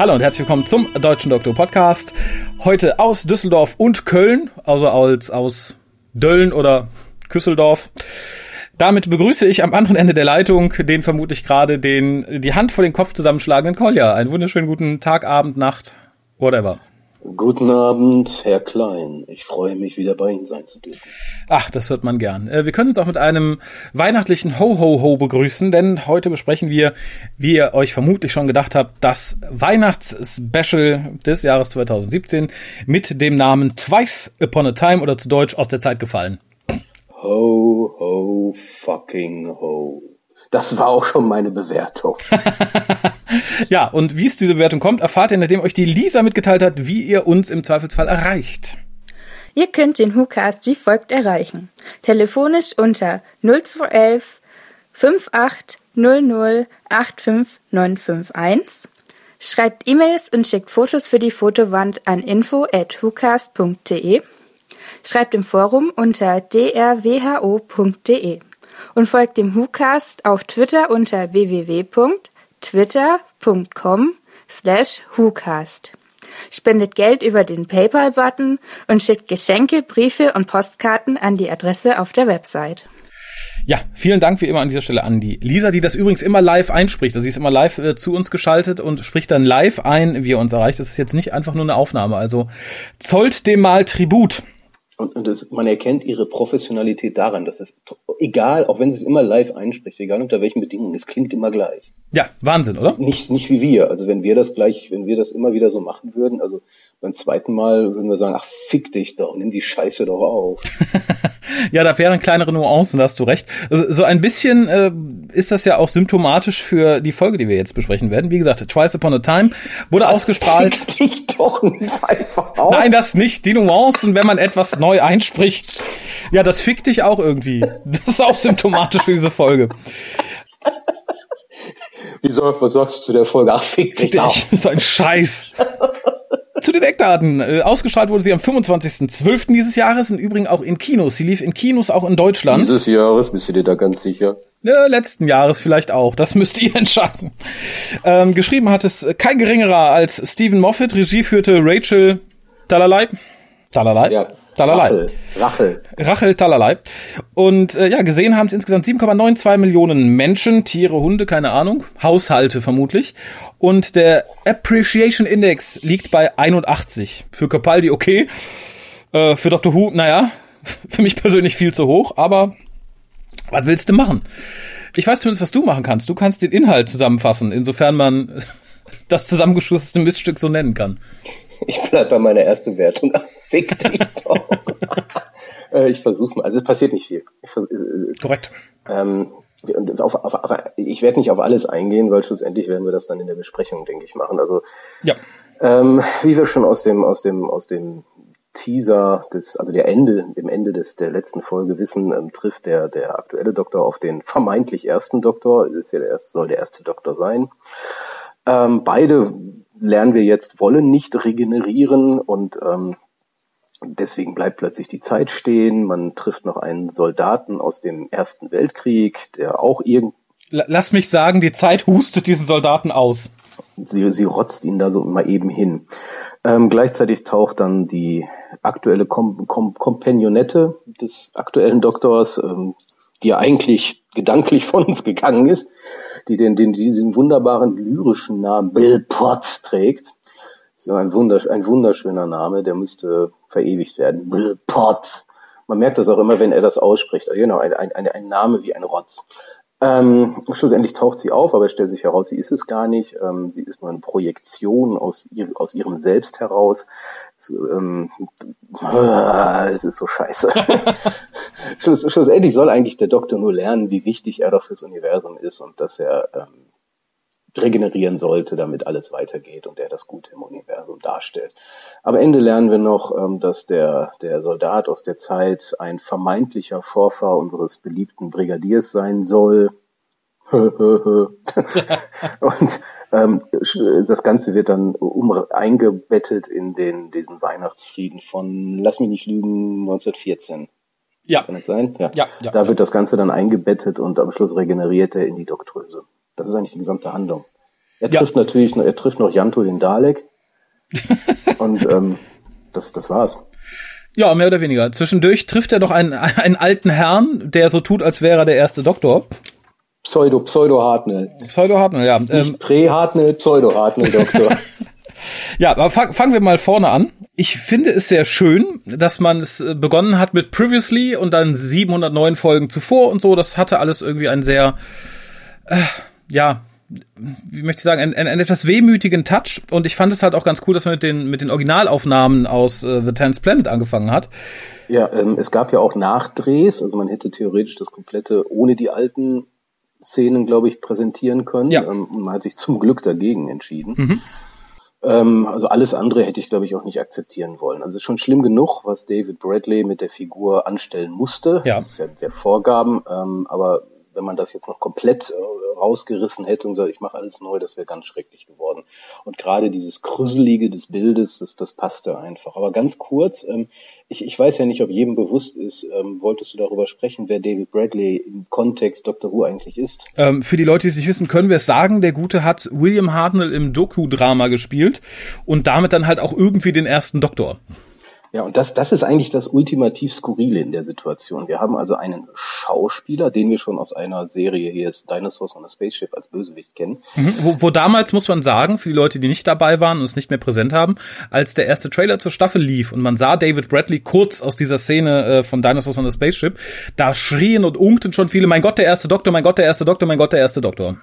Hallo und herzlich willkommen zum Deutschen Doktor Podcast. Heute aus Düsseldorf und Köln, also als aus Dölln oder Küsseldorf. Damit begrüße ich am anderen Ende der Leitung den vermutlich gerade den die Hand vor den Kopf zusammenschlagenden Kolja. Einen wunderschönen guten Tag, Abend, Nacht, whatever. Guten Abend, Herr Klein. Ich freue mich, wieder bei Ihnen sein zu dürfen. Ach, das hört man gern. Äh, wir können uns auch mit einem weihnachtlichen Ho-Ho-Ho begrüßen, denn heute besprechen wir, wie ihr euch vermutlich schon gedacht habt, das Weihnachtsspecial des Jahres 2017 mit dem Namen Twice Upon a Time oder zu Deutsch aus der Zeit gefallen. Ho, ho, fucking ho. Das war auch schon meine Bewertung. ja, und wie es diese Bewertung kommt, erfahrt ihr, nachdem euch die Lisa mitgeteilt hat, wie ihr uns im Zweifelsfall erreicht. Ihr könnt den WhoCast wie folgt erreichen. Telefonisch unter 0211 5800 85951. Schreibt E-Mails und schickt Fotos für die Fotowand an info at whocast.de. Schreibt im Forum unter drwho.de und folgt dem WhoCast auf Twitter unter www.twitter.com slash WhoCast. Spendet Geld über den PayPal-Button und schickt Geschenke, Briefe und Postkarten an die Adresse auf der Website. Ja, vielen Dank wie immer an dieser Stelle an die Lisa, die das übrigens immer live einspricht. Also sie ist immer live äh, zu uns geschaltet und spricht dann live ein, wie er uns erreicht. Das ist jetzt nicht einfach nur eine Aufnahme. Also zollt dem mal Tribut. Und, und das, man erkennt ihre Professionalität daran, dass es egal, auch wenn sie es immer live einspricht, egal unter welchen Bedingungen, es klingt immer gleich. Ja, Wahnsinn, oder? Nicht, nicht wie wir. Also wenn wir das gleich, wenn wir das immer wieder so machen würden, also beim zweiten Mal würden wir sagen, ach, fick dich doch, nimm die Scheiße doch auf. ja, da wären kleinere Nuancen, da hast du recht. Also, so ein bisschen äh, ist das ja auch symptomatisch für die Folge, die wir jetzt besprechen werden. Wie gesagt, Twice Upon a Time wurde das ausgestrahlt. Fick dich doch nicht einfach auf. Nein, das nicht. Die Nuancen, wenn man etwas neu einspricht. Ja, das fickt dich auch irgendwie. Das ist auch symptomatisch für diese Folge. Wie soll, was sagst du zu der Folge? Ach, fick dich doch. Das ist ein Scheiß. Zu den Eckdaten. Äh, ausgestrahlt wurde sie am 25.12. dieses Jahres, im Übrigen auch in Kinos. Sie lief in Kinos auch in Deutschland. Dieses Jahres, bist du dir da ganz sicher? Ja, letzten Jahres vielleicht auch. Das müsst ihr entscheiden. Ähm, geschrieben hat es kein geringerer als Stephen Moffat. Regie führte Rachel Dalalai. Dalalai? Ja. Dalalai. Rachel. Rachel. Rachel Talalay. Und äh, ja, gesehen haben es insgesamt 7,92 Millionen Menschen, Tiere, Hunde, keine Ahnung, Haushalte vermutlich. Und der Appreciation Index liegt bei 81. Für Capaldi okay. Äh, für Dr. Who, naja, für mich persönlich viel zu hoch, aber was willst du machen? Ich weiß zumindest, was du machen kannst. Du kannst den Inhalt zusammenfassen, insofern man das zusammengeschusste Miststück so nennen kann. Ich bleib bei meiner Erstbewertung. Fick dich doch. Äh, ich versuch's mal. Also es passiert nicht viel. Ich vers äh, Korrekt. Ähm, auf, auf, auf, ich werde nicht auf alles eingehen, weil schlussendlich werden wir das dann in der Besprechung, denke ich, machen. Also ja. ähm, wie wir schon aus dem aus dem aus dem Teaser des, also der Ende, dem Ende des der letzten Folge wissen, ähm, trifft der der aktuelle Doktor auf den vermeintlich ersten Doktor. Es ist ja der erste, soll der erste Doktor sein. Ähm, beide lernen wir jetzt wollen nicht regenerieren und ähm, Deswegen bleibt plötzlich die Zeit stehen. Man trifft noch einen Soldaten aus dem Ersten Weltkrieg, der auch irgend. Lass mich sagen, die Zeit hustet diesen Soldaten aus. Sie, sie rotzt ihn da so mal eben hin. Ähm, gleichzeitig taucht dann die aktuelle Kom Kom Kompagnonette des aktuellen Doktors, ähm, die ja eigentlich gedanklich von uns gegangen ist, die den, den diesen wunderbaren lyrischen Namen Bill Potts trägt ist ein, wundersch ein wunderschöner Name, der müsste verewigt werden. Bill Potts. Man merkt das auch immer, wenn er das ausspricht. Genau, ein, ein, ein Name wie ein Rotz. Ähm, schlussendlich taucht sie auf, aber es stellt sich heraus, sie ist es gar nicht. Ähm, sie ist nur eine Projektion aus, ihr, aus ihrem Selbst heraus. Es, ähm, äh, es ist so scheiße. Schluss, schlussendlich soll eigentlich der Doktor nur lernen, wie wichtig er doch fürs Universum ist und dass er ähm, regenerieren sollte, damit alles weitergeht und er das Gute im Universum darstellt. Am Ende lernen wir noch, ähm, dass der, der Soldat aus der Zeit ein vermeintlicher Vorfahr unseres beliebten Brigadiers sein soll. und ähm, das Ganze wird dann um, eingebettet in den diesen Weihnachtsfrieden von, lass mich nicht lügen, 1914. Ja. Kann das sein? Ja. ja, ja da wird das Ganze dann eingebettet und am Schluss regeneriert er in die Doktröse. Das ist eigentlich die gesamte Handlung. Er trifft ja. natürlich, er trifft noch Janto den Dalek. und ähm, das, das war's. Ja, mehr oder weniger. Zwischendurch trifft er doch einen, einen alten Herrn, der so tut, als wäre er der erste Doktor. Pseudo, Pseudo-Hartnell. Pseudo-Hartnell, ja. Nicht ähm, Prä-Hartnell, Pseudo-Hartnell-Doktor. ja, aber fang, fangen wir mal vorne an. Ich finde es sehr schön, dass man es äh, begonnen hat mit Previously und dann 709 Folgen zuvor und so. Das hatte alles irgendwie einen sehr, äh, ja, wie möchte ich sagen, einen, einen etwas wehmütigen Touch. Und ich fand es halt auch ganz cool, dass man mit den, mit den Originalaufnahmen aus äh, The Tenth Planet angefangen hat. Ja, ähm, es gab ja auch Nachdrehs, also man hätte theoretisch das komplette ohne die alten Szenen, glaube ich, präsentieren können. Ja. Ähm, und man hat sich zum Glück dagegen entschieden. Mhm. Ähm, also alles andere hätte ich, glaube ich, auch nicht akzeptieren wollen. Also schon schlimm genug, was David Bradley mit der Figur anstellen musste. Ja. Das ist ja der Vorgaben. Ähm, aber wenn man das jetzt noch komplett äh, rausgerissen hätte und gesagt, ich mache alles neu, das wäre ganz schrecklich geworden. Und gerade dieses Krüselige des Bildes, das, das passte einfach. Aber ganz kurz, ähm, ich, ich weiß ja nicht, ob jedem bewusst ist, ähm, wolltest du darüber sprechen, wer David Bradley im Kontext Doctor Who eigentlich ist? Ähm, für die Leute, die es nicht wissen, können wir es sagen, der Gute hat William Hartnell im Doku-Drama gespielt und damit dann halt auch irgendwie den ersten Doktor. Ja, und das, das ist eigentlich das ultimativ Skurrile in der Situation. Wir haben also einen Schauspieler, den wir schon aus einer Serie hier ist Dinosaurs on a Spaceship als Bösewicht kennen. Mhm, wo, wo damals, muss man sagen, für die Leute, die nicht dabei waren und es nicht mehr präsent haben, als der erste Trailer zur Staffel lief und man sah David Bradley kurz aus dieser Szene äh, von Dinosaurs on a Spaceship, da schrien und unkten schon viele, mein Gott, der erste Doktor, mein Gott, der erste Doktor, mein Gott, der erste Doktor.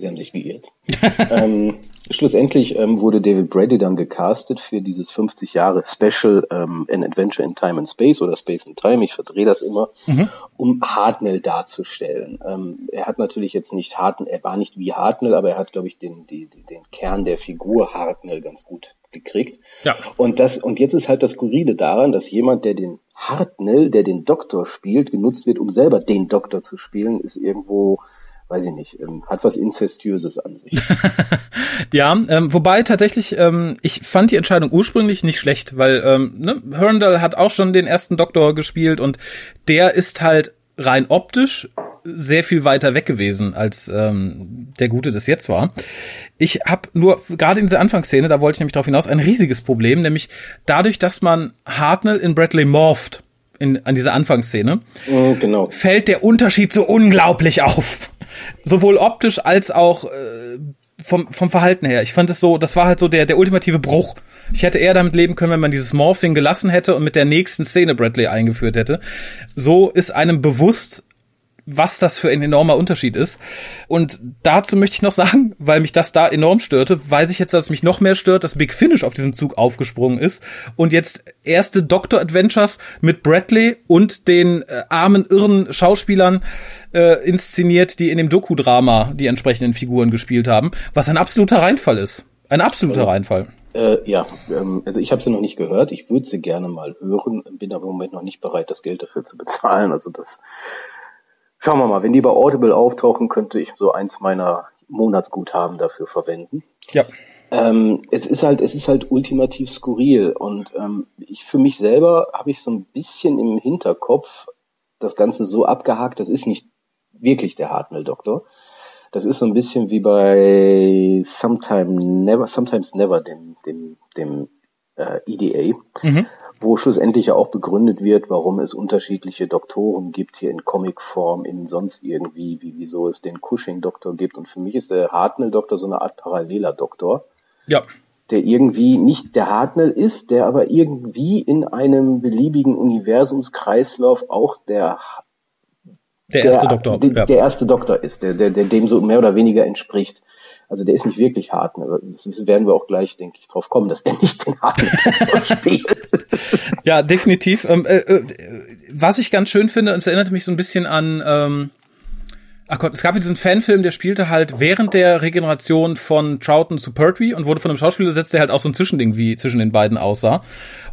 Sie haben sich geirrt. ähm, schlussendlich ähm, wurde David Brady dann gecastet für dieses 50 Jahre Special ähm, An Adventure in Time and Space oder Space and Time, ich verdrehe das immer, mhm. um Hartnell darzustellen. Ähm, er hat natürlich jetzt nicht Hartnell, er war nicht wie Hartnell, aber er hat, glaube ich, den, die, den Kern der Figur Hartnell ganz gut gekriegt. Ja. Und das, und jetzt ist halt das Skurrile daran, dass jemand, der den Hartnell, der den Doktor spielt, genutzt wird, um selber den Doktor zu spielen, ist irgendwo weiß ich nicht, ähm, hat was Inzestiöses an sich. ja, ähm, wobei tatsächlich, ähm, ich fand die Entscheidung ursprünglich nicht schlecht, weil ähm, ne, Herndal hat auch schon den ersten Doktor gespielt und der ist halt rein optisch sehr viel weiter weg gewesen, als ähm, der Gute das jetzt war. Ich habe nur, gerade in dieser Anfangsszene, da wollte ich nämlich darauf hinaus, ein riesiges Problem, nämlich dadurch, dass man Hartnell in Bradley morpht, in, an dieser Anfangsszene, mm, genau. fällt der Unterschied so unglaublich auf. Sowohl optisch als auch äh, vom, vom Verhalten her. Ich fand es so, das war halt so der, der ultimative Bruch. Ich hätte eher damit leben können, wenn man dieses Morphing gelassen hätte und mit der nächsten Szene Bradley eingeführt hätte. So ist einem bewusst, was das für ein enormer Unterschied ist. Und dazu möchte ich noch sagen, weil mich das da enorm störte, weiß ich jetzt, dass mich noch mehr stört, dass Big Finish auf diesen Zug aufgesprungen ist und jetzt erste Doctor Adventures mit Bradley und den äh, armen, irren Schauspielern äh, inszeniert, die in dem Doku-Drama die entsprechenden Figuren gespielt haben, was ein absoluter Reinfall ist. Ein absoluter also, Reinfall. Äh, ja, ähm, also ich habe sie noch nicht gehört. Ich würde sie gerne mal hören, bin aber im Moment noch nicht bereit, das Geld dafür zu bezahlen. Also das Schauen wir mal, wenn die bei Audible auftauchen, könnte ich so eins meiner Monatsguthaben dafür verwenden. Ja. Ähm, es ist halt, es ist halt ultimativ skurril und ähm, ich für mich selber habe ich so ein bisschen im Hinterkopf das Ganze so abgehakt. Das ist nicht wirklich der Hartnell-Doktor. Das ist so ein bisschen wie bei Sometime Never, Sometimes Never, dem, dem, dem äh, EDA. Mhm wo schlussendlich ja auch begründet wird, warum es unterschiedliche Doktoren gibt hier in Comicform, in sonst irgendwie, wie, wieso es den Cushing-Doktor gibt. Und für mich ist der Hartnell-Doktor so eine Art paralleler Doktor. Ja. Der irgendwie nicht der Hartnell ist, der aber irgendwie in einem beliebigen Universumskreislauf auch der der erste der, Doktor, der, der erste Doktor ist, der, der, der dem so mehr oder weniger entspricht. Also der ist nicht wirklich hart. Ne? Das werden wir auch gleich, denke ich, drauf kommen, dass er nicht den harten spielt. ja, definitiv. Ähm, äh, äh, was ich ganz schön finde, und es erinnert mich so ein bisschen an, ähm, ach Gott, es gab diesen Fanfilm, der spielte halt während der Regeneration von Troughton zu Pertwee und wurde von einem Schauspieler gesetzt, der halt auch so ein Zwischending wie zwischen den beiden aussah.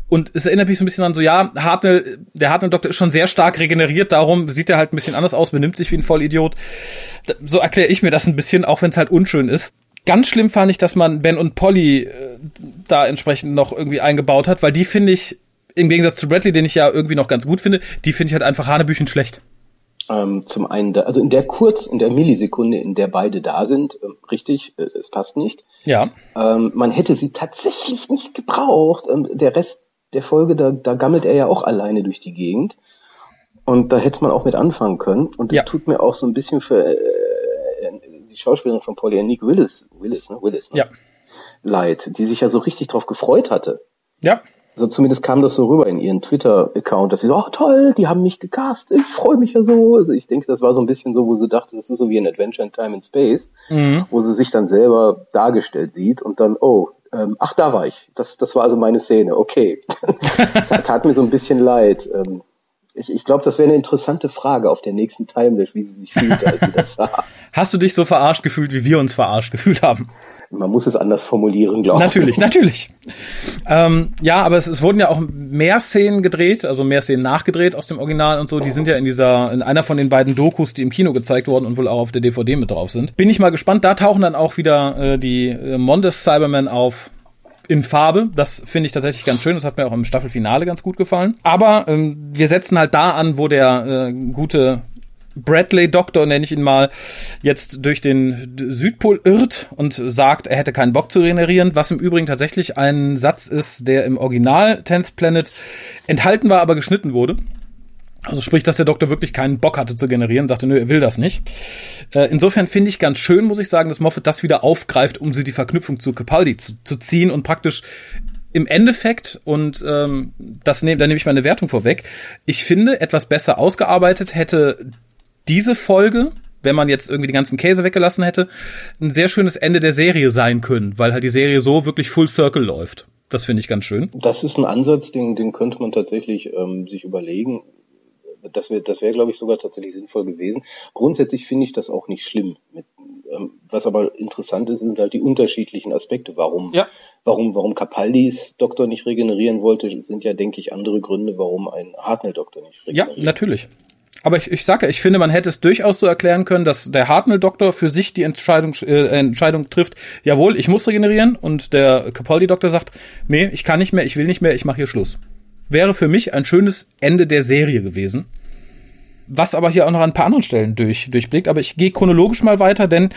Und es erinnert mich so ein bisschen an so, ja, Hartnell, der Hartnell-Doktor ist schon sehr stark regeneriert, darum sieht er halt ein bisschen anders aus, benimmt sich wie ein Vollidiot. So erkläre ich mir das ein bisschen, auch wenn es halt unschön ist. Ganz schlimm fand ich, dass man Ben und Polly äh, da entsprechend noch irgendwie eingebaut hat, weil die finde ich, im Gegensatz zu Bradley, den ich ja irgendwie noch ganz gut finde, die finde ich halt einfach Hanebüchen schlecht. Ähm, zum einen, da, also in der kurz, in der Millisekunde, in der beide da sind, äh, richtig, äh, es passt nicht. Ja. Ähm, man hätte sie tatsächlich nicht gebraucht. Ähm, der Rest der Folge, da, da gammelt er ja auch alleine durch die Gegend. Und da hätte man auch mit anfangen können. Und es Ja. tut mir auch so ein bisschen für äh, die Schauspielerin von Polly Nick Willis, Willis, ne? Willis, ne? Ja. leid, die sich ja so richtig drauf gefreut hatte. Ja. So zumindest kam das so rüber in ihren Twitter-Account, dass sie so, oh toll, die haben mich gecastet, ich freue mich ja so. Also ich denke, das war so ein bisschen so, wo sie dachte, das ist so wie ein Adventure in Time and Space, Mhm. wo sie sich dann selber dargestellt sieht und dann, oh, ähm, ach, da war ich. Das, das war also meine Szene, okay. tat, mir so ein bisschen leid. Ähm, ich ich glaube, das wäre eine interessante Frage auf der nächsten Timelash, wie sie sich fühlt, als sie das sah. Hast du dich so verarscht gefühlt, wie wir uns verarscht gefühlt haben? Man muss es anders formulieren, glaube ich. Natürlich, natürlich. Ähm, ja, aber es, es wurden ja auch mehr Szenen gedreht, also mehr Szenen nachgedreht aus dem Original und so. Die sind ja in dieser, in einer von den beiden Dokus, die im Kino gezeigt wurden und wohl auch auf der DVD mit drauf sind. Bin ich mal gespannt. Da tauchen dann auch wieder äh, die äh, Mondes Cybermen auf in Farbe. Das finde ich tatsächlich ganz schön. Das hat mir auch im Staffelfinale ganz gut gefallen. Aber ähm, wir setzen halt da an, wo der äh, gute Bradley Doktor, nenne ich ihn mal, jetzt durch den Südpol irrt und sagt, er hätte keinen Bock zu regenerieren, was im Übrigen tatsächlich ein Satz ist, der im Original 10th Planet enthalten war, aber geschnitten wurde. Also sprich, dass der Doktor wirklich keinen Bock hatte zu generieren, sagte, nö, er will das nicht. Äh, insofern finde ich ganz schön, muss ich sagen, dass Moffat das wieder aufgreift, um sie die Verknüpfung zu Capaldi zu, zu ziehen und praktisch im Endeffekt, und ähm, das nehm, da nehme ich meine Wertung vorweg, ich finde, etwas besser ausgearbeitet hätte diese Folge, wenn man jetzt irgendwie die ganzen Käse weggelassen hätte, ein sehr schönes Ende der Serie sein können, weil halt die Serie so wirklich Full Circle läuft. Das finde ich ganz schön. Das ist ein Ansatz, den, den könnte man tatsächlich ähm, sich überlegen. Das wäre, das wäre, glaube ich, sogar tatsächlich sinnvoll gewesen. Grundsätzlich finde ich das auch nicht schlimm. Mit, ähm, was aber interessant ist, sind halt die unterschiedlichen Aspekte. Warum, Ja. warum, warum Capaldis Doktor nicht regenerieren wollte, sind ja, denke ich, andere Gründe, warum ein Hartnell-Doktor nicht Ja, regeneriert. natürlich. Aber ich, ich sage, ich finde, man hätte es durchaus so erklären können, dass der Hartnell-Doktor für sich die Entscheidung, äh, Entscheidung trifft, jawohl, ich muss regenerieren, und der Capaldi-Doktor sagt, nee, ich kann nicht mehr, ich will nicht mehr, ich mache hier Schluss. Wäre für mich ein schönes Ende der Serie gewesen. Was aber hier auch noch an ein paar anderen Stellen durch, durchblickt. Aber ich gehe chronologisch mal weiter, denn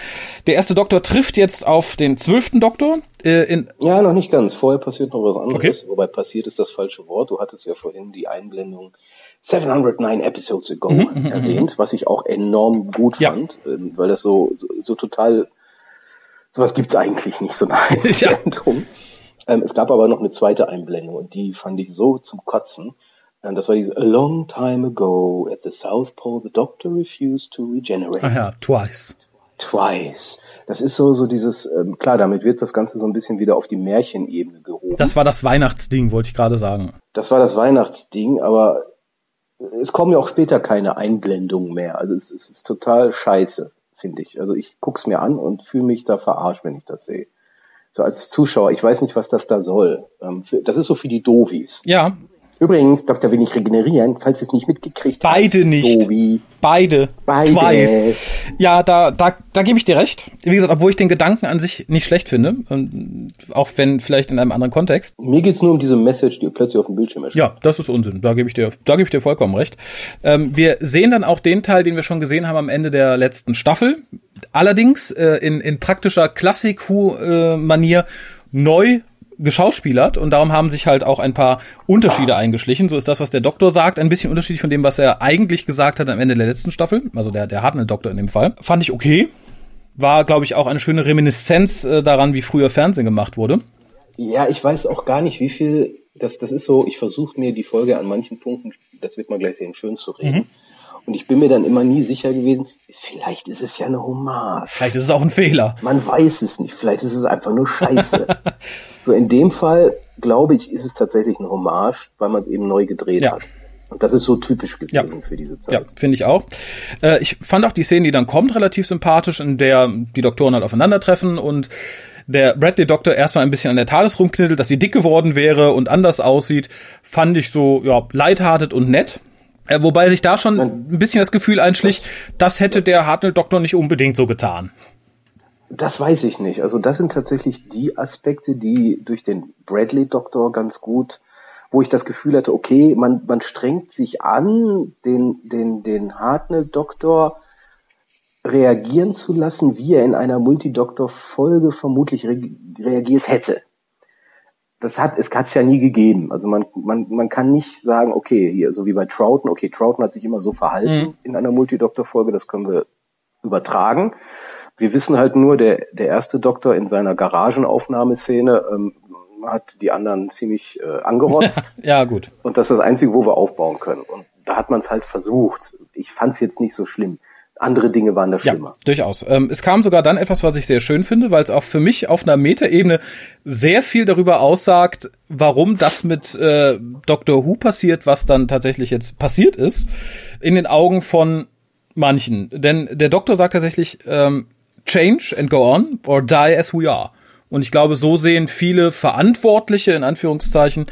der erste Doktor trifft jetzt auf den zwölften Doktor. Äh, in, Ja, noch nicht ganz. Vorher passiert noch was anderes. Okay. Wobei passiert ist das falsche Wort. Du hattest ja vorhin die Einblendung 709 Episodes ago erwähnt, was ich auch enorm gut Mhm, Ja. fand, ähm, weil das so, so, so total, sowas gibt's eigentlich nicht, so eine Ja. Einblendung. Ähm, es gab aber noch eine zweite Einblendung und die fand ich so zum Kotzen. Ähm, das war diese A long time ago at the South Pole the Doctor refused to regenerate ach ja, twice. twice. Das ist so, so dieses, ähm, klar, damit wird das Ganze so ein bisschen wieder auf die Märchenebene gehoben. Das war das Weihnachtsding, wollte ich gerade sagen. Das war das Weihnachtsding, aber es kommen ja auch später keine Einblendungen mehr. Also es, es ist total scheiße, finde ich. Also ich guck's mir an und fühle mich da verarscht, wenn ich das sehe. So als Zuschauer, ich weiß nicht, was das da soll. Ähm, das ist so für die Dovis. Ja, Übrigens, Doktor will nicht regenerieren, falls ihr es nicht mitgekriegt Beide hast. nicht. Dovi. Beide. Beide. Twice. Ja, da, da, da gebe ich dir recht. Wie gesagt, obwohl ich den Gedanken an sich nicht schlecht finde. Und auch wenn vielleicht in einem anderen Kontext. Mir geht's nur um diese Message, die plötzlich auf dem Bildschirm erscheint. Ja, das ist Unsinn. Da gebe ich dir, da gebe ich dir vollkommen recht. Ähm, wir sehen dann auch den Teil, den wir schon gesehen haben am Ende der letzten Staffel. Allerdings äh, in, in praktischer Klassik-Manier neu geschauspielert und darum haben sich halt auch ein paar Unterschiede eingeschlichen. So ist das, was der Doktor sagt, ein bisschen unterschiedlich von dem, was er eigentlich gesagt hat am Ende der letzten Staffel. Also der, der Hartnell-Doktor in dem Fall. Fand ich okay. War, glaube ich, auch eine schöne Reminiszenz äh, daran, wie früher Fernsehen gemacht wurde. Ja, ich weiß auch gar nicht, wie viel, das, das ist so, ich versuche mir die Folge an manchen Punkten, das wird man gleich sehen, schön zu reden. Und ich bin mir dann immer nie sicher gewesen, vielleicht ist es ja eine Hommage. Vielleicht ist es auch ein Fehler. Man weiß es nicht, vielleicht ist es einfach nur Scheiße. so in dem Fall, glaube ich, ist es tatsächlich eine Hommage, weil man es eben neu gedreht Ja. hat. Und das ist so typisch Ja. gewesen für diese Ja, Zeit. finde ich auch. Äh, ich fand auch die Szene, die dann kommt, relativ sympathisch, in der die Doktoren halt aufeinandertreffen und der Bradley-Doktor erstmal ein bisschen an der Thales rumknittelt, dass sie dick geworden wäre und anders aussieht, fand ich so, ja, lighthearted und nett. Äh, wobei sich da schon ein bisschen das Gefühl einschlich, das hätte der Hartnell-Doktor nicht unbedingt so getan. Das weiß ich nicht. Also das sind tatsächlich die Aspekte, die durch den Bradley-Doktor ganz gut wo ich das Gefühl hatte, okay, man, man strengt sich an, den, den, den Hartnell-Doktor reagieren zu lassen, wie er in einer Multidoktor-Folge vermutlich re reagiert hätte. Das hat es hat's ja nie gegeben. Also man, man, man kann nicht sagen, okay, hier, so wie bei Troughton, okay, Troughton hat sich immer so verhalten mhm. in einer Multidoktor-Folge, das können wir übertragen. Wir wissen halt nur, der, der erste Doktor in seiner Garagenaufnahmeszene ähm, hat die anderen ziemlich äh, angerotzt. ja, gut. Und das ist das Einzige, wo wir aufbauen können. Und da hat man es halt versucht. Ich fand es jetzt nicht so schlimm. Andere Dinge waren da schlimmer. Ja, durchaus. Ähm, es kam sogar dann etwas, was ich sehr schön finde, weil es auch für mich auf einer Metaebene sehr viel darüber aussagt, warum das mit äh, Dr. Who passiert, was dann tatsächlich jetzt passiert ist, in den Augen von manchen. Denn der Doktor sagt tatsächlich, ähm, change and go on or die as we are. Und ich glaube, so sehen viele Verantwortliche, in Anführungszeichen,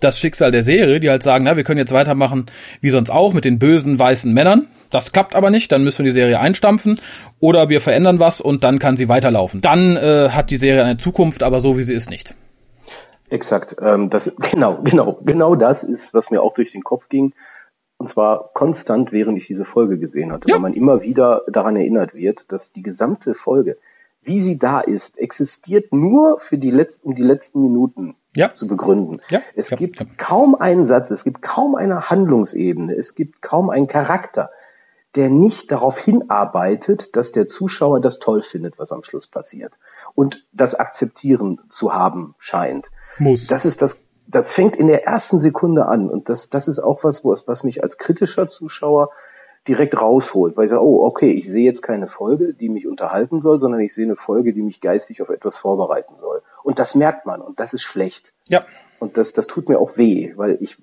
das Schicksal der Serie, die halt sagen, na, wir können jetzt weitermachen wie sonst auch mit den bösen weißen Männern. Das klappt aber nicht, dann müssen wir die Serie einstampfen oder wir verändern was und dann kann sie weiterlaufen. Dann äh, hat die Serie eine Zukunft, aber so wie sie ist nicht. Exakt. Ähm, das, genau, genau, genau das ist, was mir auch durch den Kopf ging. Und zwar konstant, während ich diese Folge gesehen hatte, ja. weil man immer wieder daran erinnert wird, dass die gesamte Folge, wie sie da ist, existiert nur für die letzten, um die letzten Minuten ja. zu begründen. Ja. Es ja. gibt kaum einen Satz, es gibt kaum eine Handlungsebene, es gibt kaum einen Charakter, der nicht darauf hinarbeitet, dass der Zuschauer das toll findet, was am Schluss passiert und das akzeptieren zu haben scheint. Muss. Das ist das das fängt in der ersten Sekunde an und das, das ist auch was, was mich als kritischer Zuschauer direkt rausholt, weil ich sage, oh, okay, ich sehe jetzt keine Folge, die mich unterhalten soll, sondern ich sehe eine Folge, die mich geistig auf etwas vorbereiten soll. Und das merkt man und das ist schlecht. Ja. Und das, das tut mir auch weh, weil ich,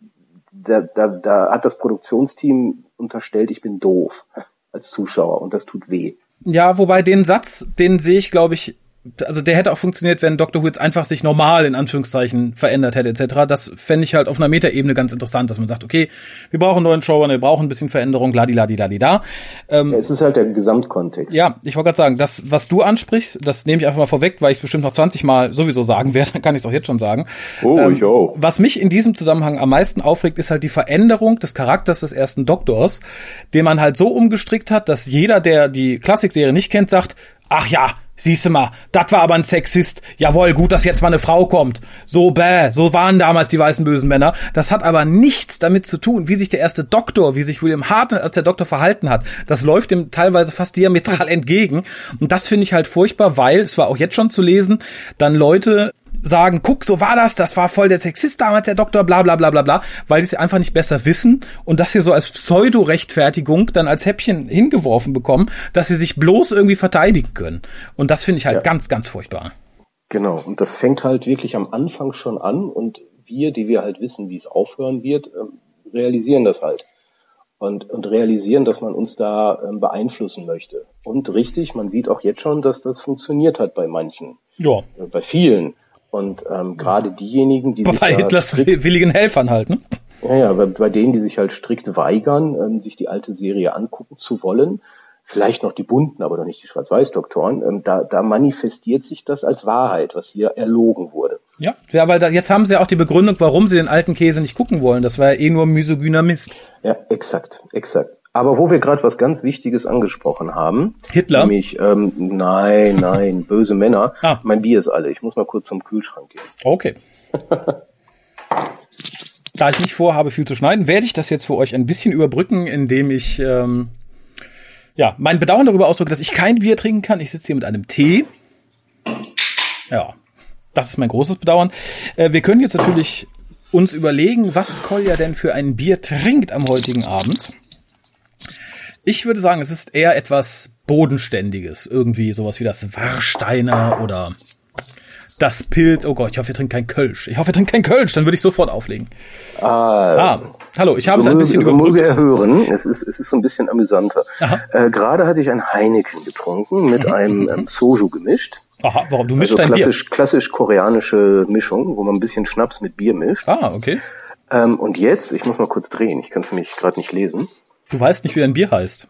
da, da, da hat das Produktionsteam unterstellt, ich bin doof als Zuschauer und das tut weh. Ja, wobei den Satz, den sehe ich, glaube ich, also der hätte auch funktioniert, wenn Dr. Who jetzt einfach sich normal in Anführungszeichen verändert hätte etc. Das fände ich halt auf einer Metaebene ganz interessant, dass man sagt, okay, wir brauchen einen neuen Showrunner, wir brauchen ein bisschen Veränderung, ladiladiladida. Ähm, ja, es ist halt der Gesamtkontext. Ja, ich wollte gerade sagen, das, was du ansprichst, das nehme ich einfach mal vorweg, weil ich es bestimmt noch 20 Mal sowieso sagen werde, kann ich es doch jetzt schon sagen. Oh, ähm, ich auch. Was mich in diesem Zusammenhang am meisten aufregt, ist halt die Veränderung des Charakters des ersten Doktors, den man halt so umgestrickt hat, dass jeder, der die Klassikserie nicht kennt, sagt, ach ja, Siehste mal, das war aber ein Sexist. Jawohl, gut, dass jetzt mal eine Frau kommt. So bäh, so waren damals die weißen bösen Männer. Das hat aber nichts damit zu tun, wie sich der erste Doktor, wie sich William Hartnett als der Doktor verhalten hat. Das läuft ihm teilweise fast diametral entgegen. Und das finde ich halt furchtbar, weil, es war auch jetzt schon zu lesen, dann Leute sagen, guck, so war das, das war voll der Sexist damals, der Doktor, bla bla bla bla bla, weil die es einfach nicht besser wissen und das hier so als Pseudo-Rechtfertigung dann als Häppchen hingeworfen bekommen, dass sie sich bloß irgendwie verteidigen können. Und das finde ich halt ja. ganz, ganz furchtbar. Genau, und das fängt halt wirklich am Anfang schon an und wir, die wir halt wissen, wie es aufhören wird, ähm, realisieren das halt. Und, und realisieren, dass man uns da ähm, beeinflussen möchte. Und richtig, man sieht auch jetzt schon, dass das funktioniert hat bei manchen. Ja. Äh, bei vielen. Und ähm, gerade diejenigen, die bei sich. Bei Hitlers strikt, willigen Helfern halt, ne? Ja, ja, bei, bei denen, die sich halt strikt weigern, ähm, sich die alte Serie angucken zu wollen, vielleicht noch die bunten, aber noch nicht die Schwarz-Weiß-Doktoren, ähm, da, da manifestiert sich das als Wahrheit, was hier erlogen wurde. Ja, ja weil da, jetzt haben sie auch die Begründung, warum sie den alten Käse nicht gucken wollen. Das war ja eh nur misogyner Mist. Ja, exakt, exakt. Aber wo wir gerade was ganz Wichtiges angesprochen haben. Hitler? Nämlich, ähm, nein, nein, böse Männer. Ah. Mein Bier ist alle. Ich muss mal kurz zum Kühlschrank gehen. Okay. da ich nicht vorhabe, viel zu schneiden, werde ich das jetzt für euch ein bisschen überbrücken, indem ich ähm, ja mein Bedauern darüber ausdrücke, dass ich kein Bier trinken kann. Ich sitze hier mit einem Tee. Ja, das ist mein großes Bedauern. Äh, wir können jetzt natürlich uns überlegen, was Kolja denn für ein Bier trinkt am heutigen Abend. Ich würde sagen, es ist eher etwas Bodenständiges. Irgendwie sowas wie das Warsteiner oder das Pilz. Oh Gott, ich hoffe, ihr trinkt kein Kölsch. Ich hoffe, ihr trinkt kein Kölsch, dann würde ich sofort auflegen. Also, ah, hallo, ich habe es ein bisschen so überbrückt. muss ich hören. Es ist, es ist so ein bisschen amüsanter. Äh, Gerade hatte ich ein Heineken getrunken mit mhm. einem ähm, Soju gemischt. Aha, warum? Du mischst also klassisch, Bier? klassisch koreanische Mischung, wo man ein bisschen Schnaps mit Bier mischt. Ah, okay. Ähm, und jetzt, ich muss mal kurz drehen, ich kann es nämlich gerade nicht lesen. Du weißt nicht, wie dein Bier heißt.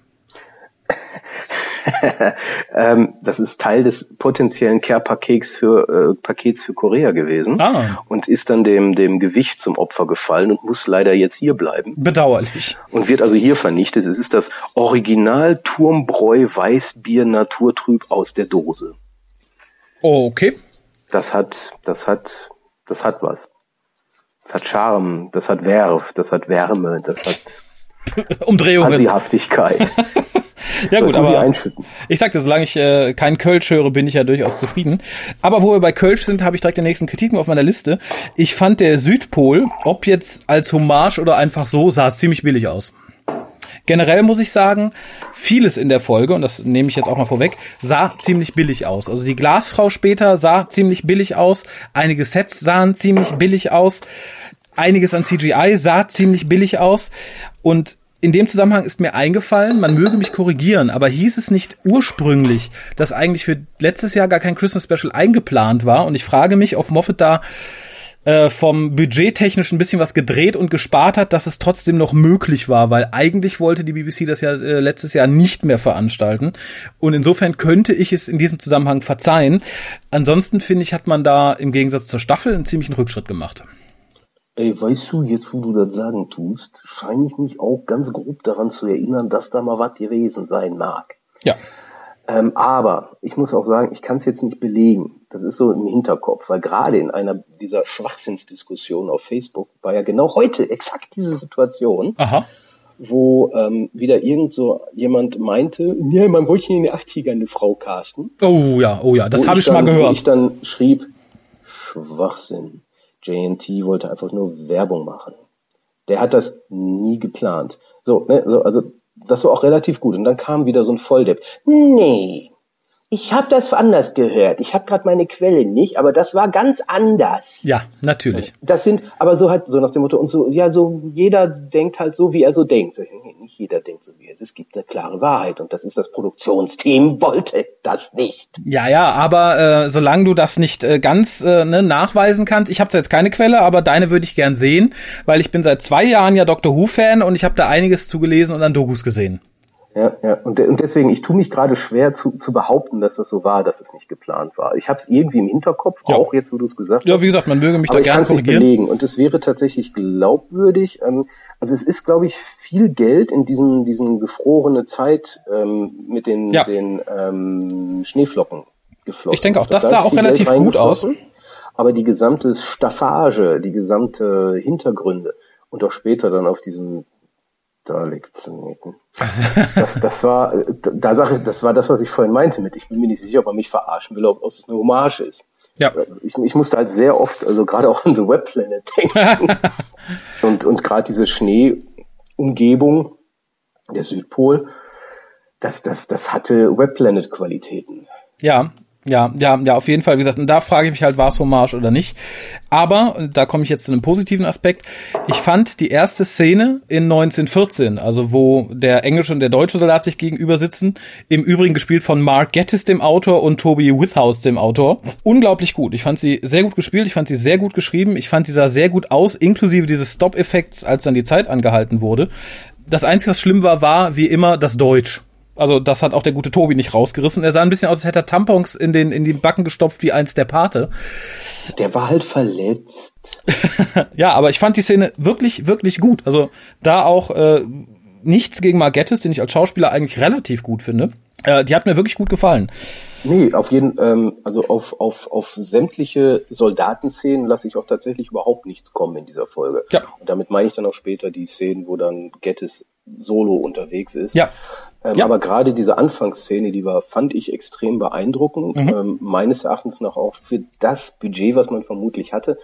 ähm, das ist Teil des potenziellen Care-Pakets für, äh, Pakets für Korea gewesen Ah. und ist dann dem, dem Gewicht zum Opfer gefallen und muss leider jetzt hier bleiben Bedauerlich. und wird also hier vernichtet. Es ist das Original Turmbräu Weißbier Naturtrüb aus der Dose. Okay. Das hat, das hat, das hat was. Das hat Charme, das hat Werf, das hat Wärme, das hat Umdrehungen. Assihaftigkeit. Ja gut, aber ich sagte, solange ich äh, kein Kölsch höre, bin ich ja durchaus zufrieden. Aber wo wir bei Kölsch sind, habe ich direkt den nächsten Kritiken auf meiner Liste. Ich fand der Südpol, ob jetzt als Hommage oder einfach so, sah ziemlich billig aus. Generell muss ich sagen, vieles in der Folge, und das nehme ich jetzt auch mal vorweg, sah ziemlich billig aus. Also die Glasfrau später sah ziemlich billig aus, einige Sets sahen ziemlich billig aus, einiges an CGI sah ziemlich billig aus und in dem Zusammenhang ist mir eingefallen, man möge mich korrigieren, aber hieß es nicht ursprünglich, dass eigentlich für letztes Jahr gar kein Christmas Special eingeplant war? Und ich frage mich, ob Moffat da äh, vom Budget technisch ein bisschen was gedreht und gespart hat, dass es trotzdem noch möglich war, weil eigentlich wollte die BBC das ja äh, letztes Jahr nicht mehr veranstalten. Und insofern könnte ich es in diesem Zusammenhang verzeihen. Ansonsten finde ich, hat man da im Gegensatz zur Staffel einen ziemlichen Rückschritt gemacht. Ey, weißt du, jetzt wo du das sagen tust, scheine ich mich auch ganz grob daran zu erinnern, dass da mal was gewesen sein mag. Ja. Ähm, aber ich muss auch sagen, ich kann es jetzt nicht belegen. Das ist so im Hinterkopf, weil gerade in einer dieser Schwachsinnsdiskussionen auf Facebook war ja genau heute exakt diese Situation, Aha. wo ähm, wieder irgend so jemand meinte, ja, man wollte in den 80ern eine Frau casten. Oh ja, oh ja, das Wo habe ich schon mal dann- Wo gehört. ich dann schrieb, Schwachsinn. JNT wollte einfach nur Werbung machen. Der hat das nie geplant. So, ne, so, also das war auch relativ gut. Und dann kam wieder so ein Volldepp. Nee, ich habe das anders gehört. Ich habe gerade meine Quelle nicht, aber das war ganz anders. Ja, natürlich. Das sind, aber so halt, so nach dem Motto, und so, ja, so, jeder denkt halt so, wie er so denkt. Nicht jeder denkt so, wie er ist. Es gibt eine klare Wahrheit und das ist das Produktionsteam wollte das nicht. Ja, ja, aber äh, solange du das nicht äh, ganz äh, ne, nachweisen kannst, ich habe jetzt keine Quelle, aber deine würde ich gern sehen, weil ich bin seit zwei Jahren ja Doctor Who-Fan und ich habe da einiges zugelesen und an Dokus gesehen. Ja, ja. Und, und deswegen, ich tue mich gerade schwer zu, zu behaupten, dass das so war, dass es nicht geplant war. Ich habe es irgendwie im Hinterkopf, Ja. auch jetzt, wo du es gesagt Ja, hast. wie gesagt, man möge mich aber da ich kann gerne es nicht belegen. Und es wäre tatsächlich glaubwürdig. Ähm, also es ist, glaube ich, viel Geld in diesen, diesen gefrorene Zeit ähm, mit den, Ja. den ähm, Schneeflocken geflossen. Ich denke auch, Da das ist sah auch relativ Geld gut aus. Aber die gesamte Staffage, die gesamte Hintergründe und auch später dann auf diesem Dalek-Planeten. Das, das war, da sage ich, das war das, was ich vorhin meinte mit, ich bin mir nicht sicher, ob er mich verarschen will, ob, ob es eine Hommage ist. Ja. Ich, ich musste halt sehr oft, also gerade auch an The Web Planet denken. und und gerade diese Schneeumgebung, der Südpol, das, das, das hatte Web Planet Qualitäten. Ja, ja, ja, ja, auf jeden Fall. Wie gesagt, und da frage ich mich halt, war es Hommage oder nicht. Aber, und da komme ich jetzt zu einem positiven Aspekt, ich fand die erste Szene in 1914, also wo der englische und der deutsche Soldat sich gegenüber sitzen, im Übrigen gespielt von Mark Gettis, dem Autor, und Toby Withouse, dem Autor, unglaublich gut. Ich fand sie sehr gut gespielt, ich fand sie sehr gut geschrieben, ich fand die sah sehr gut aus, inklusive dieses Stop-Effekts, als dann die Zeit angehalten wurde. Das Einzige, was schlimm war, war wie immer das Deutsch. Also das hat auch der gute Tobi nicht rausgerissen. Er sah ein bisschen aus, als hätte er Tampons in den in die Backen gestopft wie eins der Pate. Der war halt verletzt. Ja, aber ich fand die Szene wirklich wirklich gut. Also da auch äh, nichts gegen Margettis, den ich als Schauspieler eigentlich relativ gut finde. Äh, die hat mir wirklich gut gefallen. Nee, auf jeden, ähm, also auf, auf, auf sämtliche Soldatenszenen lasse ich auch tatsächlich überhaupt nichts kommen in dieser Folge. Ja. Und damit meine ich dann auch später die Szenen, wo dann Gettis solo unterwegs ist. Ja. Ähm, Ja. Aber gerade diese Anfangsszene, die war, fand ich extrem beeindruckend. Mhm. Ähm, meines Erachtens noch auch für das Budget, was man vermutlich hatte,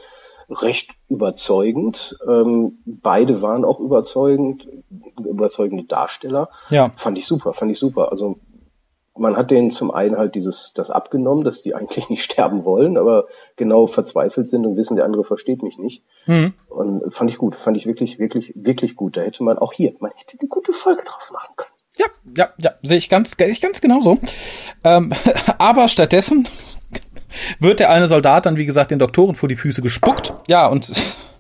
recht überzeugend. Ähm, beide waren auch überzeugend, überzeugende Darsteller. Ja. Fand ich super, fand ich super. Also man hat denen zum einen halt dieses das abgenommen, dass die eigentlich nicht sterben wollen, aber genau verzweifelt sind und wissen, der andere versteht mich nicht. Mhm. Und fand ich gut, fand ich wirklich, wirklich, wirklich gut. Da hätte man auch hier, man hätte eine gute Folge drauf machen können. Ja, ja, ja, sehe ich ganz, ich ganz genauso. Ähm, aber stattdessen wird der eine Soldat dann, wie gesagt, den Doktoren vor die Füße gespuckt. Ja, und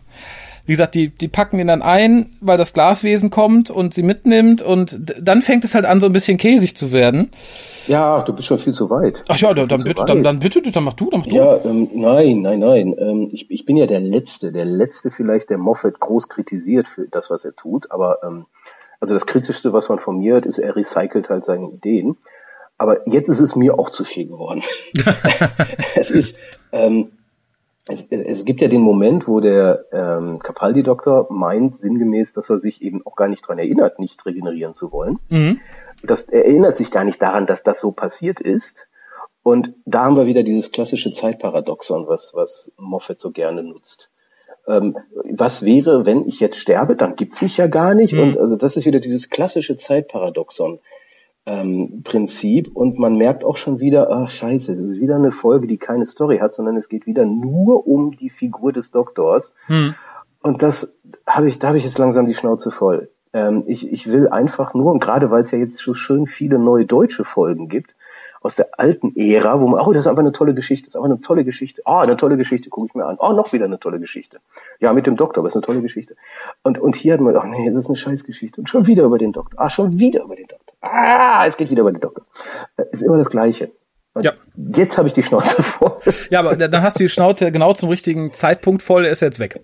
wie gesagt, die, die packen ihn dann ein, weil das Glaswesen kommt und sie mitnimmt und dann fängt es halt an, so ein bisschen käsig zu werden. Ja, du bist schon viel zu weit. Ach ja, dann, dann bitte, dann, dann bitte, dann mach du, dann mach du. Ja, ähm, nein, nein, nein. Ähm, ich, ich bin ja der Letzte, der Letzte vielleicht, der Moffat groß kritisiert für das, was er tut. Aber ähm, also das Kritischste, was man von mir hört, ist, er recycelt halt seine Ideen. Aber jetzt ist es mir auch zu viel geworden. es ist, ähm, es, es gibt ja den Moment, wo der ähm, Capaldi-Doktor meint sinngemäß, dass er sich eben auch gar nicht dran erinnert, nicht regenerieren zu wollen. Mhm. Das, er erinnert sich gar nicht daran, dass das so passiert ist. Und da haben wir wieder dieses klassische Zeitparadoxon, was, was Moffat so gerne nutzt. Ähm, was wäre, wenn ich jetzt sterbe? Dann gibt's mich ja gar nicht. Mhm. Und also das ist wieder dieses klassische Zeitparadoxon ähm, Prinzip und man merkt auch schon wieder, ach scheiße, es ist wieder eine Folge, die keine Story hat, sondern es geht wieder nur um die Figur des Doktors. Hm. Und das habe ich, da habe ich jetzt langsam die Schnauze voll. Ähm, ich, ich will einfach nur, und gerade weil es ja jetzt so schön viele neue deutsche Folgen gibt, aus der alten Ära, wo man, oh, das ist einfach eine tolle Geschichte, das ist einfach eine tolle Geschichte. Ah, oh, eine tolle Geschichte, gucke ich mir an. Oh, noch wieder eine tolle Geschichte. Ja, mit dem Doktor, aber ist eine tolle Geschichte. Und, und hier hat man, ach nee, das ist eine Scheißgeschichte. Und schon wieder über den Doktor. Ah, schon wieder über den Doktor. Ah, es geht wieder über den Doktor. Das ist immer das Gleiche. Und ja. Jetzt habe ich die Schnauze voll. Ja, aber dann hast du die Schnauze genau zum richtigen Zeitpunkt voll, er ist jetzt weg.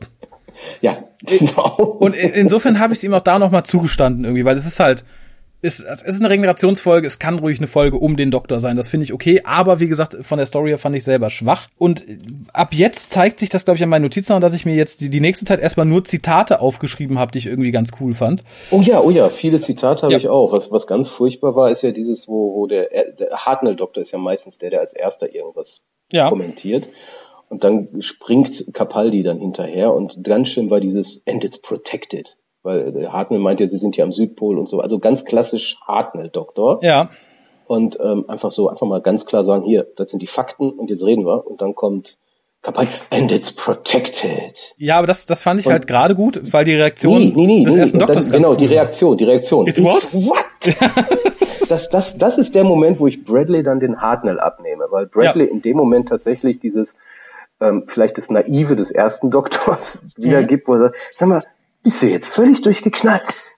Ja, genau. Und insofern habe ich es ihm auch da nochmal zugestanden irgendwie, weil es ist halt, ist, es ist eine Regenerationsfolge, es kann ruhig eine Folge um den Doktor sein, das finde ich okay, aber wie gesagt, von der Story her fand ich selber schwach. Und ab jetzt zeigt sich das, glaube ich, an meinen Notizen dass ich mir jetzt die, die nächste Zeit erstmal nur Zitate aufgeschrieben habe, die ich irgendwie ganz cool fand. Oh ja, oh ja, viele Zitate habe ja. ich auch. Was, was ganz furchtbar war, ist ja dieses, wo, wo der, der Hartnell-Doktor ist ja meistens der, der als erster irgendwas ja. kommentiert. Und dann springt Capaldi dann hinterher und ganz schön war dieses And it's protected weil Hartnell meint ja, sie sind ja am Südpol und so. Also ganz klassisch Hartnell-Doktor. Ja. Und ähm, einfach so, einfach mal ganz klar sagen, hier, das sind die Fakten und jetzt reden wir. Und dann kommt Kampagne, and it's protected. Ja, aber das, das fand ich und, halt gerade gut, weil die Reaktion nee, nee, nee, des ersten Doktors dann, Genau, cool die Reaktion, die Reaktion. It's, it's what? what? das, das, das ist der Moment, wo ich Bradley dann den Hartnell abnehme, weil Bradley ja. in dem Moment tatsächlich dieses, ähm, vielleicht das Naive des ersten Doktors wiedergibt, mhm. wo er sagt, sag mal, bist du jetzt völlig durchgeknallt?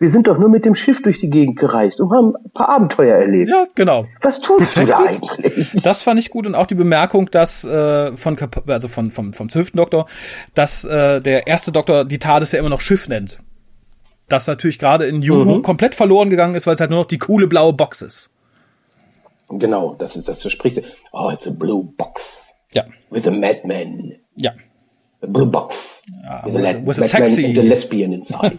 Wir sind doch nur mit dem Schiff durch die Gegend gereist und haben ein paar Abenteuer erlebt. Ja, genau. Was tust du da eigentlich? Das fand ich gut und auch die Bemerkung, dass äh, von also von vom vom zwölften Doktor, dass äh, der erste Doktor die TARDIS ja immer noch Schiff nennt. Das natürlich gerade in Juhu mhm. komplett verloren gegangen ist, weil es halt nur noch die coole blaue Box ist. Genau, das ist das verspricht. Oh, it's a blue box. Ja. With a madman. Ja. Blue Box. Ja, with, a, with a sexy. And a lesbian inside.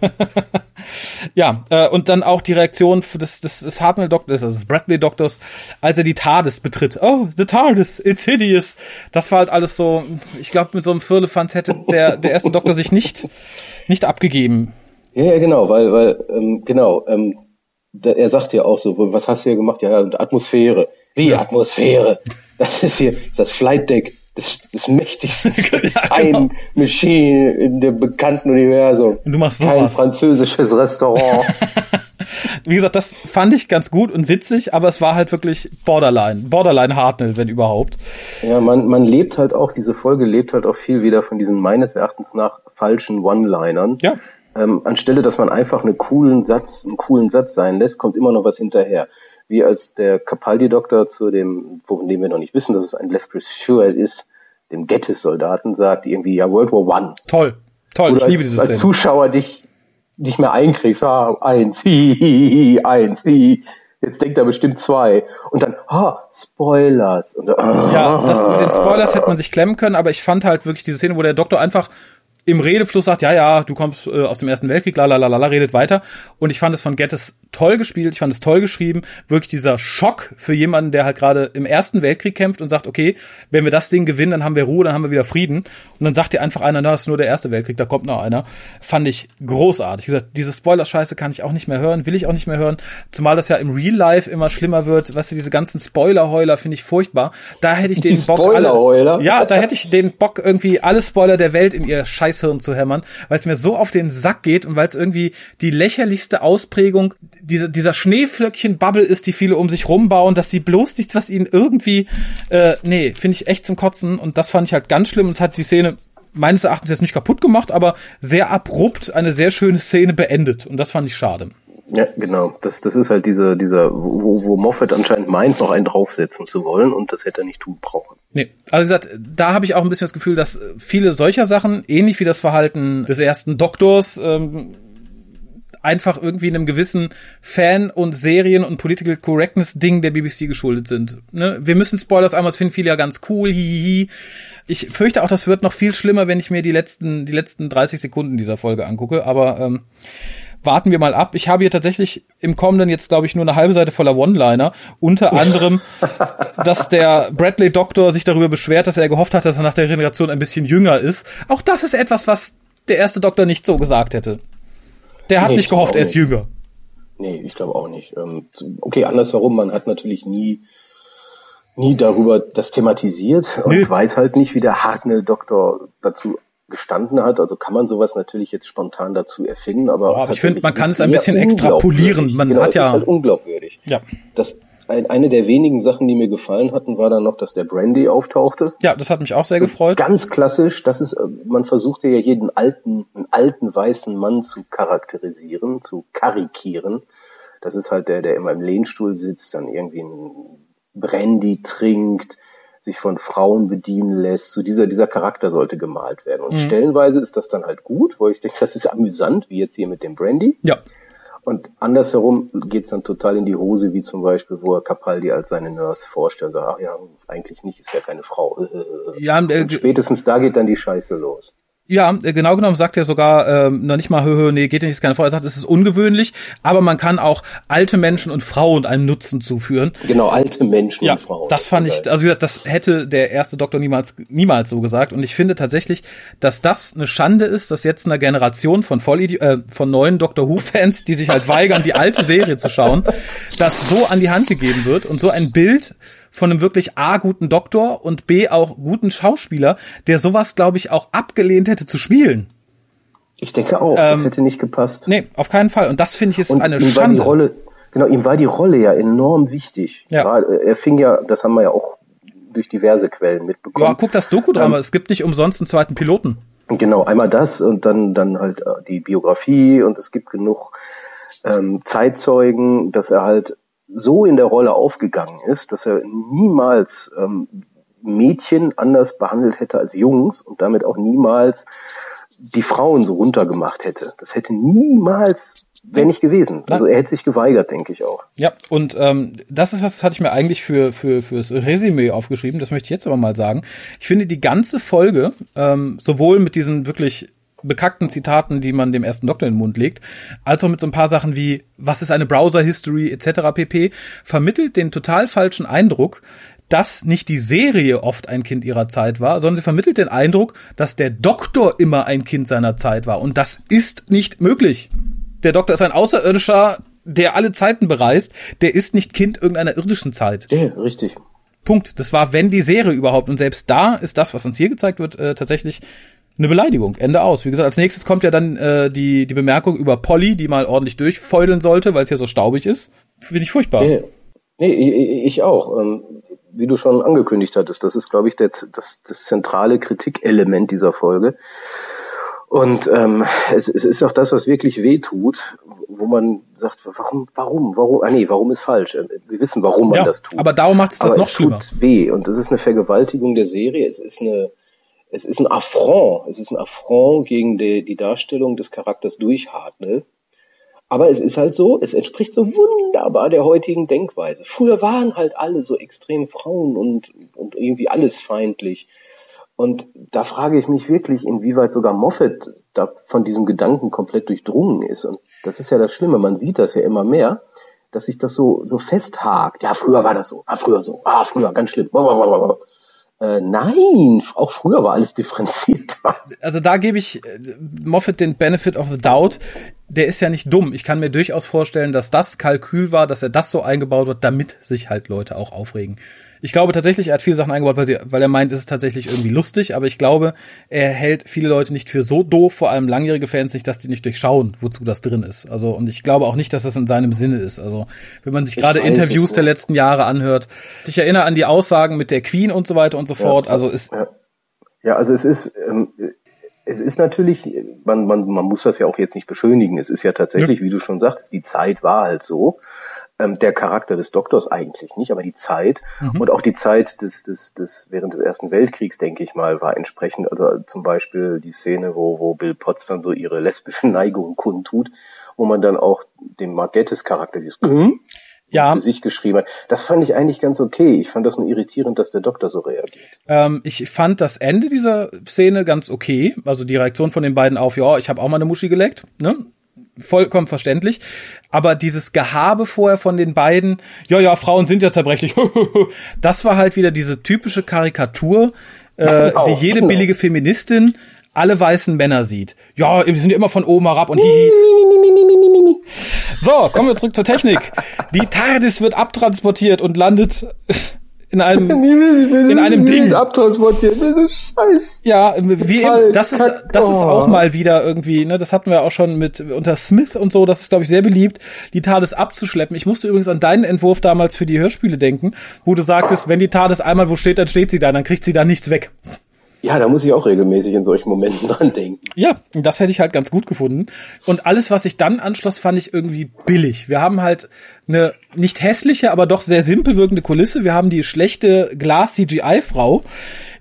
ja, äh, und dann auch die Reaktion des, des, des Hartnell Doktors, also des Bradley Doktors, als er die TARDIS betritt. Oh, the TARDIS, it's hideous. Das war halt alles so, ich glaube, mit so einem Firlefanz hätte der, der erste Doktor sich nicht, nicht abgegeben. Ja, ja, genau, weil, weil, ähm, genau, ähm, der, er sagt ja auch so, was hast du hier gemacht? Ja, Atmosphäre. Wie. Atmosphäre? Das ist hier, ist das Flight Deck das, das mächtigste Time genau. Machine in dem bekannten Universum. Du machst sowas. Kein französisches Restaurant. Wie gesagt, das fand ich ganz gut und witzig, aber es war halt wirklich Borderline. Borderline Hartnell, wenn überhaupt. Ja, man, man lebt halt auch, diese Folge lebt halt auch viel wieder von diesen meines Erachtens nach falschen One-Linern. Ja. Ähm, anstelle, dass man einfach einen coolen Satz, einen coolen Satz sein lässt, kommt immer noch was hinterher wie als der Capaldi-Doktor zu dem, von dem wir noch nicht wissen, dass es ein Lesbos Stewart ist, dem Gettys-Soldaten sagt, irgendwie, ja, World War One. Toll, toll, Oder ich liebe dieses als Zuschauer dich nicht mehr einkriegst, ah, eins, hi, hi, hi, eins, hi. Jetzt denkt er bestimmt zwei. Und dann, ah, Spoilers. Und, ah, ja, das mit den Spoilers hätte man sich klemmen können, aber ich fand halt wirklich diese Szene, wo der Doktor einfach im Redefluss sagt, ja, ja, du kommst äh, aus dem Ersten Weltkrieg, la la la la, redet weiter. Und ich fand es von Gettys toll gespielt, ich fand es toll geschrieben. Wirklich dieser Schock für jemanden, der halt gerade im Ersten Weltkrieg kämpft und sagt, okay, wenn wir das Ding gewinnen, dann haben wir Ruhe, dann haben wir wieder Frieden. Und dann sagt dir einfach einer, na, das ist nur der Erste Weltkrieg, da kommt noch einer. Fand ich großartig. Wie gesagt, diese Spoiler-Scheiße kann ich auch nicht mehr hören, will ich auch nicht mehr hören. Zumal das ja im Real Life immer schlimmer wird. Weißt du, diese ganzen Spoiler-Heuler finde ich furchtbar. Da hätte ich den Bock. Spoiler-Heuler? Ja, da hätte ich den Bock, irgendwie alle Spoiler der Welt in ihr Scheißhirn zu hämmern, weil es mir so auf den Sack geht und weil es irgendwie die lächerlichste Ausprägung dieser, dieser Schneeflöckchen-Bubble ist, die viele um sich rumbauen, dass sie bloß nichts, was ihnen irgendwie, äh, nee, finde ich echt zum Kotzen und das fand ich halt ganz schlimm und es hat die Szene meines Erachtens jetzt nicht kaputt gemacht, aber sehr abrupt eine sehr schöne Szene beendet. Und das fand ich schade. Ja, genau. Das, das ist halt dieser, dieser, wo, wo Moffat anscheinend meint, noch einen draufsetzen zu wollen und das hätte er nicht tun brauchen. Nee, also wie gesagt, da habe ich auch ein bisschen das Gefühl, dass viele solcher Sachen, ähnlich wie das Verhalten des ersten Doktors, ähm, einfach irgendwie einem gewissen Fan- und Serien- und Political Correctness-Ding der BBC geschuldet sind. Ne? Wir müssen Spoilers einmal, das finden viele ja ganz cool, hihihi. Ich fürchte auch, das wird noch viel schlimmer, wenn ich mir die letzten, die letzten 30 Sekunden dieser Folge angucke, aber ähm, warten wir mal ab. Ich habe hier tatsächlich im kommenden jetzt, glaube ich, nur eine halbe Seite voller One-Liner. Unter anderem, dass der Bradley Doktor sich darüber beschwert, dass er gehofft hat, dass er nach der Regeneration ein bisschen jünger ist. Auch das ist etwas, was der erste Doktor nicht so gesagt hätte. Der hat nee, nicht gehofft, er ist jünger. Nee, ich glaube auch nicht. Ähm, okay, andersherum, man hat natürlich nie nie darüber das thematisiert und Nö. weiß halt nicht, wie der Hartnell Doktor dazu gestanden hat. Also kann man sowas natürlich jetzt spontan dazu erfinden, aber ja, ich finde, man kann es ein bisschen extrapolieren. Man genau, hat ja ist halt unglaubwürdig. Ja. Das ein, eine der wenigen Sachen, die mir gefallen hatten, war dann noch, dass der Brandy auftauchte. Ja, das hat mich auch sehr so gefreut. Ganz klassisch, das ist, man versuchte ja jeden alten, einen alten weißen Mann zu charakterisieren, zu karikieren. Das ist halt der, der immer im Lehnstuhl sitzt, dann irgendwie ein Brandy trinkt, sich von Frauen bedienen lässt. So dieser, dieser Charakter sollte gemalt werden. Und mhm. stellenweise ist das dann halt gut, wo ich denke, das ist amüsant, wie jetzt hier mit dem Brandy. Ja. Und andersherum geht's dann total in die Hose, wie zum Beispiel, wo er Capaldi als seine Nurse vorstellt. Sagt, ach ja, eigentlich nicht, ist ja keine Frau. Ja, äh, und spätestens da geht dann die Scheiße los. Ja, äh, genau genommen sagt er sogar ähm, noch nicht mal, hö, hö, nee, geht ja nicht, ist keine Frau. Er sagt, es ist ungewöhnlich, aber man kann auch alte Menschen und Frauen einem Nutzen zuführen. Genau, alte Menschen ja, und Frauen. Das fand ich, also wie gesagt, das hätte der erste Doktor niemals, niemals so gesagt. Und ich finde tatsächlich, dass das eine Schande ist, dass jetzt eine Generation von Vollidi äh, von neuen Doctor Who-Fans, die sich halt weigern, die alte Serie zu schauen, das so an die Hand gegeben wird und so ein Bild von einem wirklich A guten Doktor und B auch guten Schauspieler, der sowas, glaube ich, auch abgelehnt hätte zu spielen. Ich denke auch, ähm, das hätte nicht gepasst. Nee, auf keinen Fall. Und das finde ich ist und eine ihm Schande. War die Rolle, genau, ihm war die Rolle ja enorm wichtig. Ja. Er fing ja, das haben wir ja auch durch diverse Quellen mitbekommen. Ja, guck das Doku-Drama, ähm, es gibt nicht umsonst einen zweiten Piloten. Genau, einmal das und dann, dann halt äh, die Biografie und es gibt genug ähm, Zeitzeugen, dass er halt so in der Rolle aufgegangen ist, dass er niemals ähm, Mädchen anders behandelt hätte als Jungs und damit auch niemals die Frauen so runtergemacht hätte. Das hätte niemals wäre nicht gewesen. Also er hätte sich geweigert, denke ich auch. Ja, und ähm, das ist was, das hatte ich mir eigentlich für für fürs Resümee aufgeschrieben. Das möchte ich jetzt aber mal sagen. Ich finde die ganze Folge ähm, sowohl mit diesen wirklich bekackten Zitaten, die man dem ersten Doktor in den Mund legt, als auch mit so ein paar Sachen wie, was ist eine Browser-History etc. pp, vermittelt den total falschen Eindruck, dass nicht die Serie oft ein Kind ihrer Zeit war, sondern sie vermittelt den Eindruck, dass der Doktor immer ein Kind seiner Zeit war. Und das ist nicht möglich. Der Doktor ist ein Außerirdischer, der alle Zeiten bereist. Der ist nicht Kind irgendeiner irdischen Zeit. Ja, richtig. Punkt. Das war, wenn die Serie überhaupt. Und selbst da ist das, was uns hier gezeigt wird, äh, tatsächlich eine Beleidigung. Ende aus. Wie gesagt, als nächstes kommt ja dann äh, die, die Bemerkung über Polly, die mal ordentlich durchfeudeln sollte, weil es ja so staubig ist. Finde ich furchtbar. Nee, nee ich auch. Ähm, wie du schon angekündigt hattest, das ist, glaube ich, der, das, das zentrale Kritikelement dieser Folge. Und ähm, es, es ist auch das, was wirklich weh tut, wo man sagt, warum, warum, warum, ah nee, warum ist falsch? Äh, wir wissen, warum man ja, das tut. Aber darum macht es das noch es schlimmer. Tut weh. Und das ist eine Vergewaltigung der Serie. Es ist eine, es ist ein Affront. Es ist ein Affront gegen die, die Darstellung des Charakters durch Hartnell. Aber es ist halt so, es entspricht so wunderbar der heutigen Denkweise. Früher waren halt alle so extrem Frauen und, und irgendwie alles feindlich. Und da frage ich mich wirklich, inwieweit sogar Moffat da von diesem Gedanken komplett durchdrungen ist. Und das ist ja das Schlimme, man sieht das ja immer mehr, dass sich das so, so festhakt. Ja, früher war das so, ah, früher so, ah, früher ganz schlimm. Äh, nein, auch früher war alles differenzierter. Also da gebe ich äh, Moffat den Benefit of the Doubt. Der ist ja nicht dumm. Ich kann mir durchaus vorstellen, dass das Kalkül war, dass er das so eingebaut wird, damit sich halt Leute auch aufregen. Ich glaube tatsächlich, er hat viele Sachen eingebaut, weil, sie, weil er meint, es ist tatsächlich irgendwie lustig, aber ich glaube, er hält viele Leute nicht für so doof, vor allem langjährige Fans nicht, dass die nicht durchschauen, wozu das drin ist. Also, und ich glaube auch nicht, dass das in seinem Sinne ist. Also, wenn man sich gerade Interviews der letzten Jahre anhört, ich erinnere an die Aussagen mit der Queen und so weiter und so fort. Ja, also ist. Ja. ja, also es ist, ähm, es ist natürlich, man, man, man muss das ja auch jetzt nicht beschönigen. Es ist ja tatsächlich, ja. wie du schon sagst, die Zeit war halt so. Ähm, der Charakter des Doktors eigentlich nicht, aber die Zeit mhm. und auch die Zeit des, des, des während des Ersten Weltkriegs, denke ich mal, war entsprechend. Also zum Beispiel die Szene, wo, wo Bill Potts dann so ihre lesbischen Neigungen kundtut, wo man dann auch den Margettes Charakter, dieses mhm ja. ins Gesicht geschrieben hat. Das fand ich eigentlich ganz okay. Ich fand das nur irritierend, dass der Doktor so reagiert. Ähm, ich fand das Ende dieser Szene ganz okay. Also die Reaktion von den beiden auf, ja, ich habe auch mal eine Muschi geleckt, ne? Vollkommen verständlich. Aber dieses Gehabe vorher von den beiden, ja, ja, Frauen sind ja zerbrechlich, das war halt wieder diese typische Karikatur, äh, wie jede genau. billige Feministin alle weißen Männer sieht. Ja, wir sind immer von oben herab und hihi. So, kommen wir zurück zur Technik. Die TARDIS wird abtransportiert und landet in einem in einem Ding abtransportiert. Scheiß. Ja, wie eben, das ist das ist auch mal wieder irgendwie, ne, das hatten wir auch schon mit unter Smith und so, das ist glaube ich sehr beliebt, die TARDIS abzuschleppen. Ich musste übrigens an deinen Entwurf damals für die Hörspiele denken, wo du sagtest, wenn die TARDIS einmal wo steht, dann steht sie da, dann kriegt sie da nichts weg. Ja, da muss ich auch regelmäßig in solchen Momenten dran denken. Ja, das hätte ich halt ganz gut gefunden. Und alles, was sich dann anschloss, fand ich irgendwie billig. Wir haben halt eine nicht hässliche, aber doch sehr simpel wirkende Kulisse. Wir haben die schlechte Glas-CGI-Frau,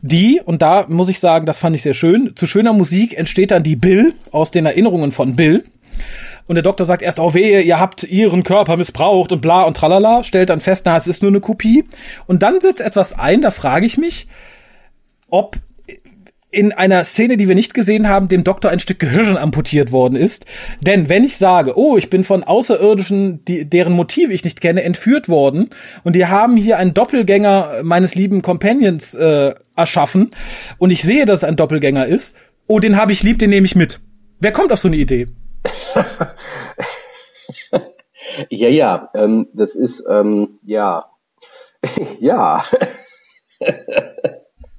die, und da muss ich sagen, das fand ich sehr schön, zu schöner Musik entsteht dann die Bill aus den Erinnerungen von Bill. Und der Doktor sagt erst, oh wehe, ihr habt ihren Körper missbraucht und bla und tralala, stellt dann fest, na, es ist nur eine Kopie. Und dann setzt etwas ein, da frage ich mich, ob in einer Szene, die wir nicht gesehen haben, dem Doktor ein Stück Gehirn amputiert worden ist. Denn wenn ich sage, oh, ich bin von Außerirdischen, die, deren Motive ich nicht kenne, entführt worden und die haben hier einen Doppelgänger meines lieben Companions äh, erschaffen und ich sehe, dass es ein Doppelgänger ist, oh, den habe ich lieb, den nehme ich mit. Wer kommt auf so eine Idee? ja, ja, ähm, das ist, ähm, ja, ja.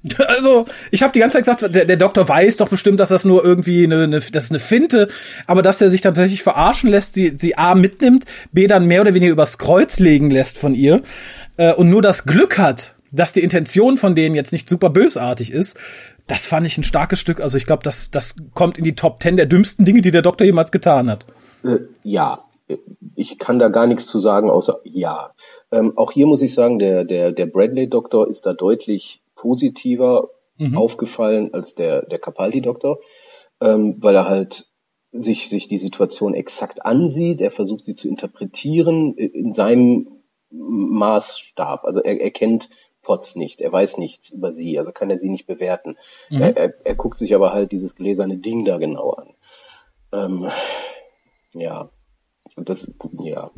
Also, ich habe die ganze Zeit gesagt, der, der Doktor weiß doch bestimmt, dass das nur irgendwie eine, eine, das ist eine Finte, aber dass er sich tatsächlich verarschen lässt, sie, sie A mitnimmt, B dann mehr oder weniger übers Kreuz legen lässt von ihr äh, und nur das Glück hat, dass die Intention von denen jetzt nicht super bösartig ist, das fand ich ein starkes Stück. Also ich glaube, das, das kommt in die Top Ten der dümmsten Dinge, die der Doktor jemals getan hat. Äh, ja, ich kann da gar nichts zu sagen, außer ja. Ähm, auch hier muss ich sagen, der, der, der Bradley-Doktor ist da deutlich positiver mhm. aufgefallen als der, der Capaldi-Doktor, ähm, weil er halt sich, sich die Situation exakt ansieht, er versucht sie zu interpretieren in seinem Maßstab. Also er, er kennt Potts nicht, er weiß nichts über sie, also kann er sie nicht bewerten. Mhm. Er, er, er guckt sich aber halt dieses gläserne Ding da genau an. Ähm, ja, das, ja.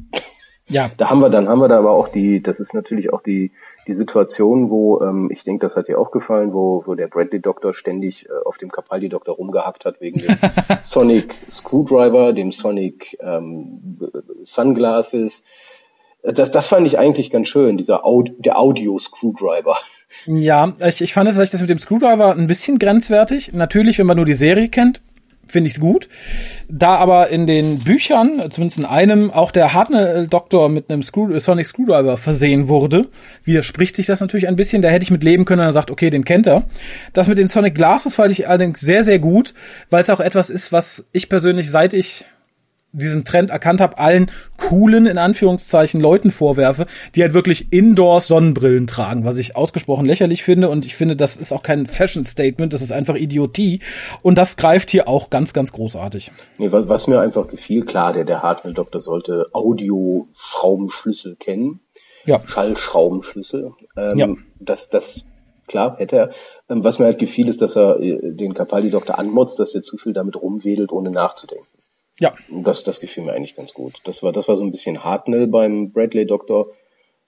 Ja. Da haben wir, dann haben wir da aber auch die, das ist natürlich auch die, die Situation, wo, ähm, ich denke, das hat dir auch gefallen, wo, wo der Bradley-Doktor ständig äh, auf dem Capaldi-Doktor rumgehackt hat wegen dem Sonic Screwdriver, dem Sonic ähm, Sunglasses. Das, das fand ich eigentlich ganz schön, dieser Aud der Audio-Screwdriver. Ja, ich, ich fand das mit dem Screwdriver ein bisschen grenzwertig. Natürlich, wenn man nur die Serie kennt, finde ich es gut. Da aber in den Büchern, zumindest in einem, auch der Hartnell-Doktor mit einem Screw äh, Sonic Screwdriver versehen wurde, widerspricht sich das natürlich ein bisschen. Da hätte ich mit leben können, er sagt, okay, den kennt er. Das mit den Sonic Glasses fand ich allerdings sehr, sehr gut, weil es auch etwas ist, was ich persönlich, seit ich diesen Trend erkannt habe, allen coolen, in Anführungszeichen, Leuten vorwerfe, die halt wirklich Indoors Sonnenbrillen tragen, was ich ausgesprochen lächerlich finde und ich finde, das ist auch kein Fashion-Statement, das ist einfach Idiotie und das greift hier auch ganz, ganz großartig. Nee, was, was mir einfach gefiel, klar, der, der Hartnell-Doktor sollte Audio-Schraubenschlüssel kennen, ja. Schallschraubenschlüssel, ähm, ja. das, das klar, hätte er. Ähm, was mir halt gefiel, ist, dass er äh, den Capaldi-Doktor anmotzt, dass er zu viel damit rumwedelt, ohne nachzudenken. Ja. Das, das gefiel mir eigentlich ganz gut. Das war, das war so ein bisschen Hartnell beim Bradley-Doktor.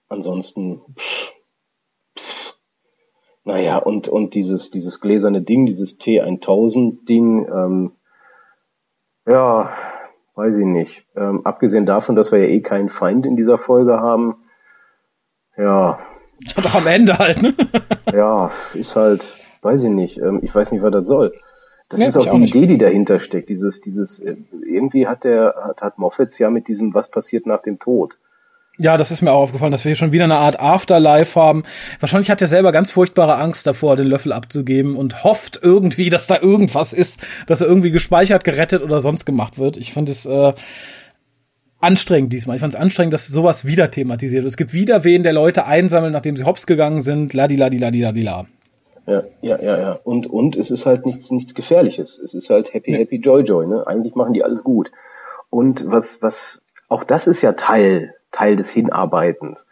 Ansonsten, pff, pff. naja, und, und dieses, dieses gläserne Ding, dieses T1000-Ding, ähm, ja, weiß ich nicht. Ähm, abgesehen davon, dass wir ja eh keinen Feind in dieser Folge haben, ja. Doch am Ende halt, ne? ja, ist halt, weiß ich nicht. Ähm, ich weiß nicht, was das soll. Das nee, ist auch die auch Idee, die dahinter steckt. Dieses, dieses, äh, irgendwie hat der, hat, hat Moffats ja mit diesem, was passiert nach dem Tod. Ja, das ist mir auch aufgefallen, dass wir hier schon wieder eine Art Afterlife haben. Wahrscheinlich hat er selber ganz furchtbare Angst davor, den Löffel abzugeben und hofft irgendwie, dass da irgendwas ist, dass er irgendwie gespeichert, gerettet oder sonst gemacht wird. Ich fand es äh, anstrengend diesmal. Ich fand es anstrengend, dass sowas wieder thematisiert wird. Es gibt wieder wen, der Leute einsammeln, nachdem sie hops gegangen sind. Ladi, ladi, ladi, ladi, la. Ja, ja, ja, ja. Und, und es ist halt nichts, nichts Gefährliches. Es ist halt happy, happy, joy, joy, ne? Eigentlich machen die alles gut. Und was, was, auch das ist ja Teil Teil des Hinarbeitens.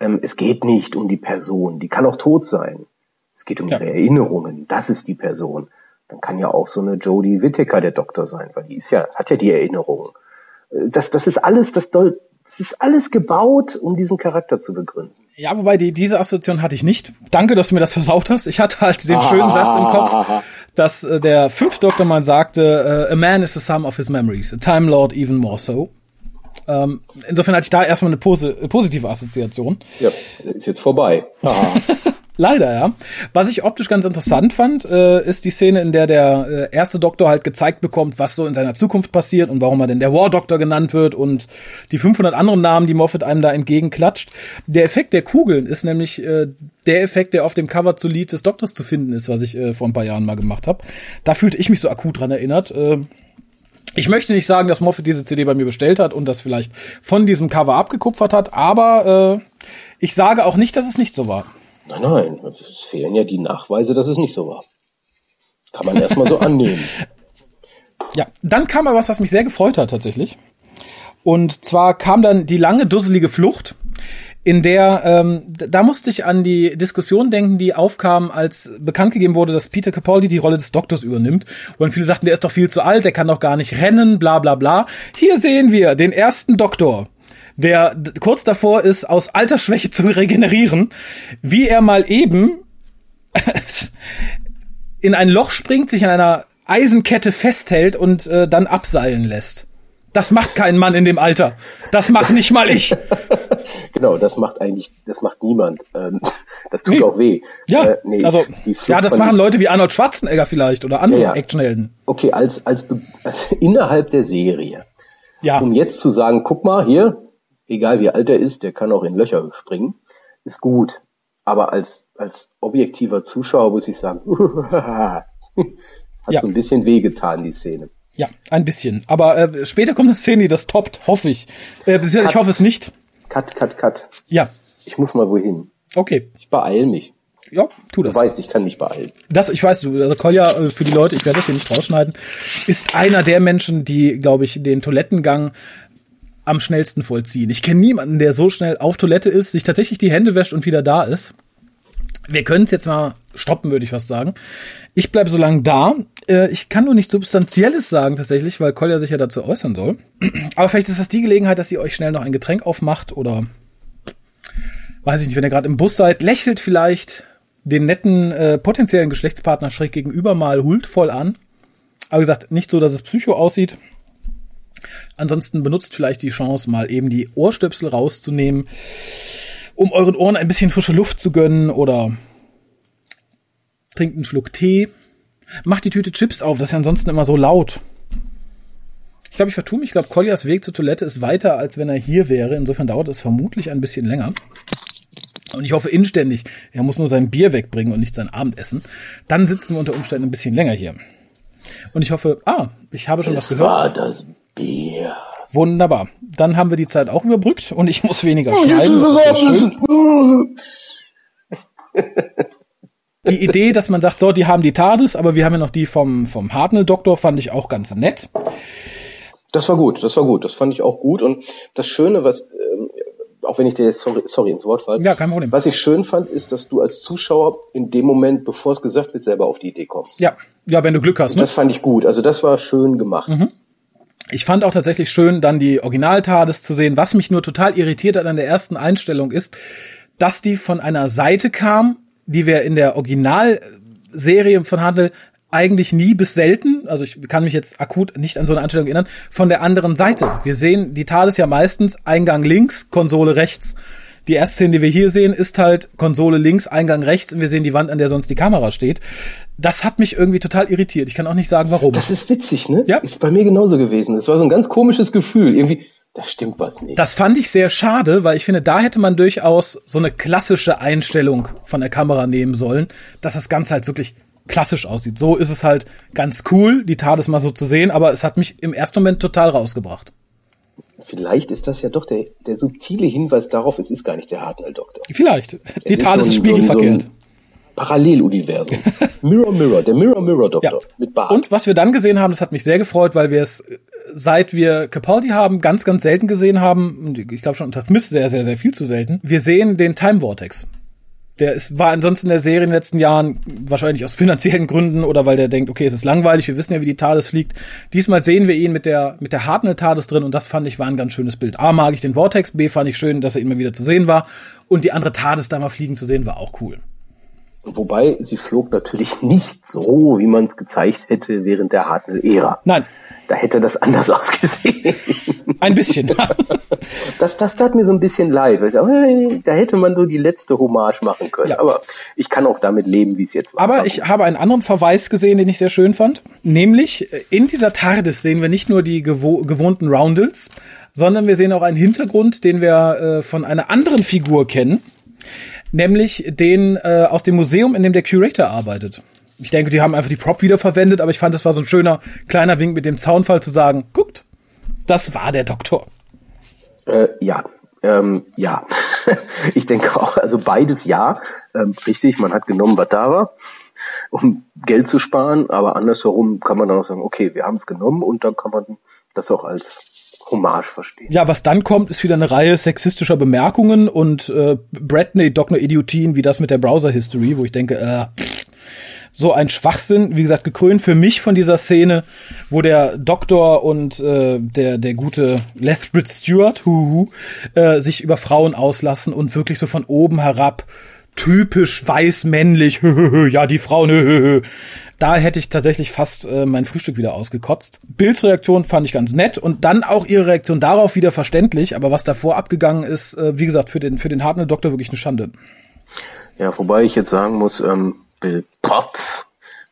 Ähm, es geht nicht um die Person, die kann auch tot sein. Es geht um ja. ihre Erinnerungen, das ist die Person. Dann kann ja auch so eine Jodie Whittaker der Doktor sein, weil die ist ja, hat ja die Erinnerungen. Äh, das, das ist alles, das, doll, das ist alles gebaut, um diesen Charakter zu begründen. Ja, wobei die, diese Assoziation hatte ich nicht. Danke, dass du mir das versaut hast. Ich hatte halt den schönen Satz im Kopf, dass äh, der Fünfdoktor mal sagte, uh, a man is the sum of his memories, a Time Lord even more so. Ähm, insofern hatte ich da erstmal eine pose positive Assoziation. Ja, ist jetzt vorbei. Leider, ja. Was ich optisch ganz interessant fand, äh, ist die Szene, in der der äh, erste Doktor halt gezeigt bekommt, was so in seiner Zukunft passiert und warum er denn der War Doctor genannt wird und die 500 anderen Namen, die Moffat einem da entgegenklatscht. Der Effekt der Kugeln ist nämlich äh, der Effekt, der auf dem Cover zu Lied des Doktors zu finden ist, was ich äh, vor ein paar Jahren mal gemacht habe. Da fühlte ich mich so akut dran erinnert. Äh, ich möchte nicht sagen, dass Moffat diese CD bei mir bestellt hat und das vielleicht von diesem Cover abgekupfert hat, aber äh, ich sage auch nicht, dass es nicht so war. Nein, nein, es fehlen ja die Nachweise, dass es nicht so war. Kann man erstmal so annehmen. Ja, dann kam aber was, was mich sehr gefreut hat tatsächlich. Und zwar kam dann die lange, dusselige Flucht in der, ähm, da musste ich an die Diskussion denken, die aufkam, als bekannt gegeben wurde, dass Peter Capaldi die Rolle des Doktors übernimmt. Und viele sagten, der ist doch viel zu alt, der kann doch gar nicht rennen, bla bla bla. Hier sehen wir den ersten Doktor, der kurz davor ist, aus Altersschwäche zu regenerieren, wie er mal eben in ein Loch springt, sich an einer Eisenkette festhält und äh, dann abseilen lässt. Das macht kein Mann in dem Alter. Das macht nicht mal ich. genau, das macht eigentlich, das macht niemand. Ähm, das tut nee. auch weh. Ja, äh, nee, also, ja, das machen Leute wie Arnold Schwarzenegger vielleicht oder andere ja, ja. Actionhelden. Okay, als, als, als innerhalb der Serie. Ja. Um jetzt zu sagen, guck mal, hier, egal wie alt er ist, der kann auch in Löcher springen, ist gut. Aber als, als objektiver Zuschauer muss ich sagen, hat ja. so ein bisschen wehgetan, die Szene. Ja, ein bisschen. Aber äh, später kommt eine Szene, die das toppt, hoffe ich. Äh, cut, ich hoffe es nicht. Cut, cut, cut. Ja. Ich muss mal wohin. Okay. Ich beeil mich. Ja, tu das. Du weißt, ich kann mich beeilen. Das, ich weiß, du, also Kolja, äh, für die Leute, ich werde das hier nicht rausschneiden, ist einer der Menschen, die, glaube ich, den Toilettengang am schnellsten vollziehen. Ich kenne niemanden, der so schnell auf Toilette ist, sich tatsächlich die Hände wäscht und wieder da ist. Wir können es jetzt mal stoppen, würde ich fast sagen. Ich bleibe so lange da. Äh, ich kann nur nicht Substanzielles sagen tatsächlich, weil Kolja sich ja dazu äußern soll. Aber vielleicht ist das die Gelegenheit, dass ihr euch schnell noch ein Getränk aufmacht oder weiß ich nicht, wenn ihr gerade im Bus seid, lächelt vielleicht den netten äh, potenziellen Geschlechtspartner schräg gegenüber mal huldvoll an. Aber wie gesagt, nicht so, dass es psycho aussieht. Ansonsten benutzt vielleicht die Chance, mal eben die Ohrstöpsel rauszunehmen, um euren Ohren ein bisschen frische Luft zu gönnen oder trinkt einen Schluck Tee, macht die Tüte Chips auf, das ist ja ansonsten immer so laut. Ich glaube, ich vertue mich. Ich glaube, Koljas Weg zur Toilette ist weiter, als wenn er hier wäre. Insofern dauert es vermutlich ein bisschen länger. Und ich hoffe inständig, er muss nur sein Bier wegbringen und nicht sein Abendessen. Dann sitzen wir unter Umständen ein bisschen länger hier. Und ich hoffe, ah, ich habe schon es was gehört. war das Bier. Wunderbar. Dann haben wir die Zeit auch überbrückt und ich muss weniger schneiden. die Idee, dass man sagt, so, die haben die TARDIS, aber wir haben ja noch die vom, vom Hartnell-Doktor, fand ich auch ganz nett. Das war gut, das war gut, das fand ich auch gut. Und das Schöne, was, ähm, auch wenn ich dir jetzt sorry, sorry ins Wort falle, ja, kein Problem. was ich schön fand, ist, dass du als Zuschauer in dem Moment, bevor es gesagt wird, selber auf die Idee kommst. Ja, ja, wenn du Glück hast. Ne? Das fand ich gut. Also das war schön gemacht. Mhm. Ich fand auch tatsächlich schön, dann die Original-TARDIS zu sehen. Was mich nur total irritiert hat an der ersten Einstellung ist, dass die von einer Seite kam, die wir in der Originalserie von Handel eigentlich nie bis selten, also ich kann mich jetzt akut nicht an so eine Einstellung erinnern, von der anderen Seite. Wir sehen die TARDIS ja meistens Eingang links, Konsole rechts. Die erste Szene, die wir hier sehen, ist halt Konsole links, Eingang rechts und wir sehen die Wand, an der sonst die Kamera steht. Das hat mich irgendwie total irritiert. Ich kann auch nicht sagen, warum. Das ist witzig, ne? Ja. Ist bei mir genauso gewesen. Es war so ein ganz komisches Gefühl. Irgendwie, Da stimmt was nicht. Das fand ich sehr schade, weil ich finde, da hätte man durchaus so eine klassische Einstellung von der Kamera nehmen sollen, dass das Ganze halt wirklich klassisch aussieht. So ist es halt ganz cool, die TARDIS mal so zu sehen, aber es hat mich im ersten Moment total rausgebracht. Vielleicht ist das ja doch der, der subtile Hinweis darauf, es ist gar nicht der Hartnell-Doktor. Vielleicht. Die Es TARDIS ist so ein- so ein- spiegelverkehrt. So ein Paralleluniversum. Mirror Mirror, der Mirror Mirror Doktor Ja. mit Bart. Und was wir dann gesehen haben, das hat mich sehr gefreut, weil wir es, seit wir Capaldi haben, ganz, ganz selten gesehen haben. Ich glaube schon unter Smith sehr, sehr, sehr viel zu selten. Wir sehen den Time Vortex. Der ist, war ansonsten in der Serie in den letzten Jahren wahrscheinlich aus finanziellen Gründen oder weil der denkt, okay, es ist langweilig, wir wissen ja, wie die TARDIS fliegt. Diesmal sehen wir ihn mit der, mit der Hartnell TARDIS drin und das fand ich war ein ganz schönes Bild. A, mag ich den Vortex, B, fand ich schön, dass er immer wieder zu sehen war und die andere TARDIS da mal fliegen zu sehen war auch cool. Wobei sie flog natürlich nicht so, wie man es gezeigt hätte während der Hartnell-Ära. Nein, Da hätte das anders ausgesehen. ein bisschen. Das, das tat mir so ein bisschen leid. Weil ich sag, hey, da hätte man so die letzte Hommage machen können. Ja. Aber ich kann auch damit leben, wie es jetzt war. Aber ich habe einen anderen Verweis gesehen, den ich sehr schön fand. Nämlich, äh, in dieser TARDIS sehen wir nicht nur die gewo gewohnten Roundels, sondern wir sehen auch einen Hintergrund, den wir äh, von einer anderen Figur kennen. Nämlich den äh, aus dem Museum, in dem der Curator arbeitet. Ich denke, die haben einfach die Prop wiederverwendet, aber ich fand, das war so ein schöner kleiner Wink mit dem Zaunfall zu sagen, guckt, das war der Doktor. Äh, ja, ähm, ja. ich denke auch, also beides ja. Ähm, richtig, man hat genommen, was da war, um Geld zu sparen, aber andersherum kann man auch sagen, okay, wir haben es genommen und dann kann man das auch als Hommage verstehen. Ja, was dann kommt, ist wieder eine Reihe sexistischer Bemerkungen und äh, Bradley Dr. Idiotien, wie das mit der Browser History, wo ich denke, äh, so ein Schwachsinn, wie gesagt, gekrönt für mich von dieser Szene, wo der Doktor und äh, der der gute Lethbridge Stewart, huhu, äh, sich über Frauen auslassen und wirklich so von oben herab typisch weiß männlich, ja, die Frauen, da hätte ich tatsächlich fast äh, mein Frühstück wieder ausgekotzt. Bilds Reaktion fand ich ganz nett und dann auch ihre Reaktion darauf wieder verständlich, aber was davor abgegangen ist, äh, wie gesagt, für den für den harten Doktor wirklich eine Schande. Ja, wobei ich jetzt sagen muss, ähm, Bill Potts,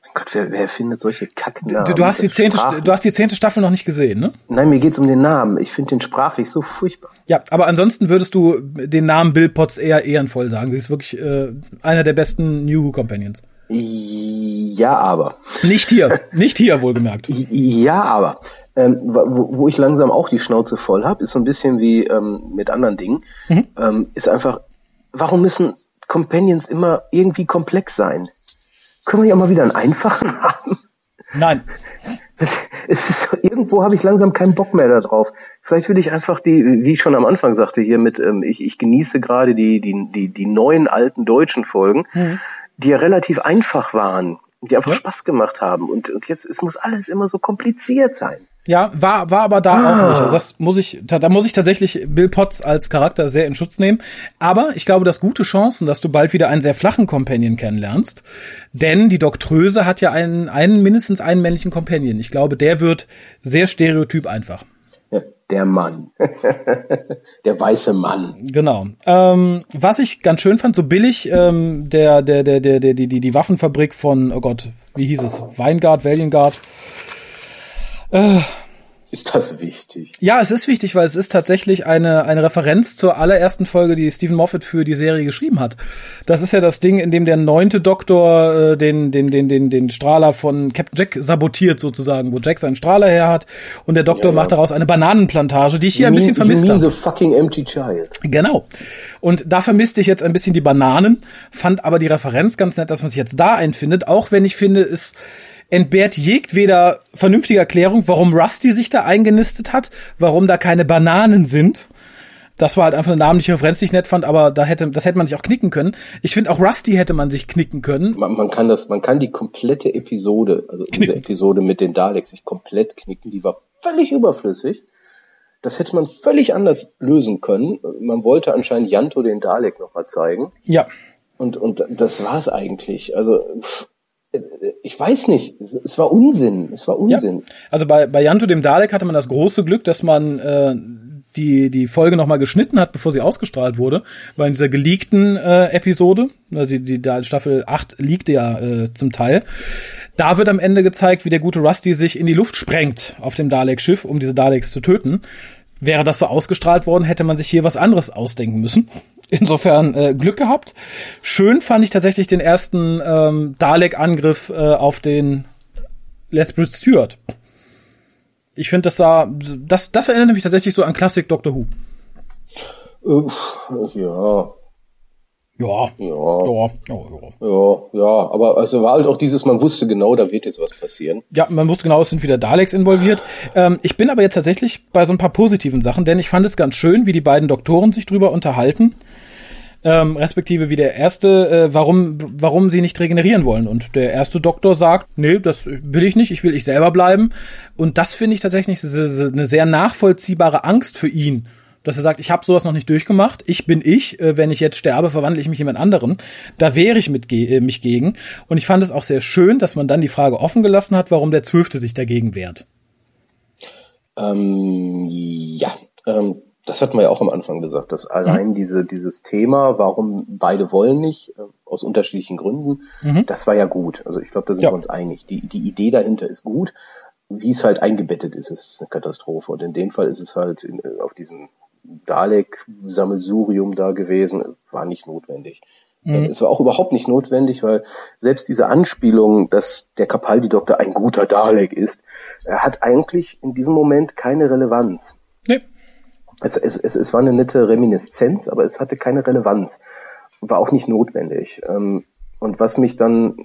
mein Gott, wer, wer findet solche Kacknamen? Du, du hast die zehnte, sprachlich- du hast die zehnte Staffel noch nicht gesehen, ne? Nein, mir geht's um den Namen. Ich finde den sprachlich so furchtbar. Ja, aber ansonsten würdest du den Namen Bill Potts eher ehrenvoll sagen. Sie ist wirklich äh, einer der besten New Who Companions. Ja, aber. Nicht hier, nicht hier wohlgemerkt. Ja, aber. Ähm, wo, wo ich langsam auch die Schnauze voll habe, ist so ein bisschen wie ähm, mit anderen Dingen, ähm, ist einfach, warum müssen Companions immer irgendwie komplex sein? Können wir auch mal wieder einen einfachen haben? Nein, Es ist irgendwo habe ich langsam keinen Bock mehr darauf. Vielleicht will ich einfach die, wie ich schon am Anfang sagte, hier mit, ähm, ich, ich genieße gerade die, die, die, die neuen alten deutschen Folgen, die ja relativ einfach waren, die einfach Ja. Spaß gemacht haben. Und, und jetzt, es muss alles immer so kompliziert sein. Ja, war, war aber da auch nicht. Also das muss ich, da, da muss ich tatsächlich Bill Potts als Charakter sehr in Schutz nehmen. Aber ich glaube, dass gute Chancen, dass du bald wieder einen sehr flachen Companion kennenlernst. Denn die Doktröse hat ja einen, einen, mindestens einen männlichen Companion. Ich glaube, der wird sehr stereotyp einfach. Der Mann. der weiße Mann. Genau. Ähm, was ich ganz schön fand, so billig, ähm, der, der, der, der, der, die, die, die Waffenfabrik von, oh Gott, wie hieß es? Weingard, Valiantgard. Ist das wichtig? Ja, es ist wichtig, weil es ist tatsächlich eine, eine Referenz zur allerersten Folge, die Stephen Moffat für die Serie geschrieben hat. Das ist ja das Ding, in dem der neunte Doktor äh, den, den, den, den, den Strahler von Captain Jack sabotiert sozusagen, wo Jack seinen Strahler her hat und der Doktor Ja, ja. macht daraus eine Bananenplantage, die ich hier ein bisschen You mean- vermisst you mean habe. the fucking empty child. Genau. Und da vermisste ich jetzt ein bisschen die Bananen, fand aber die Referenz ganz nett, dass man sich jetzt da einfindet, auch wenn ich finde, es entbehrt jedweder vernünftige Erklärung, warum Rusty sich da eingenistet hat, warum da keine Bananen sind. Das war halt einfach eine namentliche Referenz, die ich nett fand, aber da hätte, das hätte man sich auch knicken können. Ich finde, auch Rusty hätte man sich knicken können. Man, man kann das, man kann die komplette Episode, also Knicken. diese Episode mit den Daleks, sich komplett knicken. Die war völlig überflüssig. Das hätte man völlig anders lösen können. Man wollte anscheinend Janto den Dalek nochmal zeigen. Ja. Und, und das war's eigentlich. Also, pff, ich weiß nicht. Es, war Unsinn. Es war Ja. Unsinn. Also bei, bei Janto dem Dalek hatte man das große Glück, dass man äh, die, die Folge nochmal geschnitten hat, bevor sie ausgestrahlt wurde, weil in dieser geleakten äh, Episode, also die, die Staffel 8 liegte ja äh, zum Teil, da wird am Ende gezeigt, wie der gute Rusty sich in die Luft sprengt auf dem Dalek-Schiff, um diese Daleks zu töten. Wäre das so ausgestrahlt worden, hätte man sich hier was anderes ausdenken müssen. Insofern äh, Glück gehabt. Schön fand ich tatsächlich den ersten ähm, Dalek-Angriff äh, auf den Lethbridge Stewart. Ich finde, das sah, das, das erinnert mich tatsächlich so an Classic Doctor Who. Uff, ja. Ja. Ja. Ja, ja, ja. Ja, ja, aber also war halt auch dieses, man wusste genau, da wird jetzt was passieren. Ja, man wusste genau, es sind wieder Daleks involviert. Ähm, ich bin aber jetzt tatsächlich bei so ein paar positiven Sachen, denn ich fand es ganz schön, wie die beiden Doktoren sich drüber unterhalten. Ähm, respektive wie der erste, äh, warum, warum sie nicht regenerieren wollen. Und der erste Doktor sagt, nee, das will ich nicht, ich will ich selber bleiben. Und das finde ich tatsächlich eine sehr nachvollziehbare Angst für ihn. Dass er sagt, ich habe sowas noch nicht durchgemacht, ich bin ich, äh, wenn ich jetzt sterbe, verwandle ich mich jemand anderen. Da wehre ich mit, äh, mich gegen. Und ich fand es auch sehr schön, dass man dann die Frage offen gelassen hat, warum der Zwölfte sich dagegen wehrt. Ähm, ja, ähm, das hatten wir ja auch am Anfang gesagt, dass allein mhm. diese, dieses Thema, warum beide wollen nicht, äh, aus unterschiedlichen Gründen, mhm. das war ja gut. Also ich glaube, da sind ja. wir uns einig. Die, die Idee dahinter ist gut. Wie es halt eingebettet ist, ist eine Katastrophe. Und in dem Fall ist es halt in, äh, auf diesem Dalek-Sammelsurium da gewesen, war nicht notwendig. Mhm. Es war auch überhaupt nicht notwendig, weil selbst diese Anspielung, dass der Capaldi-Doktor ein guter Dalek ist, hat eigentlich in diesem Moment keine Relevanz. Nee. Es, es, es, es war eine nette Reminiszenz, aber es hatte keine Relevanz. War auch nicht notwendig. Ähm, und was mich dann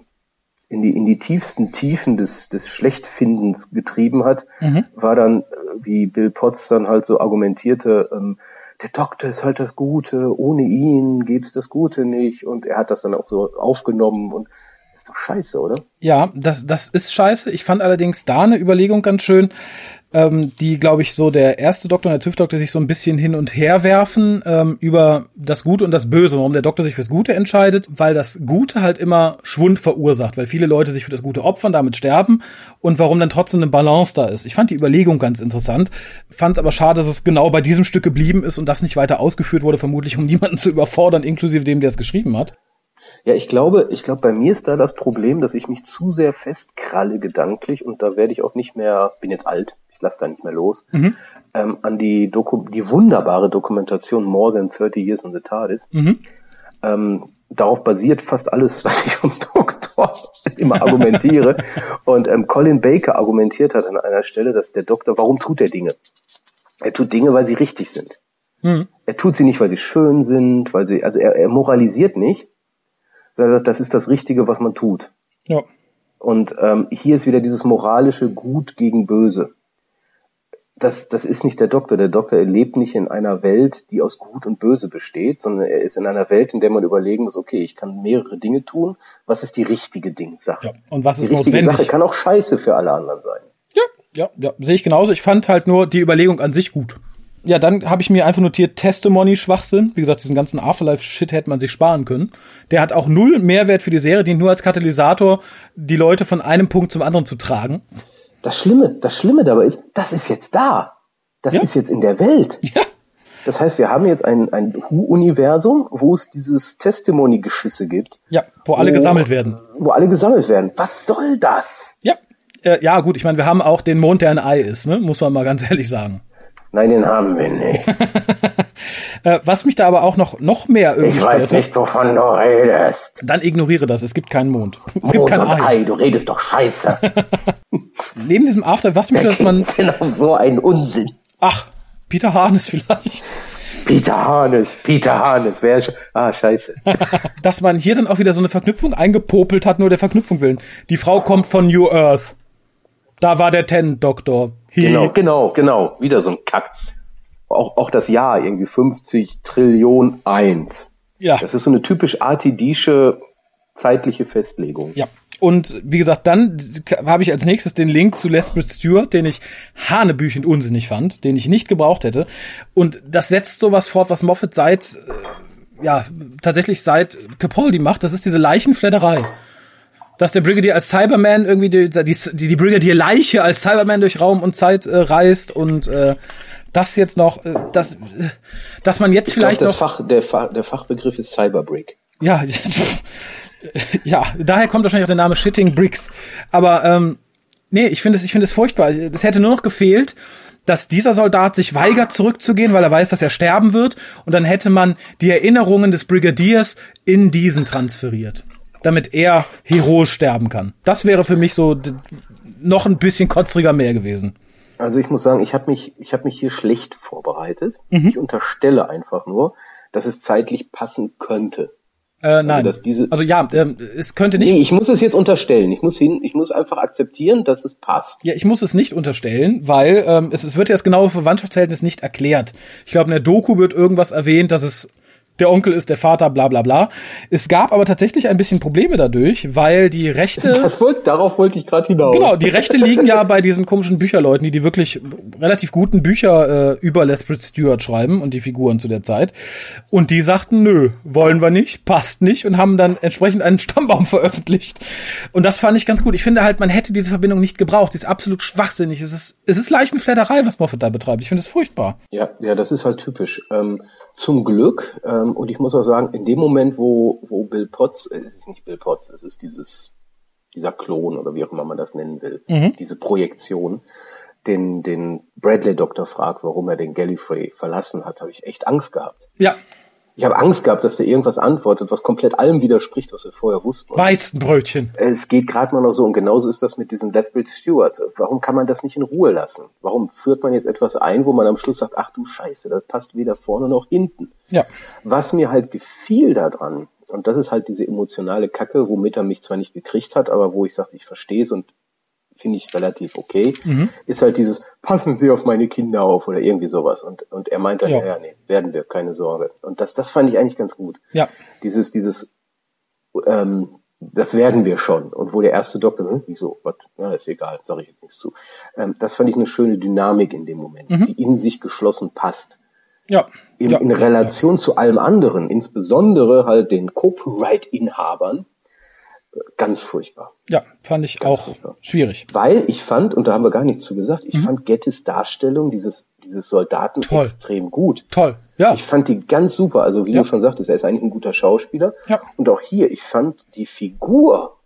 in die, in die tiefsten Tiefen des, des Schlechtfindens getrieben hat, mhm. war dann, wie Bill Potts dann halt so argumentierte, ähm, der Doktor ist halt das Gute, ohne ihn gäbe es das Gute nicht. Und er hat das dann auch so aufgenommen und ist doch scheiße, oder? Ja, das, das ist scheiße. Ich fand allerdings da eine Überlegung ganz schön ähm, die, glaube ich, so der erste Doktor und der TÜV-Doktor sich so ein bisschen hin und her werfen ähm, über das Gute und das Böse, warum der Doktor sich fürs Gute entscheidet, weil das Gute halt immer Schwund verursacht, weil viele Leute sich für das Gute opfern, damit sterben und warum dann trotzdem eine Balance da ist. Ich fand die Überlegung ganz interessant, fand aber schade, dass es genau bei diesem Stück geblieben ist und das nicht weiter ausgeführt wurde, vermutlich um niemanden zu überfordern, inklusive dem, der es geschrieben hat. Ja, ich glaube, ich glaube, bei mir ist da das Problem, dass ich mich zu sehr festkralle gedanklich und da werde ich auch nicht mehr, bin jetzt alt, ich lasse da nicht mehr los, mhm. ähm, an die, Doku die wunderbare Dokumentation More Than 30 Years on the TARDIS. Mhm. Ähm, darauf basiert fast alles, was ich vom Doktor immer argumentiere. Und ähm, Colin Baker argumentiert hat an einer Stelle, dass der Doktor, warum tut er Dinge? Er tut Dinge, weil sie richtig sind. Mhm. Er tut sie nicht, weil sie schön sind, weil sie, also er, er moralisiert nicht, sondern das ist das Richtige, was man tut. Ja. Und ähm, hier ist wieder dieses moralische Gut gegen Böse das, das ist nicht der Doktor. Der Doktor lebt nicht in einer Welt, die aus Gut und Böse besteht, sondern er ist in einer Welt, in der man überlegen muss, okay, ich kann mehrere Dinge tun. Was ist die richtige Ding Sache? Ja, und was ist die richtige notwendig? Sache kann auch scheiße für alle anderen sein. Ja, ja, ja, sehe ich genauso. Ich fand halt nur die Überlegung an sich gut. Ja, dann habe ich mir einfach notiert, Testimony-Schwachsinn. Wie gesagt, diesen ganzen Afterlife-Shit hätte man sich sparen können. Der hat auch null Mehrwert für die Serie, dient nur als Katalysator, die Leute von einem Punkt zum anderen zu tragen. Das Schlimme, das Schlimme dabei ist, das ist jetzt da. Das ja. ist jetzt in der Welt. Ja. Das heißt, wir haben jetzt ein, ein Hu-Universum, wo es dieses Testimony-Geschisse gibt. Ja, wo alle wo, gesammelt werden. Wo alle gesammelt werden. Was soll das? Ja, äh, ja gut, ich meine, wir haben auch den Mond, der ein Ei ist, ne? muss man mal ganz ehrlich sagen. Nein, den haben wir nicht. Äh, was mich da aber auch noch, noch mehr irgendwie Ich weiß störte, nicht, wovon du redest. Dann ignoriere das, es gibt keinen Mond. Es Mond gibt kein Ei. Ei. Du redest doch scheiße. Neben diesem After, was mich, dass man... Denn auf so einen Unsinn. Ach, Peter Harnes vielleicht. Peter Harnes, Peter Harnes, wer ah, scheiße. dass man hier dann auch wieder so eine Verknüpfung eingepopelt hat, nur der Verknüpfung willen. Die Frau kommt von New Earth. Da war der Ten-Doktor. Genau, genau, genau. Wieder so ein Kack. Auch, auch das Jahr, irgendwie 50 Trillion eins. Ja. Das ist so eine typisch RTDische zeitliche Festlegung. Ja. Und wie gesagt, dann habe ich als nächstes den Link zu Lethbridge Stewart, den ich hanebüchend unsinnig fand, den ich nicht gebraucht hätte. Und das setzt sowas fort, was Moffat seit, äh, ja, tatsächlich seit Capaldi macht. Das ist diese Leichenfledderei dass der Brigadier als Cyberman irgendwie die, die, die Brigadier-Leiche als Cyberman durch Raum und Zeit äh, reist und äh, das jetzt noch, äh, das, äh, dass man jetzt vielleicht glaub, das noch. Fach, der, Fach, der Fachbegriff ist Cyberbrick. Ja, ja, daher kommt wahrscheinlich auch der Name Shitting Bricks. Aber ähm, nee, ich finde es, ich finde es furchtbar. Es hätte nur noch gefehlt, dass dieser Soldat sich weigert zurückzugehen, weil er weiß, dass er sterben wird. Und dann hätte man die Erinnerungen des Brigadiers in diesen transferiert, damit er heroisch sterben kann. Das wäre für mich so noch ein bisschen kotzriger mehr gewesen. Also ich muss sagen, ich habe mich, ich habe mich hier schlecht vorbereitet. Mhm. Ich unterstelle einfach nur, dass es zeitlich passen könnte. Äh, also, nein. Also, diese, also ja, äh, es könnte nicht. Nee, ich muss es jetzt unterstellen. Ich muss hin, ich muss einfach akzeptieren, dass es passt. Ja, ich muss es nicht unterstellen, weil ähm, es, es wird ja das genaue Verwandtschaftsverhältnis nicht erklärt. Ich glaube, in der Doku wird irgendwas erwähnt, dass es der Onkel ist der Vater, bla bla bla. Es gab aber tatsächlich ein bisschen Probleme dadurch, weil die Rechte. Das wollte, darauf wollte ich gerade hinaus. Genau, die Rechte liegen ja bei diesen komischen Bücherleuten, die die wirklich relativ guten Bücher äh, über Lethbridge Stewart schreiben und die Figuren zu der Zeit. Und die sagten, nö, wollen wir nicht, passt nicht und haben dann entsprechend einen Stammbaum veröffentlicht. Und das fand ich ganz gut. Ich finde halt, man hätte diese Verbindung nicht gebraucht. Die ist absolut schwachsinnig. Es ist, es ist Leichenfledderei, was Moffat da betreibt. Ich finde es furchtbar. Ja, ja, das ist halt typisch. Ähm, zum Glück, ähm, und ich muss auch sagen, in dem Moment, wo, wo Bill Potts, äh, es ist nicht Bill Potts, es ist dieses, dieser Klon oder wie auch immer man das nennen will, mhm. diese Projektion, den, den Bradley-Doktor fragt, warum er den Gallifrey verlassen hat, habe ich echt Angst gehabt. Ja, ich habe Angst gehabt, dass der irgendwas antwortet, was komplett allem widerspricht, was wir vorher wussten. Weizenbrötchen. Es geht gerade mal noch so und genauso ist das mit diesem Lethbridge Stewart. Warum kann man das nicht in Ruhe lassen? Warum führt man jetzt etwas ein, wo man am Schluss sagt, ach du Scheiße, das passt weder vorne noch hinten. Ja. Was mir halt gefiel daran, und das ist halt diese emotionale Kacke, womit er mich zwar nicht gekriegt hat, aber wo ich sagte, ich verstehe es und finde ich relativ okay, mhm. ist halt dieses, passen Sie auf meine Kinder auf oder irgendwie sowas. Und, und er meint dann, ja. ja, nee, werden wir, keine Sorge. Und das, das fand ich eigentlich ganz gut. Ja. Dieses, dieses, ähm, das werden wir schon. Und wo der erste Doktor, hm, wieso, was, ja, ist egal, sage ich jetzt nichts zu. Ähm, das fand ich eine schöne Dynamik in dem Moment, mhm. die in sich geschlossen passt. Ja. In, ja. in Relation zu allem anderen, insbesondere halt den Copyright-Inhabern, ganz furchtbar. Ja, fand ich ganz auch furchtbar. schwierig. Weil ich fand, und da haben wir gar nichts zu gesagt, ich mhm. fand Gettys Darstellung dieses, dieses Soldaten Toll. extrem gut. Toll, ja. Ich fand die ganz super. Also wie ja. du schon sagtest, er ist eigentlich ein guter Schauspieler. Ja. Und auch hier, ich fand die Figur,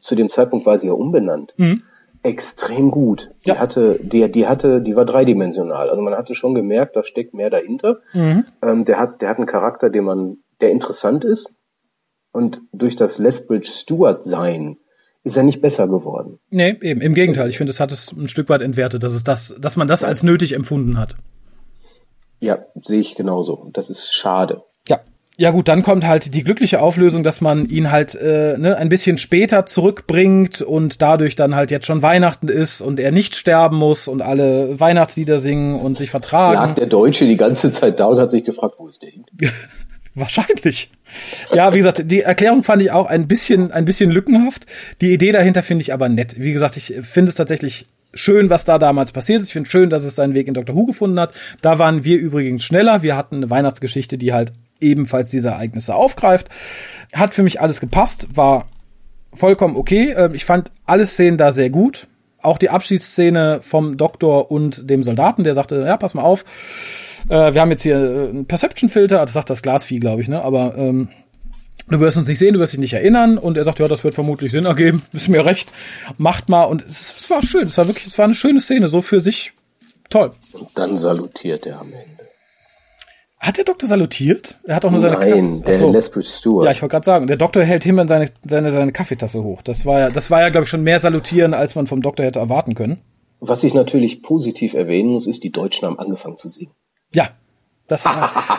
zu dem Zeitpunkt war sie ja umbenannt, mhm. extrem gut. Die ja. hatte, die, die hatte, die war dreidimensional. Also man hatte schon gemerkt, da steckt mehr dahinter. Mhm. Ähm, der hat, der hat einen Charakter, den man, der interessant ist und durch das Lethbridge Stewart sein ist er nicht besser geworden. Nee, eben. Im Gegenteil. Ich finde, es hat es ein Stück weit entwertet, dass es das, dass man das als nötig empfunden hat. Ja, sehe ich genauso. Das ist schade. Ja. Ja gut, dann kommt halt die glückliche Auflösung, dass man ihn halt äh, ne, ein bisschen später zurückbringt und dadurch dann halt jetzt schon Weihnachten ist und er nicht sterben muss und alle Weihnachtslieder singen und sich vertragen. Lag der Deutsche die ganze Zeit da und hat sich gefragt, wo ist der hin? Wahrscheinlich. Ja, wie gesagt, die Erklärung fand ich auch ein bisschen, ein bisschen lückenhaft. Die Idee dahinter finde ich aber nett. Wie gesagt, ich finde es tatsächlich schön, was da damals passiert ist. Ich finde schön, dass es seinen Weg in Doctor Who gefunden hat. Da waren wir übrigens schneller. Wir hatten eine Weihnachtsgeschichte, die halt ebenfalls diese Ereignisse aufgreift. Hat für mich alles gepasst, war vollkommen okay. Ähm, ich fand alle Szenen da sehr gut. Auch die Abschiedsszene vom Doktor und dem Soldaten, der sagte, ja, pass mal auf äh, wir haben jetzt hier äh, einen Perception-Filter, das sagt das Glasvieh, glaube ich, ne? Aber ähm, du wirst uns nicht sehen, du wirst dich nicht erinnern. Und er sagt, ja, das wird vermutlich Sinn ergeben, ist mir recht, macht mal. Und es, es war schön, es war wirklich, es war eine schöne Szene, so für sich toll. Und dann salutiert er am Ende. Hat der Doktor salutiert? Er hat auch nur seine Nein, der so. Lethbridge Stewart. Ja, ich wollte gerade sagen, der Doktor hält immer seine, seine, seine Kaffeetasse hoch. Das war ja, das war ja, glaube ich, schon mehr salutieren, als man vom Doktor hätte erwarten können. Was ich natürlich positiv erwähnen muss, ist, die Deutschen haben angefangen zu singen. Ja, das,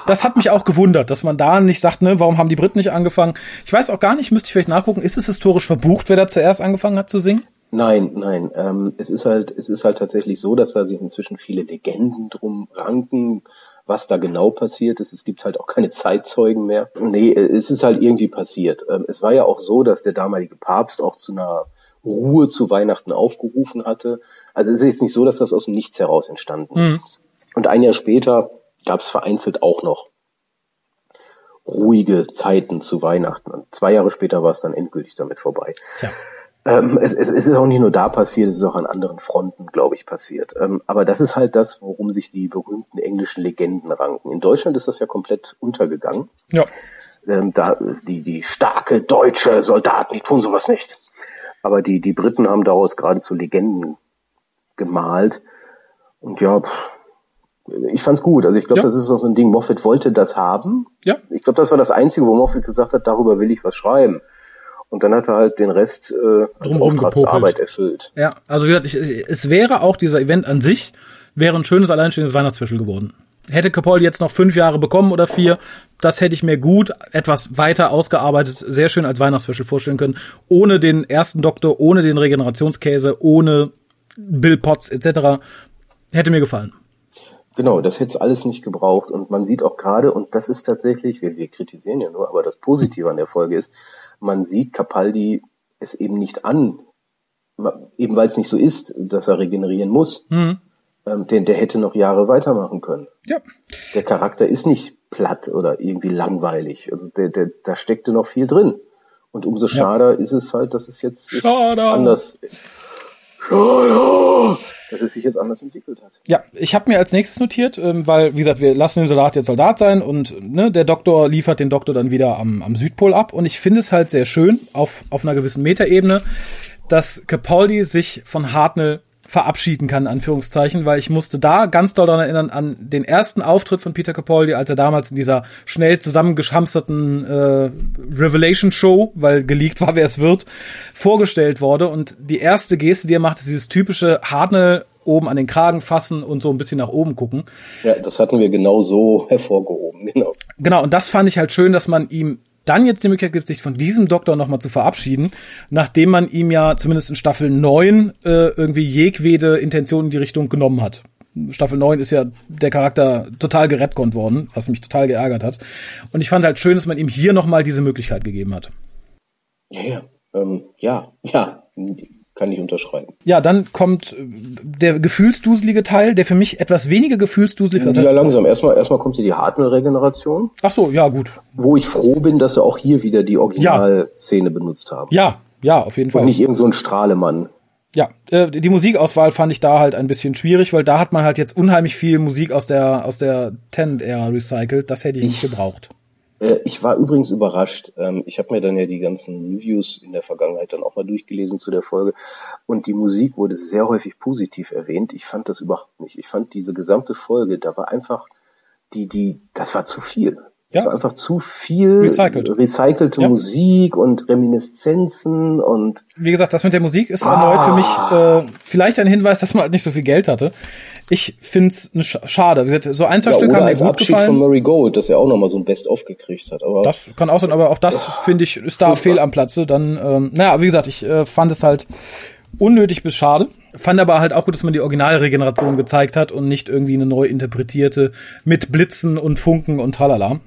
das hat mich auch gewundert, dass man da nicht sagt, ne, warum haben die Briten nicht angefangen? Ich weiß auch gar nicht, müsste ich vielleicht nachgucken, ist es historisch verbucht, wer da zuerst angefangen hat zu singen? Nein, nein. Ähm, es ist halt, es ist halt tatsächlich so, dass da sich inzwischen viele Legenden drum ranken, was da genau passiert ist. Es gibt halt auch keine Zeitzeugen mehr. Nee, es ist halt irgendwie passiert. Ähm, es war ja auch so, dass der damalige Papst auch zu einer Ruhe zu Weihnachten aufgerufen hatte. Also es ist jetzt nicht so, dass das aus dem Nichts heraus entstanden ist. Mhm. Und ein Jahr später gab es vereinzelt auch noch ruhige Zeiten zu Weihnachten. Und zwei Jahre später war es dann endgültig damit vorbei. Ja. Ähm, es, es, es, ist auch nicht nur da passiert, es ist auch an anderen Fronten, glaube ich, passiert. Ähm, aber das ist halt das, worum sich die berühmten englischen Legenden ranken. In Deutschland ist das ja komplett untergegangen. Ja. Ähm, da, die, die starke deutsche Soldaten, die tun sowas nicht. Aber die, die Briten haben daraus geradezu Legenden gemalt, Und ja, pff, ich fand's gut. Also ich glaube, Ja. das ist auch so ein Ding. Moffat wollte das haben. Ja. Ich glaube, das war das Einzige, wo Moffat gesagt hat, darüber will ich was schreiben. Und dann hat er halt den Rest äh, als Auftragsarbeit erfüllt. Ja, also wie gesagt, ich, es wäre auch dieser Event an sich, wäre ein schönes alleinstehendes Weihnachtsspecial geworden. Hätte Capaldi jetzt noch fünf Jahre bekommen oder vier, das hätte ich mir gut, etwas weiter ausgearbeitet, sehr schön als Weihnachtsspecial vorstellen können. Ohne den ersten Doktor, ohne den Regenerationskäse, ohne Bill Potts etc. Hätte mir gefallen. Genau, das hätte es alles nicht gebraucht. Und man sieht auch gerade, und das ist tatsächlich, wir, wir kritisieren ja nur, aber das Positive an der Folge ist, man sieht Capaldi es eben nicht an, eben weil es nicht so ist, dass er regenerieren muss. Mhm. Ähm, denn der hätte noch Jahre weitermachen können. Ja. Der Charakter ist nicht platt oder irgendwie langweilig. Also der, der, da steckte noch viel drin. Und umso schade ist es halt, dass es jetzt Schade. anders. Schade! Dass es sich jetzt anders entwickelt hat. Ja, ich habe mir als nächstes notiert, ähm, weil, wie gesagt, wir lassen den Soldat jetzt Soldat sein und ne, der Doktor liefert den Doktor dann wieder am, am Südpol ab. Und ich finde es halt sehr schön, auf, auf einer gewissen Metaebene, dass Capaldi sich von Hartnell verabschieden kann, in Anführungszeichen, weil ich musste da ganz doll daran erinnern, an den ersten Auftritt von Peter Capaldi, als er damals in dieser schnell zusammengeschamsterten äh, Revelation-Show, weil geleakt war, wer es wird, vorgestellt wurde. Und die erste Geste, die er macht, ist dieses typische Hartnell oben an den Kragen fassen und so ein bisschen nach oben gucken. Ja, das hatten wir genau so hervorgehoben, genau. Genau, und das fand ich halt schön, dass man ihm dann jetzt die Möglichkeit gibt, sich von diesem Doktor nochmal zu verabschieden, nachdem man ihm ja zumindest in Staffel 9 äh, irgendwie jegwede Intention in die Richtung genommen hat. Staffel 9 ist ja der Charakter total gerettet worden, was mich total geärgert hat. Und ich fand halt schön, dass man ihm hier nochmal diese Möglichkeit gegeben hat. Ja, ja, ähm, ja, ja, kann ich unterschreiben. Ja, dann kommt äh, der gefühlsduselige Teil, der für mich etwas weniger gefühlsduselig was ja, langsam. Erstmal, erstmal kommt hier die Hartnell-Regeneration, Ach so, ja, gut. wo ich froh bin, dass sie auch hier wieder die Originalszene benutzt haben. Ja, ja, auf jeden Fall. Und nicht irgend so ein Strahlemann. Ja, äh, die Musikauswahl fand ich da halt ein bisschen schwierig, weil da hat man halt jetzt unheimlich viel Musik aus der aus der Tenant-Ära recycelt. Das hätte ich nicht gebraucht. Äh, Ich war übrigens überrascht. Ähm, Ich habe mir dann ja die ganzen Reviews in der Vergangenheit dann auch mal durchgelesen zu der Folge. Und die Musik wurde sehr häufig positiv erwähnt. Ich fand das überhaupt nicht. Ich fand diese gesamte Folge, da war einfach die, die, das war zu viel. Ja. war einfach zu viel Recycelt. recycelte Ja. Musik und Reminiszenzen und Wie gesagt, das mit der Musik ist Ah. erneut für mich äh, vielleicht ein Hinweis, dass man halt nicht so viel Geld hatte. Ich find's ne Sch schade. Wie gesagt, so ein, zwei ja, Stück haben mir gut Abschied von gefallen. Murray Gold, dass er auch nochmal so ein Best-of gekriegt hat. Aber Das kann auch sein, aber auch das finde ich ist da fehl am Platze. Dann, ähm, naja, wie gesagt, ich äh, fand es halt unnötig bis schade. Fand aber halt auch gut, dass man die Originalregeneration gezeigt hat und nicht irgendwie eine neu interpretierte mit Blitzen und Funken und tralala.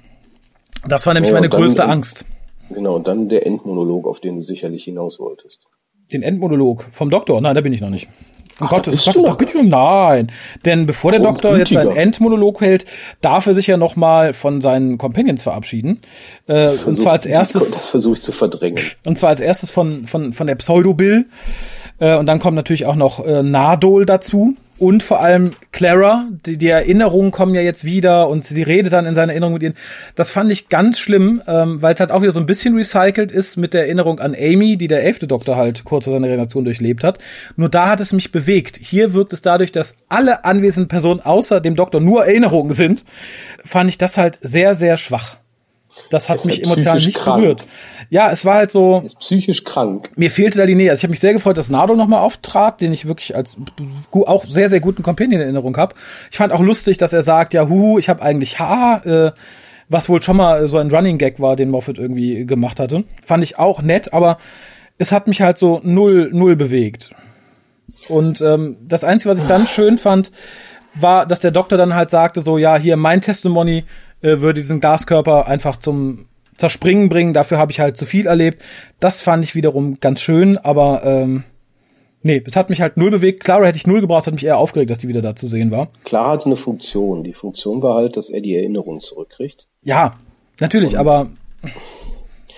Das war nämlich Ja, meine und größte Angst. genau, und dann der Endmonolog, auf den du sicherlich hinaus wolltest. Den Endmonolog vom Doktor, nein, da bin ich noch nicht. Um Ach, da Gottes Gott, doch bitte, nein. Denn bevor der Warum Doktor jetzt seinen? Endmonolog hält, darf er sich ja noch mal von seinen Companions verabschieden. Äh, und Versuch- zwar als erstes Das versuche ich zu verdrängen. Und zwar als erstes von, von, von der Pseudo-Bill. Äh, und dann kommt natürlich auch noch äh, Nadol dazu. Und vor allem Clara. Die, die Erinnerungen kommen ja jetzt wieder und sie redet dann in seiner Erinnerung mit ihnen. Das fand ich ganz schlimm, ähm, weil es halt auch wieder so ein bisschen recycelt ist mit der Erinnerung an Amy, die der elfte Doktor halt kurz vor seiner Regeneration durchlebt hat. Nur da hat es mich bewegt. Hier wirkt es dadurch, dass alle anwesenden Personen außer dem Doktor nur Erinnerungen sind, fand ich das halt sehr, sehr schwach. Das hat mich emotional nicht krank. berührt. Ja, es war halt so, Ist psychisch krank. mir fehlte da die Nähe. Also ich habe mich sehr gefreut, dass Nardo nochmal auftrat, den ich wirklich als auch sehr, sehr guten Companion in Erinnerung habe. Ich fand auch lustig, dass er sagt, ja, huhu, ich habe eigentlich Haar, äh, was wohl schon mal so ein Running Gag war, den Moffat irgendwie gemacht hatte. Fand ich auch nett, aber es hat mich halt so null, null bewegt. Und ähm, das Einzige, was ich dann schön fand, war, dass der Doktor dann halt sagte, so, ja, hier mein Testimony äh, würde diesen Glaskörper einfach zum Zerspringen bringen, dafür habe ich halt zu viel erlebt. Das fand ich wiederum ganz schön, aber ähm, nee, es hat mich halt null bewegt. Clara hätte ich null gebraucht, hat mich eher aufgeregt, dass die wieder da zu sehen war. Clara hatte eine Funktion. Die Funktion war halt, dass er die Erinnerung zurückkriegt. Ja, natürlich, Und- aber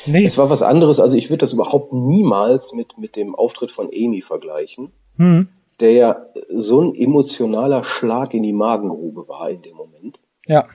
nee. Es war was anderes, also ich würde das überhaupt niemals mit, mit dem Auftritt von Amy vergleichen, Hm, der ja so ein emotionaler Schlag in die Magengrube war in dem Moment. ja,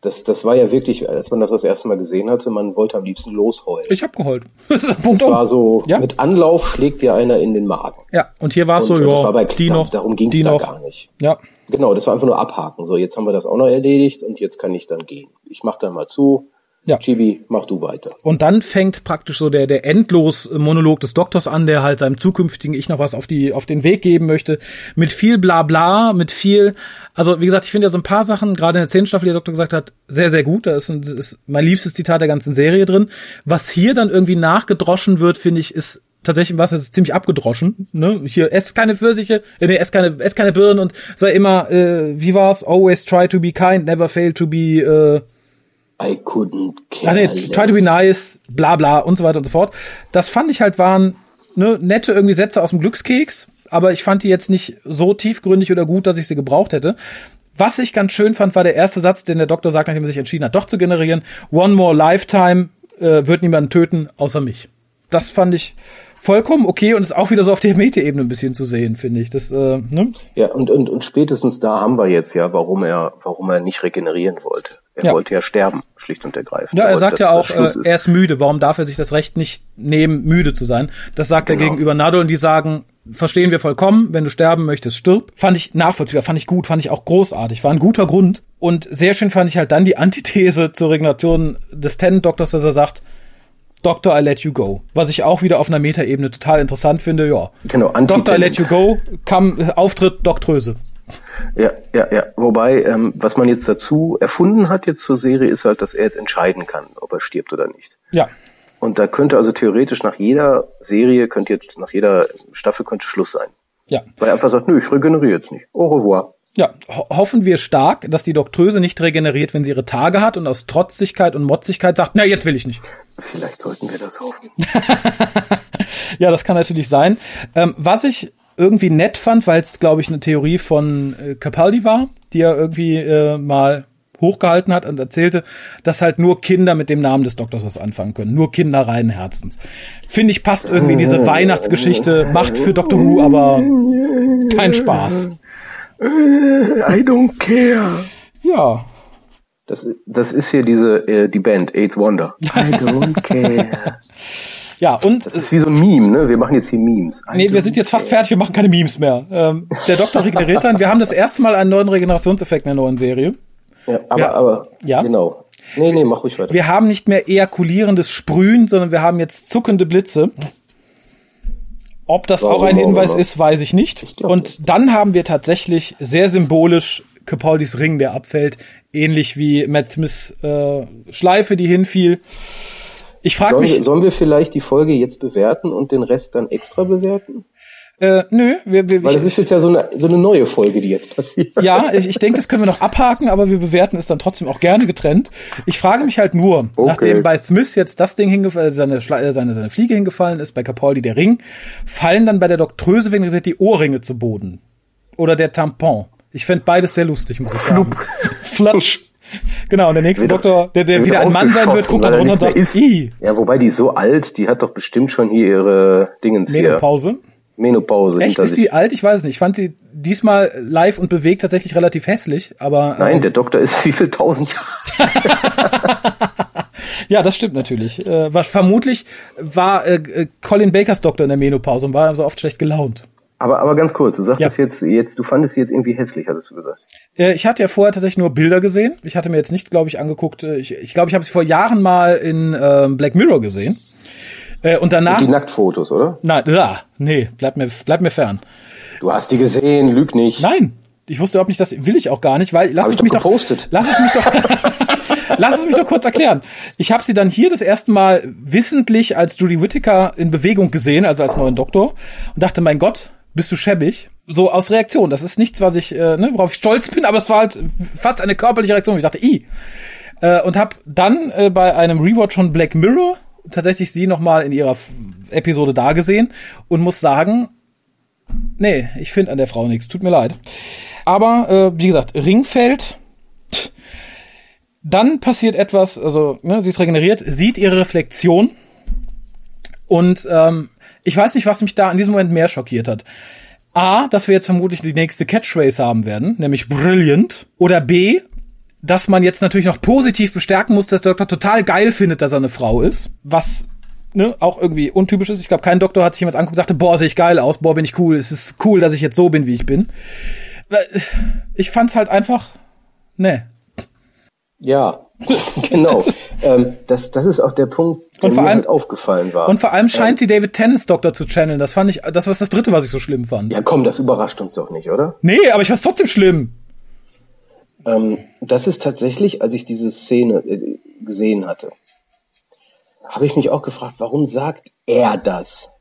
Das, das war ja wirklich, als man das das erste Mal gesehen hatte, man wollte am liebsten losheulen. Ich hab geheult. das war so, ja? mit Anlauf schlägt dir einer in den Magen. Ja, und hier war es so, ja, das war bei die noch, darum ging es da noch. gar nicht. Ja, Genau, das war einfach nur abhaken. So, jetzt haben wir das auch noch erledigt und jetzt kann ich dann gehen. Ich mach da mal zu. Ja. Chibi, mach du weiter. Und dann fängt praktisch so der, der endlos Monolog des Doktors an, der halt seinem zukünftigen Ich noch was auf die, auf den Weg geben möchte. Mit viel Blabla, mit viel, also wie gesagt, ich finde ja so ein paar Sachen, gerade in der zehnten Staffel, die der Doktor gesagt hat, sehr, sehr gut. Da ist, ein, ist mein liebstes Zitat der ganzen Serie drin. Was hier dann irgendwie nachgedroschen wird, finde ich, ist tatsächlich was ist ziemlich abgedroschen. Ne? Hier ess keine Pfirsiche, äh, nee, ess keine, ess keine Birnen und sei immer, äh, wie war's? Always try to be kind, never fail to be äh, I couldn't care Ach nee, try to be nice, bla bla und so weiter und so fort. Das fand ich halt waren ne, nette irgendwie Sätze aus dem Glückskeks, aber ich fand die jetzt nicht so tiefgründig oder gut, dass ich sie gebraucht hätte. Was ich ganz schön fand, war der erste Satz, den der Doktor sagt, nachdem er sich entschieden hat, doch zu generieren. One more lifetime äh, wird niemanden töten, außer mich. Das fand ich vollkommen okay und ist auch wieder so auf der Meta-Ebene ein bisschen zu sehen, finde ich. Das, äh, ne? Ja, und, und, und spätestens da haben wir jetzt ja, warum er, warum er nicht regenerieren wollte. Er Ja. wollte ja sterben, schlicht und ergreifend. Ja, er sagt ja auch, äh, er ist müde. Warum darf er sich das Recht nicht nehmen, müde zu sein? Das sagt er Genau. gegenüber Nadel und die sagen, verstehen wir vollkommen, wenn du sterben möchtest, stirb. Fand ich nachvollziehbar, fand ich gut, fand ich auch großartig, war ein guter Grund. Und sehr schön fand ich halt dann die Antithese zur Regeneration des Tenant-Doktors, dass er sagt, Doctor, I let you go. Was ich auch wieder auf einer Metaebene total interessant finde, ja. Genau, Doctor, I let you go, kam, äh, Auftritt Doktröse. Ja, ja, ja. Wobei, ähm, was man jetzt dazu erfunden hat jetzt zur Serie, ist halt, dass er jetzt entscheiden kann, ob er stirbt oder nicht. Ja. Und da könnte also theoretisch nach jeder Serie, könnte jetzt, nach jeder Staffel könnte Schluss sein. Ja. Weil er einfach sagt, nö, ich regeneriere jetzt nicht. Au revoir. Ja, ho hoffen wir stark, dass die Doktröse nicht regeneriert, wenn sie ihre Tage hat und aus Trotzigkeit und Motzigkeit sagt, na, jetzt will ich nicht. Vielleicht sollten wir das hoffen. Ja, das kann natürlich sein. Ähm, was ich irgendwie nett fand, weil es, glaube ich, eine Theorie von äh, Capaldi war, die er irgendwie äh, mal hochgehalten hat und erzählte, dass halt nur Kinder mit dem Namen des Doktors was anfangen können. Nur Kinder reinen Herzens. Finde ich, passt irgendwie diese Weihnachtsgeschichte, macht für Doctor Who aber kein Spaß. I don't care. Ja, Das, das ist hier diese, äh, die Band, AIDS Wonder. I don't care. ja, und Das ist wie so ein Meme, ne? Wir machen jetzt hier Memes. I Nee, wir sind jetzt fast fertig, wir machen keine Memes mehr. Ähm, der Doktor regeneriert dann. Wir haben das erste Mal einen neuen Regenerationseffekt in der neuen Serie. Ja, aber, Ja. aber, Ja. genau. Nee, nee, mach ruhig weiter. Wir haben nicht mehr ejakulierendes Sprühen, sondern wir haben jetzt zuckende Blitze. Ob das Warum auch ein Hinweis ist, weiß ich nicht. glaub Und dann haben wir tatsächlich sehr symbolisch Capaldis Ring, der abfällt, ähnlich wie Matt Smiths äh, Schleife, die hinfiel. Ich frage Sollen mich, sollen wir vielleicht die Folge jetzt bewerten und den Rest dann extra bewerten? äh, nö, wir, wir, Weil das ist jetzt ja so eine, so eine neue Folge, die jetzt passiert. Ja, ich, ich denke, das können wir noch abhaken, aber wir bewerten es dann trotzdem auch gerne getrennt. Ich frage mich halt nur, Okay. nachdem bei Smith jetzt das Ding hingefallen, seine, äh, seine, seine Fliege hingefallen ist, bei Capaldi der Ring, fallen dann bei der Doktröse, wenn gesagt, die Ohrringe zu Boden. Oder der Tampon. Ich fänd beides sehr lustig, muss ich sagen. Flutsch. Genau, und der nächste Wird Doktor, der, der wieder ein Mann sein wird, guckt dann er runter und sagt, mehr i, Ja, wobei die ist so alt, die hat doch bestimmt schon hier ihre Dingens hier. Menopause. Menopause Echt, ist die alt? Ich weiß es nicht. Ich fand sie diesmal live und bewegt tatsächlich relativ hässlich, aber. Nein, ähm, der Doktor ist wie viel tausend Jahre. Ja, das stimmt natürlich. Äh, was vermutlich war äh, äh, Colin Bakers Doktor in der Menopause und war so oft schlecht gelaunt. Aber, aber ganz kurz, du sagtest Ja. jetzt, jetzt, du fandest sie jetzt irgendwie hässlich, hattest du gesagt. Äh, ich hatte ja vorher tatsächlich nur Bilder gesehen. Ich hatte mir jetzt nicht, glaube ich, angeguckt. Äh, ich ich glaube, ich habe sie vor Jahren mal in ähm, Black Mirror gesehen. Äh, und danach. Die Nacktfotos, oder? Nein, ja, nee, bleib mir, bleib mir fern. Du hast die gesehen, lüg nicht. Nein, ich wusste überhaupt nicht, das will ich auch gar nicht, weil lass es ich mich doch doch, gepostet. lass es mich doch, lass es mich doch kurz erklären. Ich habe sie dann hier das erste Mal wissentlich als Judy Whittaker in Bewegung gesehen, also als neuen Doktor, und dachte, mein Gott, bist du schäbig? So aus Reaktion. Das ist nichts, was ich, äh, ne, worauf ich stolz bin, aber es war halt fast eine körperliche Reaktion. Ich dachte, i. Äh, und habe dann äh, bei einem Rewatch von Black Mirror tatsächlich sie noch mal in ihrer Episode da gesehen und muss sagen, Nee, ich finde an der Frau nichts. Tut mir leid. Aber äh, wie gesagt, Ringfeld. Dann passiert etwas, also ne, sie ist regeneriert, sieht ihre Reflexion und ähm, ich weiß nicht, was mich da in diesem Moment mehr schockiert hat. A, dass wir jetzt vermutlich die nächste Catchphrase haben werden, nämlich brilliant. Oder B, dass man jetzt natürlich noch positiv bestärken muss, dass der Doktor total geil findet, dass er eine Frau ist, was ne, auch irgendwie untypisch ist. Ich glaube, kein Doktor hat sich jemand angeguckt und sagte, boah, sehe ich geil aus, boah, bin ich cool, es ist cool, dass ich jetzt so bin, wie ich bin. Ich fand's halt einfach, ne. Ja, genau. ähm, das, das ist auch der Punkt, der mir allem, halt aufgefallen war. Und vor allem scheint sie David Tennants Doktor zu channeln. Das fand ich, das war das dritte, was ich so schlimm fand. Ja, komm, das überrascht uns doch nicht, oder? Nee, aber ich fand's trotzdem schlimm. Ähm, das ist tatsächlich, als ich diese Szene äh, gesehen hatte, habe ich mich auch gefragt, warum sagt er das?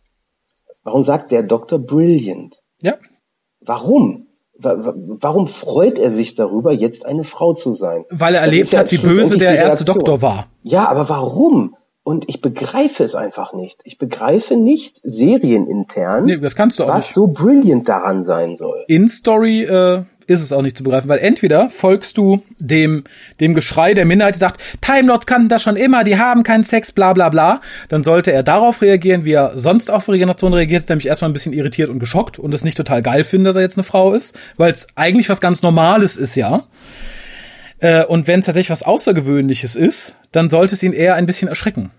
Warum sagt der Doktor brilliant? Ja. Warum? Warum freut er sich darüber, jetzt eine Frau zu sein? Weil er erlebt ja hat, wie böse der erste Doktor war. Ja, aber warum? Und ich begreife es einfach nicht. Ich begreife nicht serienintern, nee, das was nicht. so brilliant daran sein soll. In Story äh, ist es auch nicht zu begreifen, weil entweder folgst du dem, dem Geschrei der Minderheit, die sagt, Time Lords kannten das schon immer, die haben keinen Sex, bla bla bla, dann sollte er darauf reagieren, wie er sonst auf Regeneration reagiert, nämlich erstmal ein bisschen irritiert und geschockt und es nicht total geil finden, dass er jetzt eine Frau ist, weil es eigentlich was ganz Normales ist, ja. Äh, und wenn es tatsächlich was Außergewöhnliches ist, dann sollte es ihn eher ein bisschen erschrecken.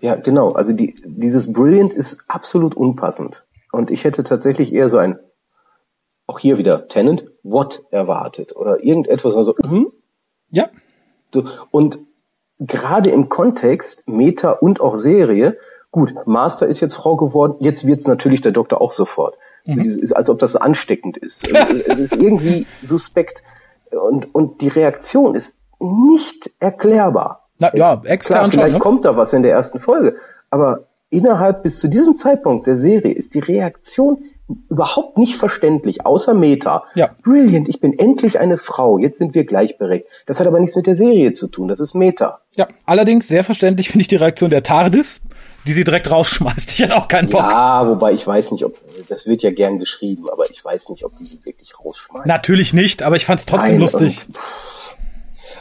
Ja, genau. Also die, dieses Brilliant ist absolut unpassend. Und ich hätte tatsächlich eher so ein auch hier wieder Tenant, what erwartet oder irgendetwas, also, mhm. Ja. So, und gerade im Kontext Meta und auch Serie, gut, Master ist jetzt Frau geworden, jetzt wird's natürlich der Doktor auch sofort. Mhm. Also, ist, als ob das ansteckend ist. Also, es ist irgendwie suspekt. Und, und die Reaktion ist nicht erklärbar. Na, ja, extern Klar, vielleicht ne? kommt da was in der ersten Folge, aber innerhalb bis zu diesem Zeitpunkt der Serie ist die Reaktion überhaupt nicht verständlich, außer Meta. Ja. Brilliant, ich bin endlich eine Frau, jetzt sind wir gleichberechtigt. Das hat aber nichts mit der Serie zu tun, das ist Meta. Ja, allerdings sehr verständlich finde ich die Reaktion der TARDIS, die sie direkt rausschmeißt. Ich hätte auch keinen Bock. Ja, wobei ich weiß nicht, ob, das wird ja gern geschrieben, aber ich weiß nicht, ob die sie wirklich rausschmeißt. Natürlich nicht, aber ich fand es trotzdem Nein, lustig. und,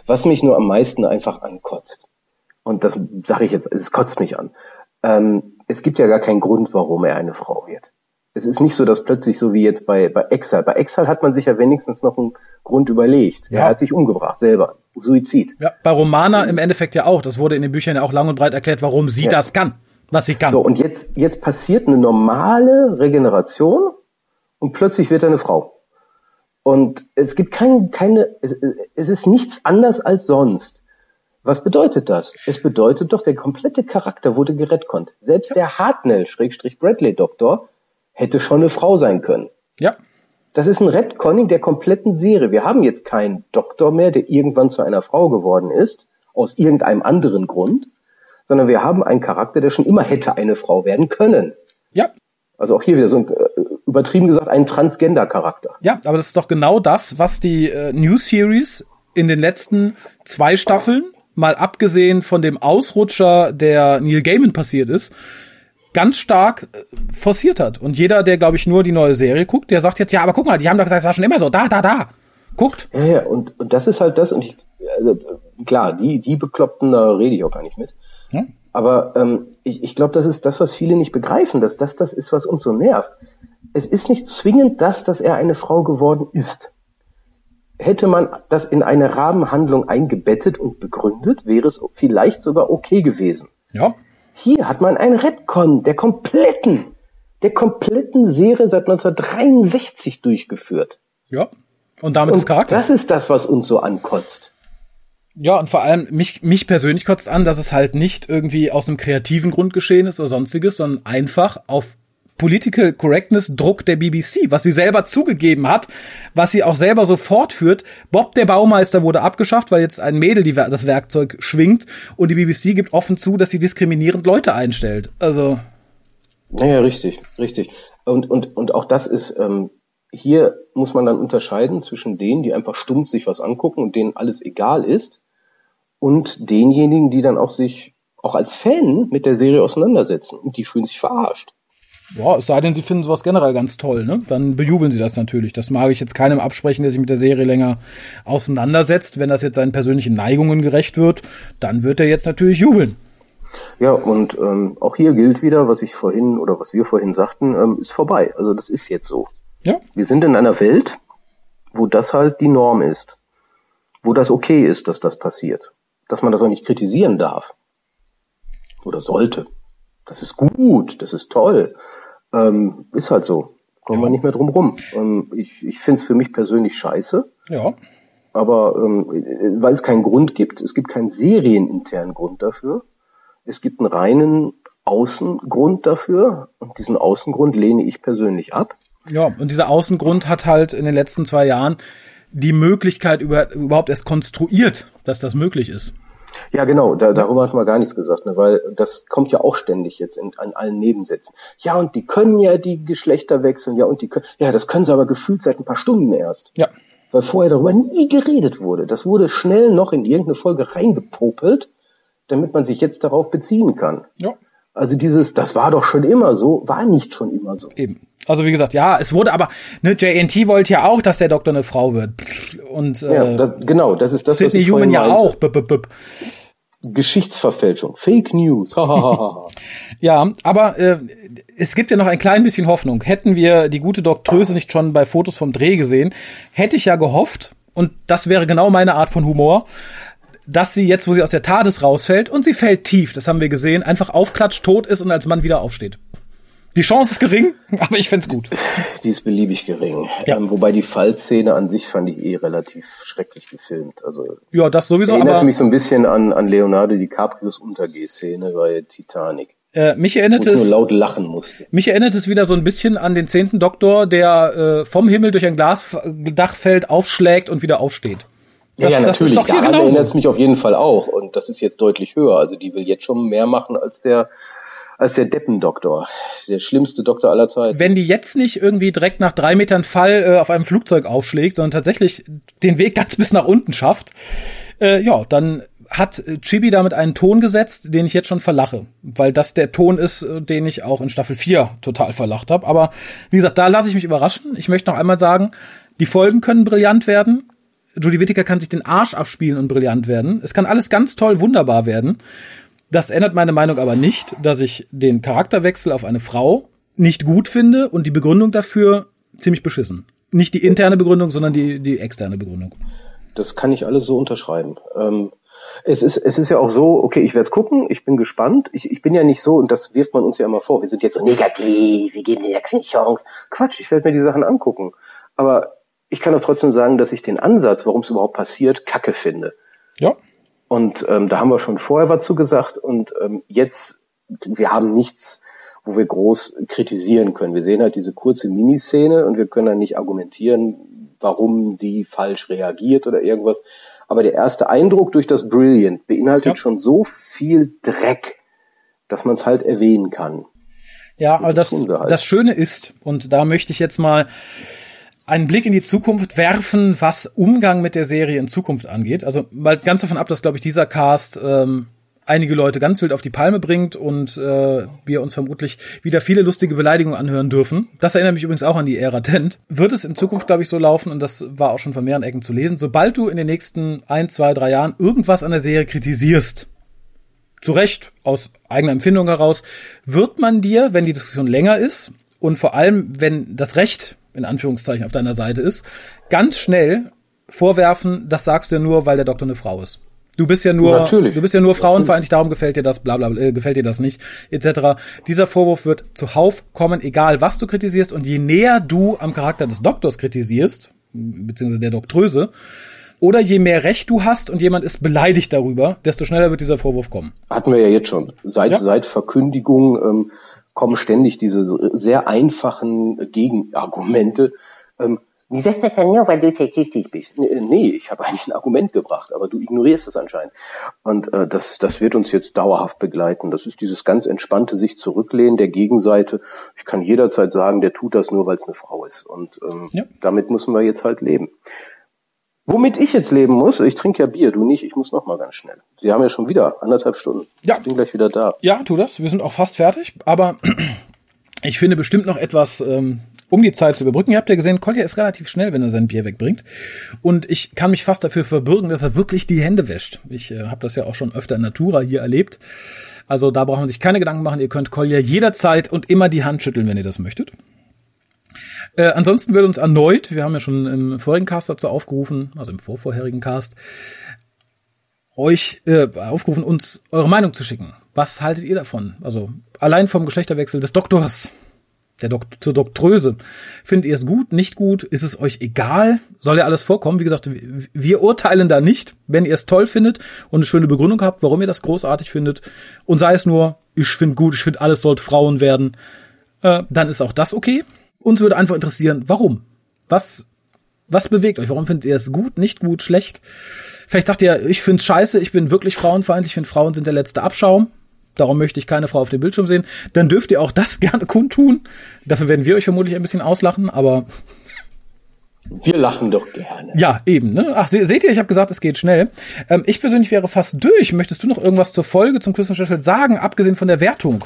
was mich nur am meisten einfach ankotzt, und das sage ich jetzt, es kotzt mich an, ähm, es gibt ja gar keinen Grund, warum er eine Frau wird. Es ist nicht so, dass plötzlich so wie jetzt bei, bei Exile. Bei Exile hat man sich ja wenigstens noch einen Grund überlegt. Ja. Er hat sich umgebracht, selber. Suizid. Ja, bei Romana im Endeffekt ja auch. Das wurde in den Büchern ja auch lang und breit erklärt, warum sie Ja. das kann, was sie kann. So, und jetzt, jetzt passiert eine normale Regeneration und plötzlich wird er eine Frau. Und es gibt kein, keine, es, es ist nichts anders als sonst. Was bedeutet das? Es bedeutet doch, der komplette Charakter wurde gerettet. Selbst der Hartnell-Bradley-Doktor hätte schon eine Frau sein können. Ja, Das ist ein Redconning der kompletten Serie. Wir haben jetzt keinen Doktor mehr, der irgendwann zu einer Frau geworden ist, aus irgendeinem anderen Grund, sondern wir haben einen Charakter, der schon immer hätte eine Frau werden können. ja, Also auch hier wieder so ein, äh, übertrieben gesagt, ein Transgender-Charakter. ja, aber das ist doch genau das, was die äh, New Series in den letzten zwei Staffeln, mal abgesehen von dem Ausrutscher, der Neil Gaiman passiert ist, ganz stark äh, forciert hat. Und jeder, der, glaube ich, nur die neue Serie guckt, der sagt jetzt, ja, aber guck mal, die haben doch gesagt, es war schon immer so, da, da, da. Guckt. Ja, ja, und, und das ist halt das, und ich, also, klar, die, die Bekloppten, da rede ich auch gar nicht mit. Ja. Aber ähm, ich, ich glaube, das ist das, was viele nicht begreifen, dass das das ist, was uns so nervt. Es ist nicht zwingend das, dass er eine Frau geworden ist. Hätte man das in eine Rahmenhandlung eingebettet und begründet, wäre es vielleicht sogar okay gewesen. Ja. Hier hat man ein Redcon der kompletten, der kompletten Serie seit 1963 durchgeführt. Ja. Und damit das Und Charakter. das ist das, was uns so ankotzt. Ja, und vor allem mich, mich persönlich kotzt an, dass es halt nicht irgendwie aus einem kreativen Grund geschehen ist oder sonstiges, sondern einfach auf Political Correctness Druck der BBC, was sie selber zugegeben hat, was sie auch selber so fortführt. Bob der Baumeister wurde abgeschafft, weil jetzt ein Mädel die, das Werkzeug schwingt und die BBC gibt offen zu, dass sie diskriminierend Leute einstellt. Also, Naja, richtig, richtig. Und, und, und auch das ist, ähm, hier muss man dann unterscheiden zwischen denen, die einfach stumpf sich was angucken und denen alles egal ist, und denjenigen, die dann auch sich auch als Fan mit der Serie auseinandersetzen. Und die fühlen sich verarscht. Ja, es sei denn, sie finden sowas generell ganz toll, ne? Dann bejubeln sie das natürlich. Das mag ich jetzt keinem absprechen, der sich mit der Serie länger auseinandersetzt. Wenn das jetzt seinen persönlichen Neigungen gerecht wird, dann wird er jetzt natürlich jubeln. Ja, und ähm, auch hier gilt wieder, was ich vorhin oder was wir vorhin sagten, ähm, ist vorbei. Also das ist jetzt so. Ja, Wir sind in einer Welt, wo das halt die Norm ist. wo das okay ist, dass das passiert. Dass man das auch nicht kritisieren darf. Oder sollte. Das ist gut, das ist toll. Ähm, ist halt so. Kommen ja. wir nicht mehr drum rum. Ähm, ich ich finde es für mich persönlich scheiße. Ja. Aber ähm, weil es keinen Grund gibt, es gibt keinen serieninternen Grund dafür. Es gibt einen reinen Außengrund dafür. Und diesen Außengrund lehne ich persönlich ab. Ja, und dieser Außengrund hat halt in den letzten zwei Jahren die Möglichkeit über, überhaupt erst konstruiert, dass das möglich ist. Ja, genau, da, darüber hat man gar nichts gesagt, ne, weil das kommt ja auch ständig jetzt in, an allen Nebensätzen. Ja, und die können ja die Geschlechter wechseln, ja, und die können, ja, das können sie aber gefühlt seit ein paar Stunden erst. Ja. Weil vorher darüber nie geredet wurde. Das wurde schnell noch in irgendeine Folge reingepopelt, damit man sich jetzt darauf beziehen kann. Ja. Also dieses, das war doch schon immer so, war nicht schon immer so. Eben. Also wie gesagt, ja, es wurde aber, ne, JNT wollte ja auch, dass der Doktor eine Frau wird. Und äh, ja, das, genau, das ist das, Sidney was ich Human ja auch. B -b -b Geschichtsverfälschung, Fake News. ja, aber äh, es gibt ja noch ein klein bisschen Hoffnung. Hätten wir die gute Doktröse nicht schon bei Fotos vom Dreh gesehen, hätte ich ja gehofft, und das wäre genau meine Art von Humor, dass sie jetzt, wo sie aus der TARDIS rausfällt, und sie fällt tief, das haben wir gesehen, einfach aufklatscht, tot ist und als Mann wieder aufsteht. Die Chance ist gering, aber ich find's gut. Die ist beliebig gering. Ja. Ähm, wobei die Fallszene an sich fand ich eh relativ schrecklich gefilmt. Also ja, das sowieso. Erinnerte mich so ein bisschen an, an Leonardo DiCaprios Untergehszene bei Titanic. Äh, mich erinnert es, nur laut lachen musste. Mich erinnert es wieder so ein bisschen an den zehnten Doktor, der äh, vom Himmel durch ein Glasdach fällt, aufschlägt und wieder aufsteht. Das, ja, ja, natürlich. Das ist doch Daran erinnert es mich auf jeden Fall auch. Und das ist jetzt deutlich höher. Also die will jetzt schon mehr machen als der als der Deppendoktor, der schlimmste Doktor aller Zeiten. Wenn die jetzt nicht irgendwie direkt nach drei Metern Fall äh, auf einem Flugzeug aufschlägt, sondern tatsächlich den Weg ganz bis nach unten schafft, äh, ja, dann hat Chibi damit einen Ton gesetzt, den ich jetzt schon verlache, weil das der Ton ist, äh, den ich auch in Staffel 4 total verlacht habe. Aber wie gesagt, da lasse ich mich überraschen. Ich möchte noch einmal sagen, die Folgen können brillant werden. Judy Whittaker kann sich den Arsch abspielen und brillant werden. Es kann alles ganz toll, wunderbar werden. Das ändert meine Meinung aber nicht, dass ich den Charakterwechsel auf eine Frau nicht gut finde und die Begründung dafür ziemlich beschissen. Nicht die interne Begründung, sondern die, die externe Begründung. Das kann ich alles so unterschreiben. Ähm, es, ist, es ist ja auch so, okay, ich werde gucken, ich bin gespannt. Ich, ich bin ja nicht so, und das wirft man uns ja immer vor, wir sind jetzt so negativ, wir geben dir ja keine Chance. Quatsch, ich werde mir die Sachen angucken. Aber ich kann auch trotzdem sagen, dass ich den Ansatz, warum es überhaupt passiert, kacke finde. Ja. Und ähm, da haben wir schon vorher was zu gesagt. Und ähm, jetzt, wir haben nichts, wo wir groß kritisieren können. Wir sehen halt diese kurze Miniszene und wir können dann nicht argumentieren, warum die falsch reagiert oder irgendwas. Aber der erste Eindruck durch das Brilliant beinhaltet ja. schon so viel Dreck, dass man es halt erwähnen kann. Ja, aber das, das, halt. das Schöne ist, und da möchte ich jetzt mal einen Blick in die Zukunft werfen, was Umgang mit der Serie in Zukunft angeht. Also mal ganz davon ab, dass, glaube ich, dieser Cast ähm, einige Leute ganz wild auf die Palme bringt und äh, wir uns vermutlich wieder viele lustige Beleidigungen anhören dürfen. Das erinnert mich übrigens auch an die Ära Tent. Wird es in Zukunft, glaube ich, so laufen, und das war auch schon von mehreren Ecken zu lesen, sobald du in den nächsten ein, zwei, drei Jahren irgendwas an der Serie kritisierst, zu Recht, aus eigener Empfindung heraus, wird man dir, wenn die Diskussion länger ist und vor allem, wenn das Recht in Anführungszeichen auf deiner Seite ist, ganz schnell vorwerfen, das sagst du ja nur, weil der Doktor eine Frau ist. Du bist ja nur, Natürlich. du bist ja nur frauenfeindlich, darum gefällt dir das, bla bla, äh, gefällt dir das nicht, etc. Dieser Vorwurf wird zuhauf kommen, egal was du kritisierst, und je näher du am Charakter des Doktors kritisierst, beziehungsweise der Doktröse, oder je mehr Recht du hast und jemand ist beleidigt darüber, desto schneller wird dieser Vorwurf kommen. Hatten wir ja jetzt schon. Seit, ja. seit Verkündigung ähm, kommen ständig diese sehr einfachen Gegenargumente. Ähm, wie sagst du das denn nur, weil du sexistisch bist? Nee, ich habe eigentlich ein Argument gebracht, aber du ignorierst es anscheinend. Und äh, das, das wird uns jetzt dauerhaft begleiten. Das ist dieses ganz entspannte sich zurücklehnen der Gegenseite. Ich kann jederzeit sagen, der tut das nur, weil es eine Frau ist. Und ähm, ja. damit müssen wir jetzt halt leben. Womit ich jetzt leben muss, ich trinke ja Bier, du nicht, ich muss noch mal ganz schnell. Sie haben ja schon wieder anderthalb Stunden. Ja. Ich bin gleich wieder da. Ja, tu das. Wir sind auch fast fertig, aber ich finde bestimmt noch etwas, ähm, um die Zeit zu überbrücken. Ihr habt ja gesehen, Kolja ist relativ schnell, wenn er sein Bier wegbringt. Und ich kann mich fast dafür verbürgen, dass er wirklich die Hände wäscht. Ich äh, habe das ja auch schon öfter in Natura hier erlebt. Also da braucht man sich keine Gedanken machen. Ihr könnt Kolja jederzeit und immer die Hand schütteln, wenn ihr das möchtet. Äh, ansonsten wird uns erneut, wir haben ja schon im vorigen Cast dazu aufgerufen, also im vorvorherigen Cast, euch äh, aufgerufen, uns eure Meinung zu schicken. Was haltet ihr davon? Also allein vom Geschlechterwechsel des Doktors, der Dok zur Doktröse. Findet ihr es gut, nicht gut? Ist es euch egal? Soll ja alles vorkommen? Wie gesagt, wir urteilen da nicht. Wenn ihr es toll findet und eine schöne Begründung habt, warum ihr das großartig findet, und sei es nur, ich finde gut, ich finde alles sollte Frauen werden, äh, dann ist auch das okay. Uns würde einfach interessieren, warum? Was, was bewegt euch? Warum findet ihr es gut, nicht gut, schlecht? Vielleicht sagt ihr, ich find's scheiße, ich bin wirklich frauenfeindlich, ich finde Frauen sind der letzte Abschaum. Darum möchte ich keine Frau auf dem Bildschirm sehen. Dann dürft ihr auch das gerne kundtun. Dafür werden wir euch vermutlich ein bisschen auslachen, aber wir lachen doch gerne. Ja, eben. Ne? Ach, seht ihr, ich habe gesagt, es geht schnell. Ähm, ich persönlich wäre fast durch. Möchtest du noch irgendwas zur Folge zum Christmas Special sagen, abgesehen von der Wertung?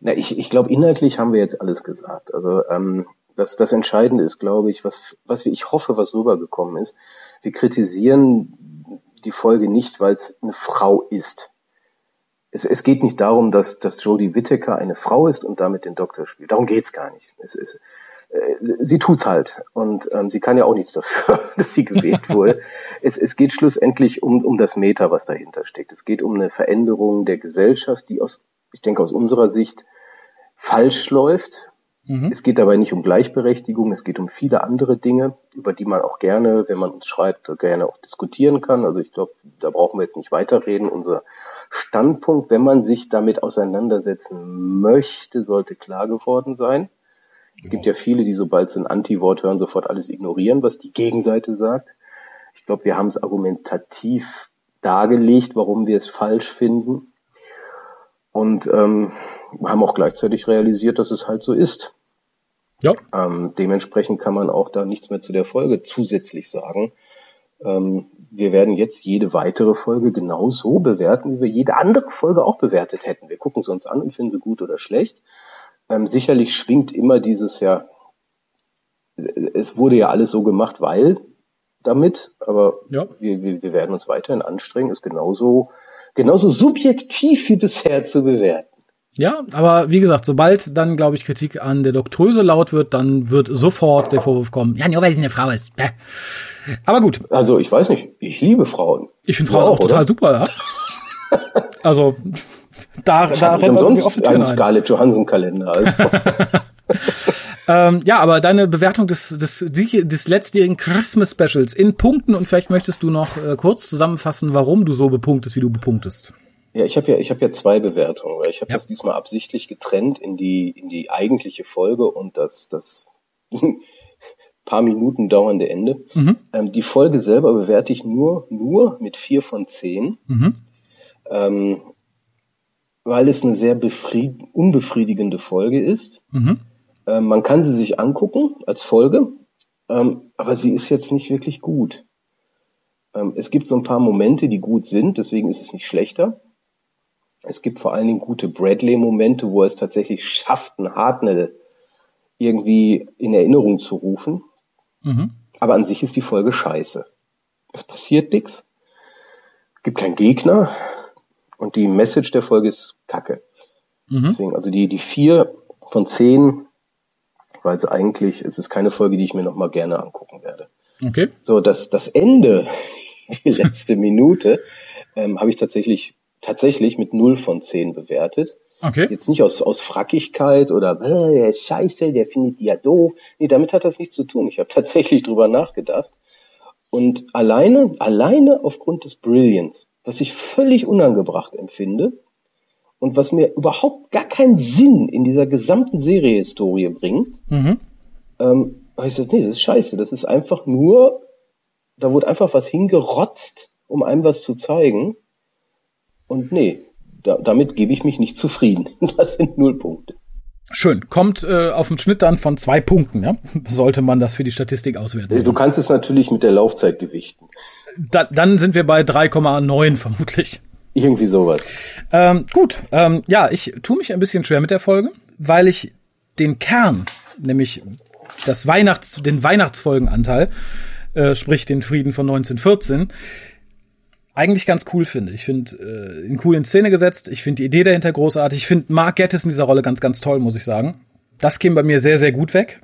Na, ich, ich glaube, inhaltlich haben wir jetzt alles gesagt. Also ähm, das, das Entscheidende ist, glaube ich, was, was ich hoffe, was rübergekommen ist. Wir kritisieren die Folge nicht, weil es eine Frau ist. Es, es geht nicht darum, dass, dass Jodie Whittaker eine Frau ist und damit den Doktor spielt. Darum geht's gar nicht. Es ist, äh, sie tut's halt und ähm, sie kann ja auch nichts dafür, dass sie gewählt wurde. es, es geht schlussendlich um, um das Meta, was dahinter steckt. Es geht um eine Veränderung der Gesellschaft, die aus ich denke aus unserer Sicht falsch läuft. Mhm. Es geht dabei nicht um Gleichberechtigung, es geht um viele andere Dinge, über die man auch gerne, wenn man uns schreibt, gerne auch diskutieren kann. Also ich glaube, da brauchen wir jetzt nicht weiterreden. Unser Standpunkt, wenn man sich damit auseinandersetzen möchte, sollte klar geworden sein. Es gibt ja viele, die sobald sie ein Anti-Wort hören, sofort alles ignorieren, was die Gegenseite sagt. Ich glaube, wir haben es argumentativ dargelegt, warum wir es falsch finden. Und ähm, haben auch gleichzeitig realisiert, dass es halt so ist. Ja. Ähm, dementsprechend kann man auch da nichts mehr zu der Folge zusätzlich sagen. Ähm, wir werden jetzt jede weitere Folge genauso bewerten, wie wir jede andere Folge auch bewertet hätten. Wir gucken sie uns an und finden sie gut oder schlecht. Ähm, sicherlich schwingt immer dieses ja, es wurde ja alles so gemacht, weil damit, aber ja. wir, wir, wir werden uns weiterhin anstrengen, es genauso genauso subjektiv wie bisher zu bewerten. Ja, aber wie gesagt, sobald dann, glaube ich, Kritik an der Doktröse laut wird, dann wird sofort der Vorwurf kommen, ja, nur weil sie eine Frau ist. Bäh. Aber gut. Also ich weiß nicht, ich liebe Frauen. Ich finde Frauen auch oder? total super, ja. also da, ich da rennt umsonst einen Scarlett Johansson Kalender. Also. ähm, ja, aber deine Bewertung des, des, des letztjährigen Christmas Specials in Punkten und vielleicht möchtest du noch äh, kurz zusammenfassen, warum du so bepunktest, wie du bepunktest. Ja, ich habe ja, ich habe ja zwei Bewertungen, weil ich habe ja. das diesmal absichtlich getrennt in die in die eigentliche Folge und das das paar Minuten dauernde Ende. Mhm. Ähm, die Folge selber bewerte ich nur nur mit vier von zehn, mhm. ähm, weil es eine sehr unbefriedigende Folge ist. Mhm. Ähm, man kann sie sich angucken als Folge, ähm, aber sie ist jetzt nicht wirklich gut. Ähm, es gibt so ein paar Momente, die gut sind, deswegen ist es nicht schlechter. Es gibt vor allen Dingen gute Bradley-Momente, wo er es tatsächlich schafft, ein Hartnell irgendwie in Erinnerung zu rufen. Mhm. Aber an sich ist die Folge scheiße. Es passiert nichts, gibt keinen Gegner und die Message der Folge ist Kacke. Mhm. Deswegen, also die, die vier von zehn, weil es eigentlich, es ist keine Folge, die ich mir nochmal gerne angucken werde. Okay. So, das, das Ende, die letzte Minute, ähm, habe ich tatsächlich tatsächlich mit 0 von 10 bewertet. Okay. Jetzt nicht aus, aus Frackigkeit oder äh, der scheiße, der findet die ja doof. Nee, damit hat das nichts zu tun. Ich habe tatsächlich drüber nachgedacht. Und alleine, alleine aufgrund des Brilliance, was ich völlig unangebracht empfinde und was mir überhaupt gar keinen Sinn in dieser gesamten Serie-Historie bringt, mhm. ähm, habe ich gesagt, nee, das ist scheiße. Das ist einfach nur, da wurde einfach was hingerotzt, um einem was zu zeigen. Und nee, da, damit gebe ich mich nicht zufrieden. Das sind null Punkte. Schön. Kommt äh, auf den Schnitt dann von zwei Punkten, ja? Sollte man das für die Statistik auswerten. Du kannst es natürlich mit der Laufzeit gewichten. Da, dann sind wir bei 3,9 vermutlich. Irgendwie sowas. Ähm, gut, ähm, ja, ich tue mich ein bisschen schwer mit der Folge, weil ich den Kern, nämlich das Weihnachts, den Weihnachtsfolgenanteil, äh, sprich den Frieden von 1914, eigentlich ganz cool finde. Ich finde äh, ihn cool in Szene gesetzt. Ich finde die Idee dahinter großartig. Ich finde Mark Gettis in dieser Rolle ganz, ganz toll, muss ich sagen. Das käme bei mir sehr, sehr gut weg.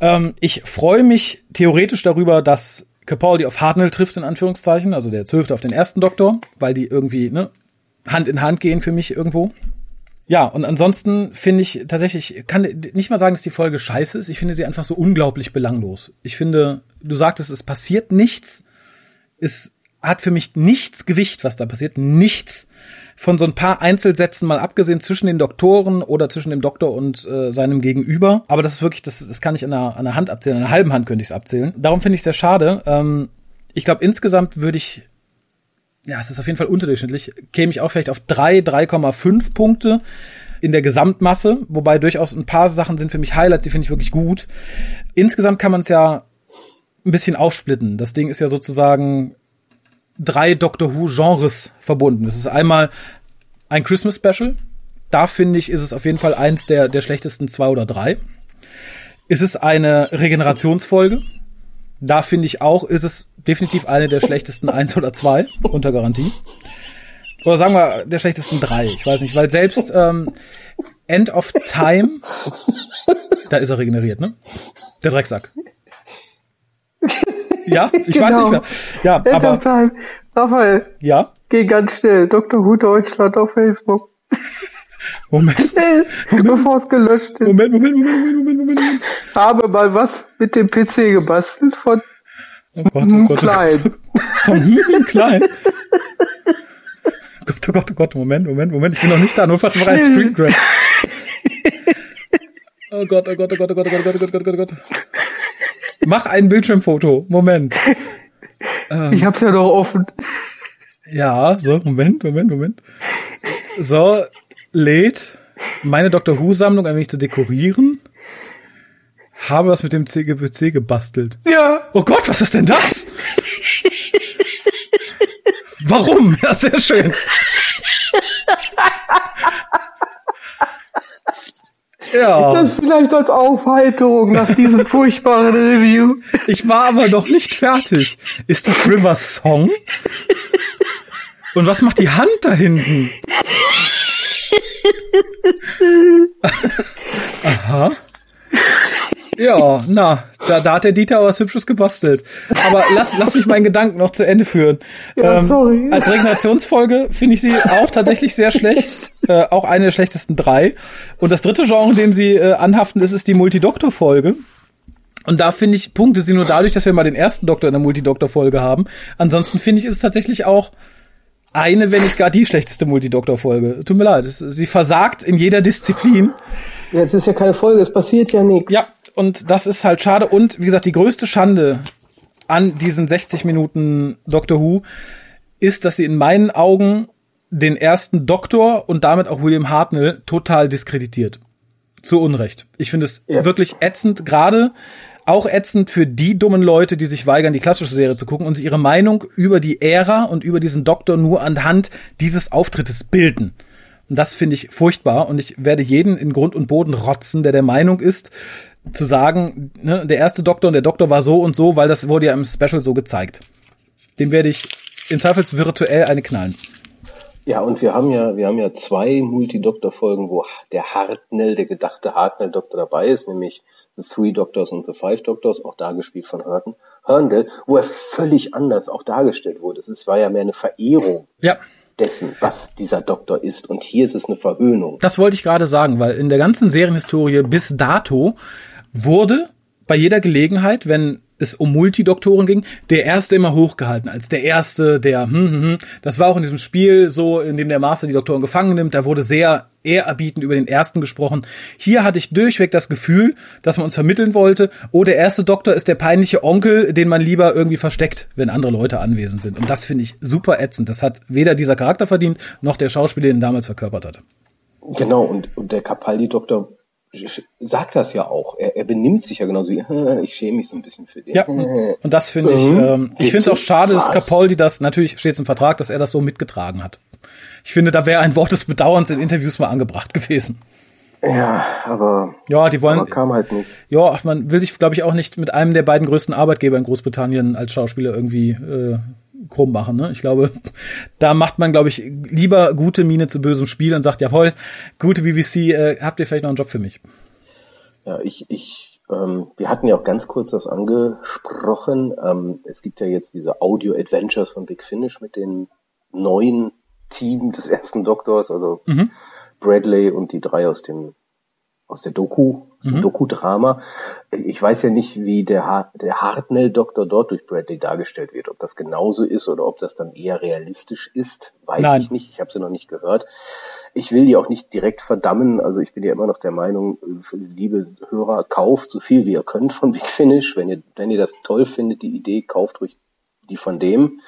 Ähm, ich freue mich theoretisch darüber, dass Capaldi auf Hartnell trifft, in Anführungszeichen, also der zwölfte auf den ersten Doktor, weil die irgendwie ne, Hand in Hand gehen für mich irgendwo. Ja, und ansonsten finde ich tatsächlich, kann nicht mal sagen, dass die Folge scheiße ist. Ich finde sie einfach so unglaublich belanglos. Ich finde, du sagtest, es passiert nichts. Es hat für mich nichts Gewicht, was da passiert. Nichts von so ein paar Einzelsätzen mal abgesehen zwischen den Doktoren oder zwischen dem Doktor und äh, seinem Gegenüber. Aber das ist wirklich, das, das kann ich an einer, an einer Hand abzählen, an einer halben Hand könnte ich es abzählen. Darum finde ich es sehr schade. Ähm, ich glaube, insgesamt würde ich, ja, es ist auf jeden Fall unterdurchschnittlich, käme ich auch vielleicht auf drei, 3,5 Punkte in der Gesamtmasse, wobei durchaus ein paar Sachen sind für mich Highlights, die finde ich wirklich gut. Insgesamt kann man es ja ein bisschen aufsplitten. Das Ding ist ja sozusagen drei Doctor Who Genres verbunden. Es ist einmal ein Christmas Special. Da finde ich, ist es auf jeden Fall eins der, der schlechtesten zwei oder drei. Ist es eine Regenerationsfolge? Da finde ich auch, ist es definitiv eine der schlechtesten eins oder zwei, unter Garantie. Oder sagen wir der schlechtesten drei, ich weiß nicht, weil selbst ähm, End of Time, da ist er regeneriert, ne? Der Drecksack. Ja, ich genau. weiß nicht mehr. Ja, End aber. Time. Raphael. Ja? Geh ganz schnell. Dr. Who Deutschland auf Facebook. Moment. Moment. Bevor es gelöscht ist. Moment, Moment, Moment, Moment, Moment, Moment. Moment. Habe mal was mit dem PC gebastelt von oh Gott, oh Gott, Klein. Oh Gott. Von Hm Klein. Gott, oh Gott, oh Gott, Moment, Moment, Moment, ich bin noch nicht da, nur fast noch ein Screen Grab. Oh Gott, oh Gott, oh Gott, oh Gott, oh Gott, oh Gott, oh Gott, oh Gott. Mach ein Bildschirmfoto. Moment. Ähm, ich hab's ja noch offen. Ja, so, Moment, Moment, Moment. So, lädt meine Dr. Who-Sammlung ein wenig zu dekorieren. Habe was mit dem CGPC gebastelt. Ja. Oh Gott, was ist denn das? Warum? Ja, sehr schön. Ja. Das vielleicht als Aufheiterung nach diesem furchtbaren Review. Ich war aber noch nicht fertig. Ist das River Song? Und was macht die Hand da hinten? Aha. Ja, na, da, da hat der Dieter was Hübsches gebastelt. Aber lass, lass mich meinen Gedanken noch zu Ende führen. Ja, ähm, sorry. Als Regenerationsfolge finde ich sie auch tatsächlich sehr schlecht. Äh, auch eine der schlechtesten drei. Und das dritte Genre, in dem sie äh, anhaften, ist, ist die Multidoktor-Folge. Und da finde ich, punkte sie nur dadurch, dass wir mal den ersten Doktor in der Multidoktor-Folge haben. Ansonsten finde ich, ist es tatsächlich auch eine, wenn nicht gar die schlechteste Multidoktor-Folge. Tut mir leid. Sie versagt in jeder Disziplin. Ja, es ist ja keine Folge, es passiert ja nichts. Ja, und das ist halt schade. Und wie gesagt, die größte Schande an diesen 60 Minuten Doctor Who ist, dass sie in meinen Augen den ersten Doktor und damit auch William Hartnell total diskreditiert. Zu Unrecht. Ich finde es ja. wirklich ätzend, gerade auch ätzend für die dummen Leute, die sich weigern, die klassische Serie zu gucken und sich ihre Meinung über die Ära und über diesen Doktor nur anhand dieses Auftrittes bilden. Und das finde ich furchtbar und ich werde jeden in Grund und Boden rotzen, der der Meinung ist, zu sagen, ne, der erste Doktor und der Doktor war so und so, weil das wurde ja im Special so gezeigt. Dem werde ich im Zweifels virtuell eine knallen. Ja, und wir haben ja, wir haben ja zwei Multi-Doktor-Folgen, wo der Hartnell, der gedachte Hartnell-Doktor dabei ist, nämlich The Three Doctors und The Five Doctors, auch dargespielt von Hurton, Herndell, wo er völlig anders auch dargestellt wurde. Es war ja mehr eine Verehrung. Ja dessen, was dieser Doktor ist. Und hier ist es eine Verhöhnung. Das wollte ich gerade sagen, weil in der ganzen Serienhistorie bis dato wurde bei jeder Gelegenheit, wenn es um Multidoktoren ging, der erste immer hochgehalten als der erste, der hm, hm, hm. das war auch in diesem Spiel so, in dem der Master die Doktoren gefangen nimmt, da wurde sehr ehrerbietend über den ersten gesprochen. Hier hatte ich durchweg das Gefühl, dass man uns vermitteln wollte, oh, der erste Doktor ist der peinliche Onkel, den man lieber irgendwie versteckt, wenn andere Leute anwesend sind. Und das finde ich super ätzend. Das hat weder dieser Charakter verdient, noch der Schauspieler, den damals verkörpert hat. Genau, und, und der Capaldi-Doktor sagt das ja auch. Er, er benimmt sich ja genauso wie, ich schäme mich so ein bisschen für den. Ja, und das finde ich, mhm. ähm, ich finde es auch schade, dass Capaldi das, natürlich steht es im Vertrag, dass er das so mitgetragen hat. Ich finde, da wäre ein Wort des Bedauerns in Interviews mal angebracht gewesen. Ja, aber ja, die wollen, kam halt nicht. Ja, man will sich, glaube ich, auch nicht mit einem der beiden größten Arbeitgeber in Großbritannien als Schauspieler irgendwie äh, krumm machen. Ne? Ich glaube, da macht man, glaube ich, lieber gute Miene zu bösem Spiel und sagt, jawohl, gute BBC, äh, habt ihr vielleicht noch einen Job für mich? Ja, ich, ich, ähm, wir hatten ja auch ganz kurz das angesprochen. Ähm, es gibt ja jetzt diese Audio Adventures von Big Finish mit den neuen Team des ersten Doktors, also mhm. Bradley und die drei aus dem aus der Doku, mhm. Doku-Drama. Ich weiß ja nicht, wie der, ha der Hartnell-Doktor dort durch Bradley dargestellt wird. Ob das genauso ist oder ob das dann eher realistisch ist, weiß Nein. ich nicht. Ich habe sie noch nicht gehört. Ich will die auch nicht direkt verdammen. Also ich bin ja immer noch der Meinung, liebe Hörer, kauft so viel wie ihr könnt von Big Finish. Wenn ihr, wenn ihr das toll findet, die Idee, kauft ruhig die von dem.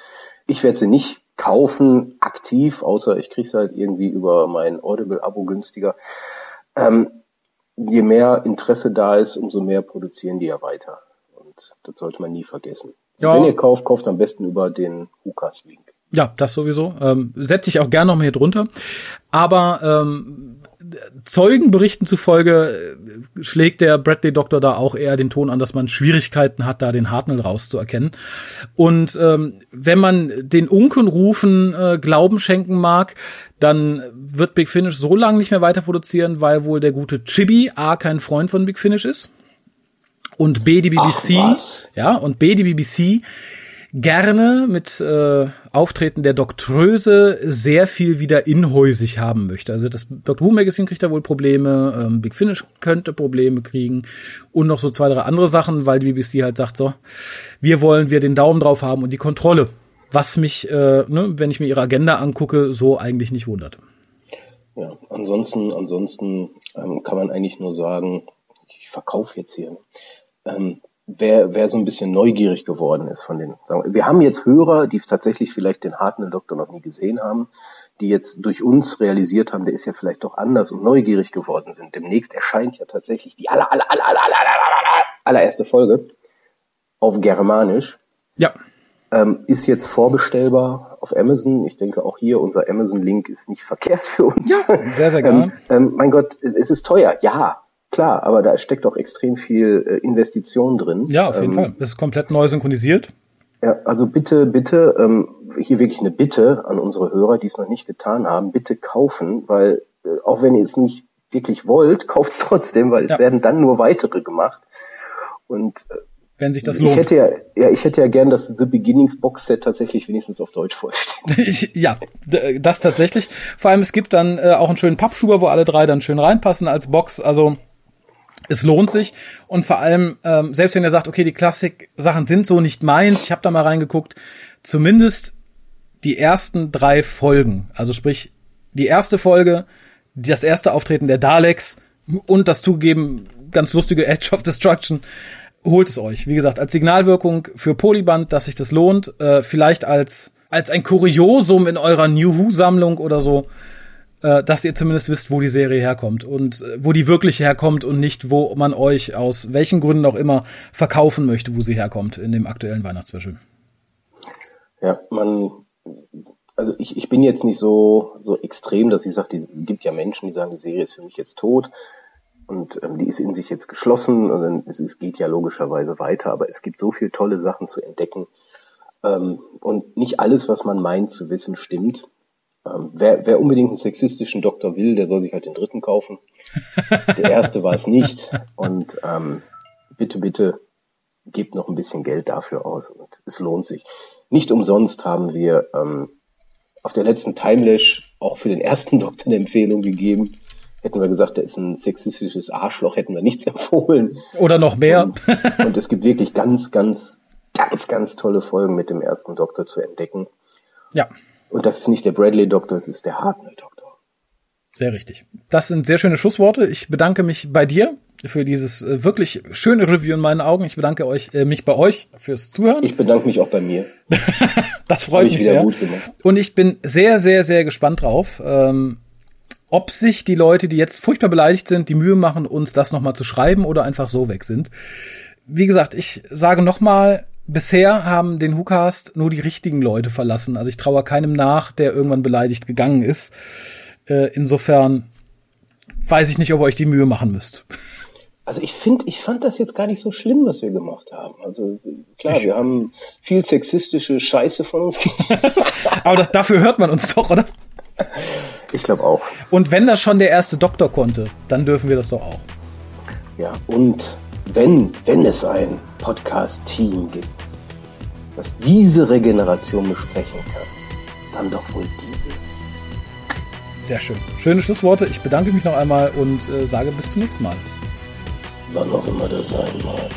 Ich werde sie nicht kaufen aktiv, außer ich kriege es halt irgendwie über mein Audible-Abo günstiger. Ähm, je mehr Interesse da ist, umso mehr produzieren die ja weiter. Und das sollte man nie vergessen. Ja. Wenn ihr kauft, kauft am besten über den Hukas-Link. Ja, das sowieso. Ähm, Setze ich auch gerne noch mal hier drunter. Aber ähm, Zeugenberichten zufolge äh, schlägt der Bradley Doktor da auch eher den Ton an, dass man Schwierigkeiten hat, da den Hartnell rauszuerkennen. Und ähm, wenn man den Unkenrufen äh, Glauben schenken mag, dann wird Big Finish so lange nicht mehr weiter produzieren, weil wohl der gute Chibi A kein Freund von Big Finish ist und B die BBC, Ach, ja, und B die BBC gerne mit äh, Auftreten der Doktröse sehr viel wieder inhäusig haben möchte. Also das Doctor Who Magazine kriegt da wohl Probleme, ähm, Big Finish könnte Probleme kriegen und noch so zwei, drei andere Sachen, weil die BBC halt sagt so, wir wollen wir den Daumen drauf haben und die Kontrolle. Was mich, äh, ne, wenn ich mir ihre Agenda angucke, so eigentlich nicht wundert. Ja, ansonsten, ansonsten ähm, kann man eigentlich nur sagen, ich verkaufe jetzt hier. Ähm, wer, wer so ein bisschen neugierig geworden ist von den, sagen wir, wir haben jetzt Hörer, die tatsächlich vielleicht den harten Doktor noch nie gesehen haben, die jetzt durch uns realisiert haben, der ist ja vielleicht doch anders und neugierig geworden sind. Demnächst erscheint ja tatsächlich die aller, aller, aller, aller, aller, aller, allererste Folge auf Germanisch. Ja. Ähm, ist jetzt vorbestellbar auf Amazon. Ich denke auch hier, unser Amazon-Link ist nicht verkehrt für uns. Ja, sehr, sehr gerne. Ähm, ähm, mein Gott, es, es ist teuer, ja. Klar, aber da steckt auch extrem viel äh, Investition drin. Ja, auf jeden ähm, Fall. Das ist komplett neu synchronisiert. Ja, also bitte, bitte, ähm, hier wirklich eine Bitte an unsere Hörer, die es noch nicht getan haben, bitte kaufen, weil äh, auch wenn ihr es nicht wirklich wollt, kauft es trotzdem, weil ja. es werden dann nur weitere gemacht. Und äh, wenn sich das lohnt. Ich hätte ja, ja, ich hätte ja gern das The Beginnings Box Set tatsächlich wenigstens auf Deutsch vorstellen. ja, das tatsächlich. Vor allem es gibt dann äh, auch einen schönen Pappschuber, wo alle drei dann schön reinpassen als Box. Also es lohnt sich und vor allem, ähm, selbst wenn ihr sagt, okay, die Klassik-Sachen sind so nicht meins, ich habe da mal reingeguckt, zumindest die ersten drei Folgen, also sprich die erste Folge, das erste Auftreten der Daleks und das zugeben ganz lustige Edge of Destruction, holt es euch. Wie gesagt, als Signalwirkung für Polyband, dass sich das lohnt, äh, vielleicht als als ein Kuriosum in eurer New Who Sammlung oder so äh, dass ihr zumindest wisst, wo die Serie herkommt und äh, wo die wirklich herkommt und nicht, wo man euch aus welchen Gründen auch immer verkaufen möchte, wo sie herkommt in dem aktuellen Weihnachtsspecial. Ja, man, also ich, ich bin jetzt nicht so, so extrem, dass ich sage, es gibt ja Menschen, die sagen, die Serie ist für mich jetzt tot und ähm, die ist in sich jetzt geschlossen und dann, es, es geht ja logischerweise weiter, aber es gibt so viele tolle Sachen zu entdecken ähm, und nicht alles, was man meint zu wissen, stimmt. Ähm, wer, wer unbedingt einen sexistischen Doktor will, der soll sich halt den dritten kaufen. Der erste war es nicht. Und ähm, bitte, bitte gebt noch ein bisschen Geld dafür aus und es lohnt sich. Nicht umsonst haben wir ähm, auf der letzten Timelash auch für den ersten Doktor eine Empfehlung gegeben. Hätten wir gesagt, der ist ein sexistisches Arschloch, hätten wir nichts empfohlen. Oder noch mehr. Und, und es gibt wirklich ganz, ganz, ganz, ganz tolle Folgen mit dem ersten Doktor zu entdecken. Ja. Und das ist nicht der Bradley-Doktor, es ist der Hartnell-Doktor. Sehr richtig. Das sind sehr schöne Schlussworte. Ich bedanke mich bei dir für dieses äh, wirklich schöne Review in meinen Augen. Ich bedanke euch, äh, mich bei euch fürs Zuhören. Ich bedanke mich auch bei mir. das freut mich sehr. Und ich bin sehr, sehr, sehr gespannt drauf, ähm, ob sich die Leute, die jetzt furchtbar beleidigt sind, die Mühe machen, uns das nochmal zu schreiben oder einfach so weg sind. Wie gesagt, ich sage nochmal, bisher haben den WhoCast nur die richtigen Leute verlassen. Also ich traue keinem nach, der irgendwann beleidigt gegangen ist. Äh, insofern weiß ich nicht, ob ihr euch die Mühe machen müsst. Also ich finde, ich fand das jetzt gar nicht so schlimm, was wir gemacht haben. Also klar, wir haben viel sexistische Scheiße von uns. Aber das, dafür hört man uns doch, oder? Ich glaube auch. Und wenn das schon der erste Doktor konnte, dann dürfen wir das doch auch. Ja, und wenn, wenn es ein Podcast-Team gibt, das diese Regeneration besprechen kann, dann doch wohl dieses. Sehr schön. Schöne Schlussworte. Ich bedanke mich noch einmal und äh, sage bis zum nächsten Mal. Wann auch immer das sein mag.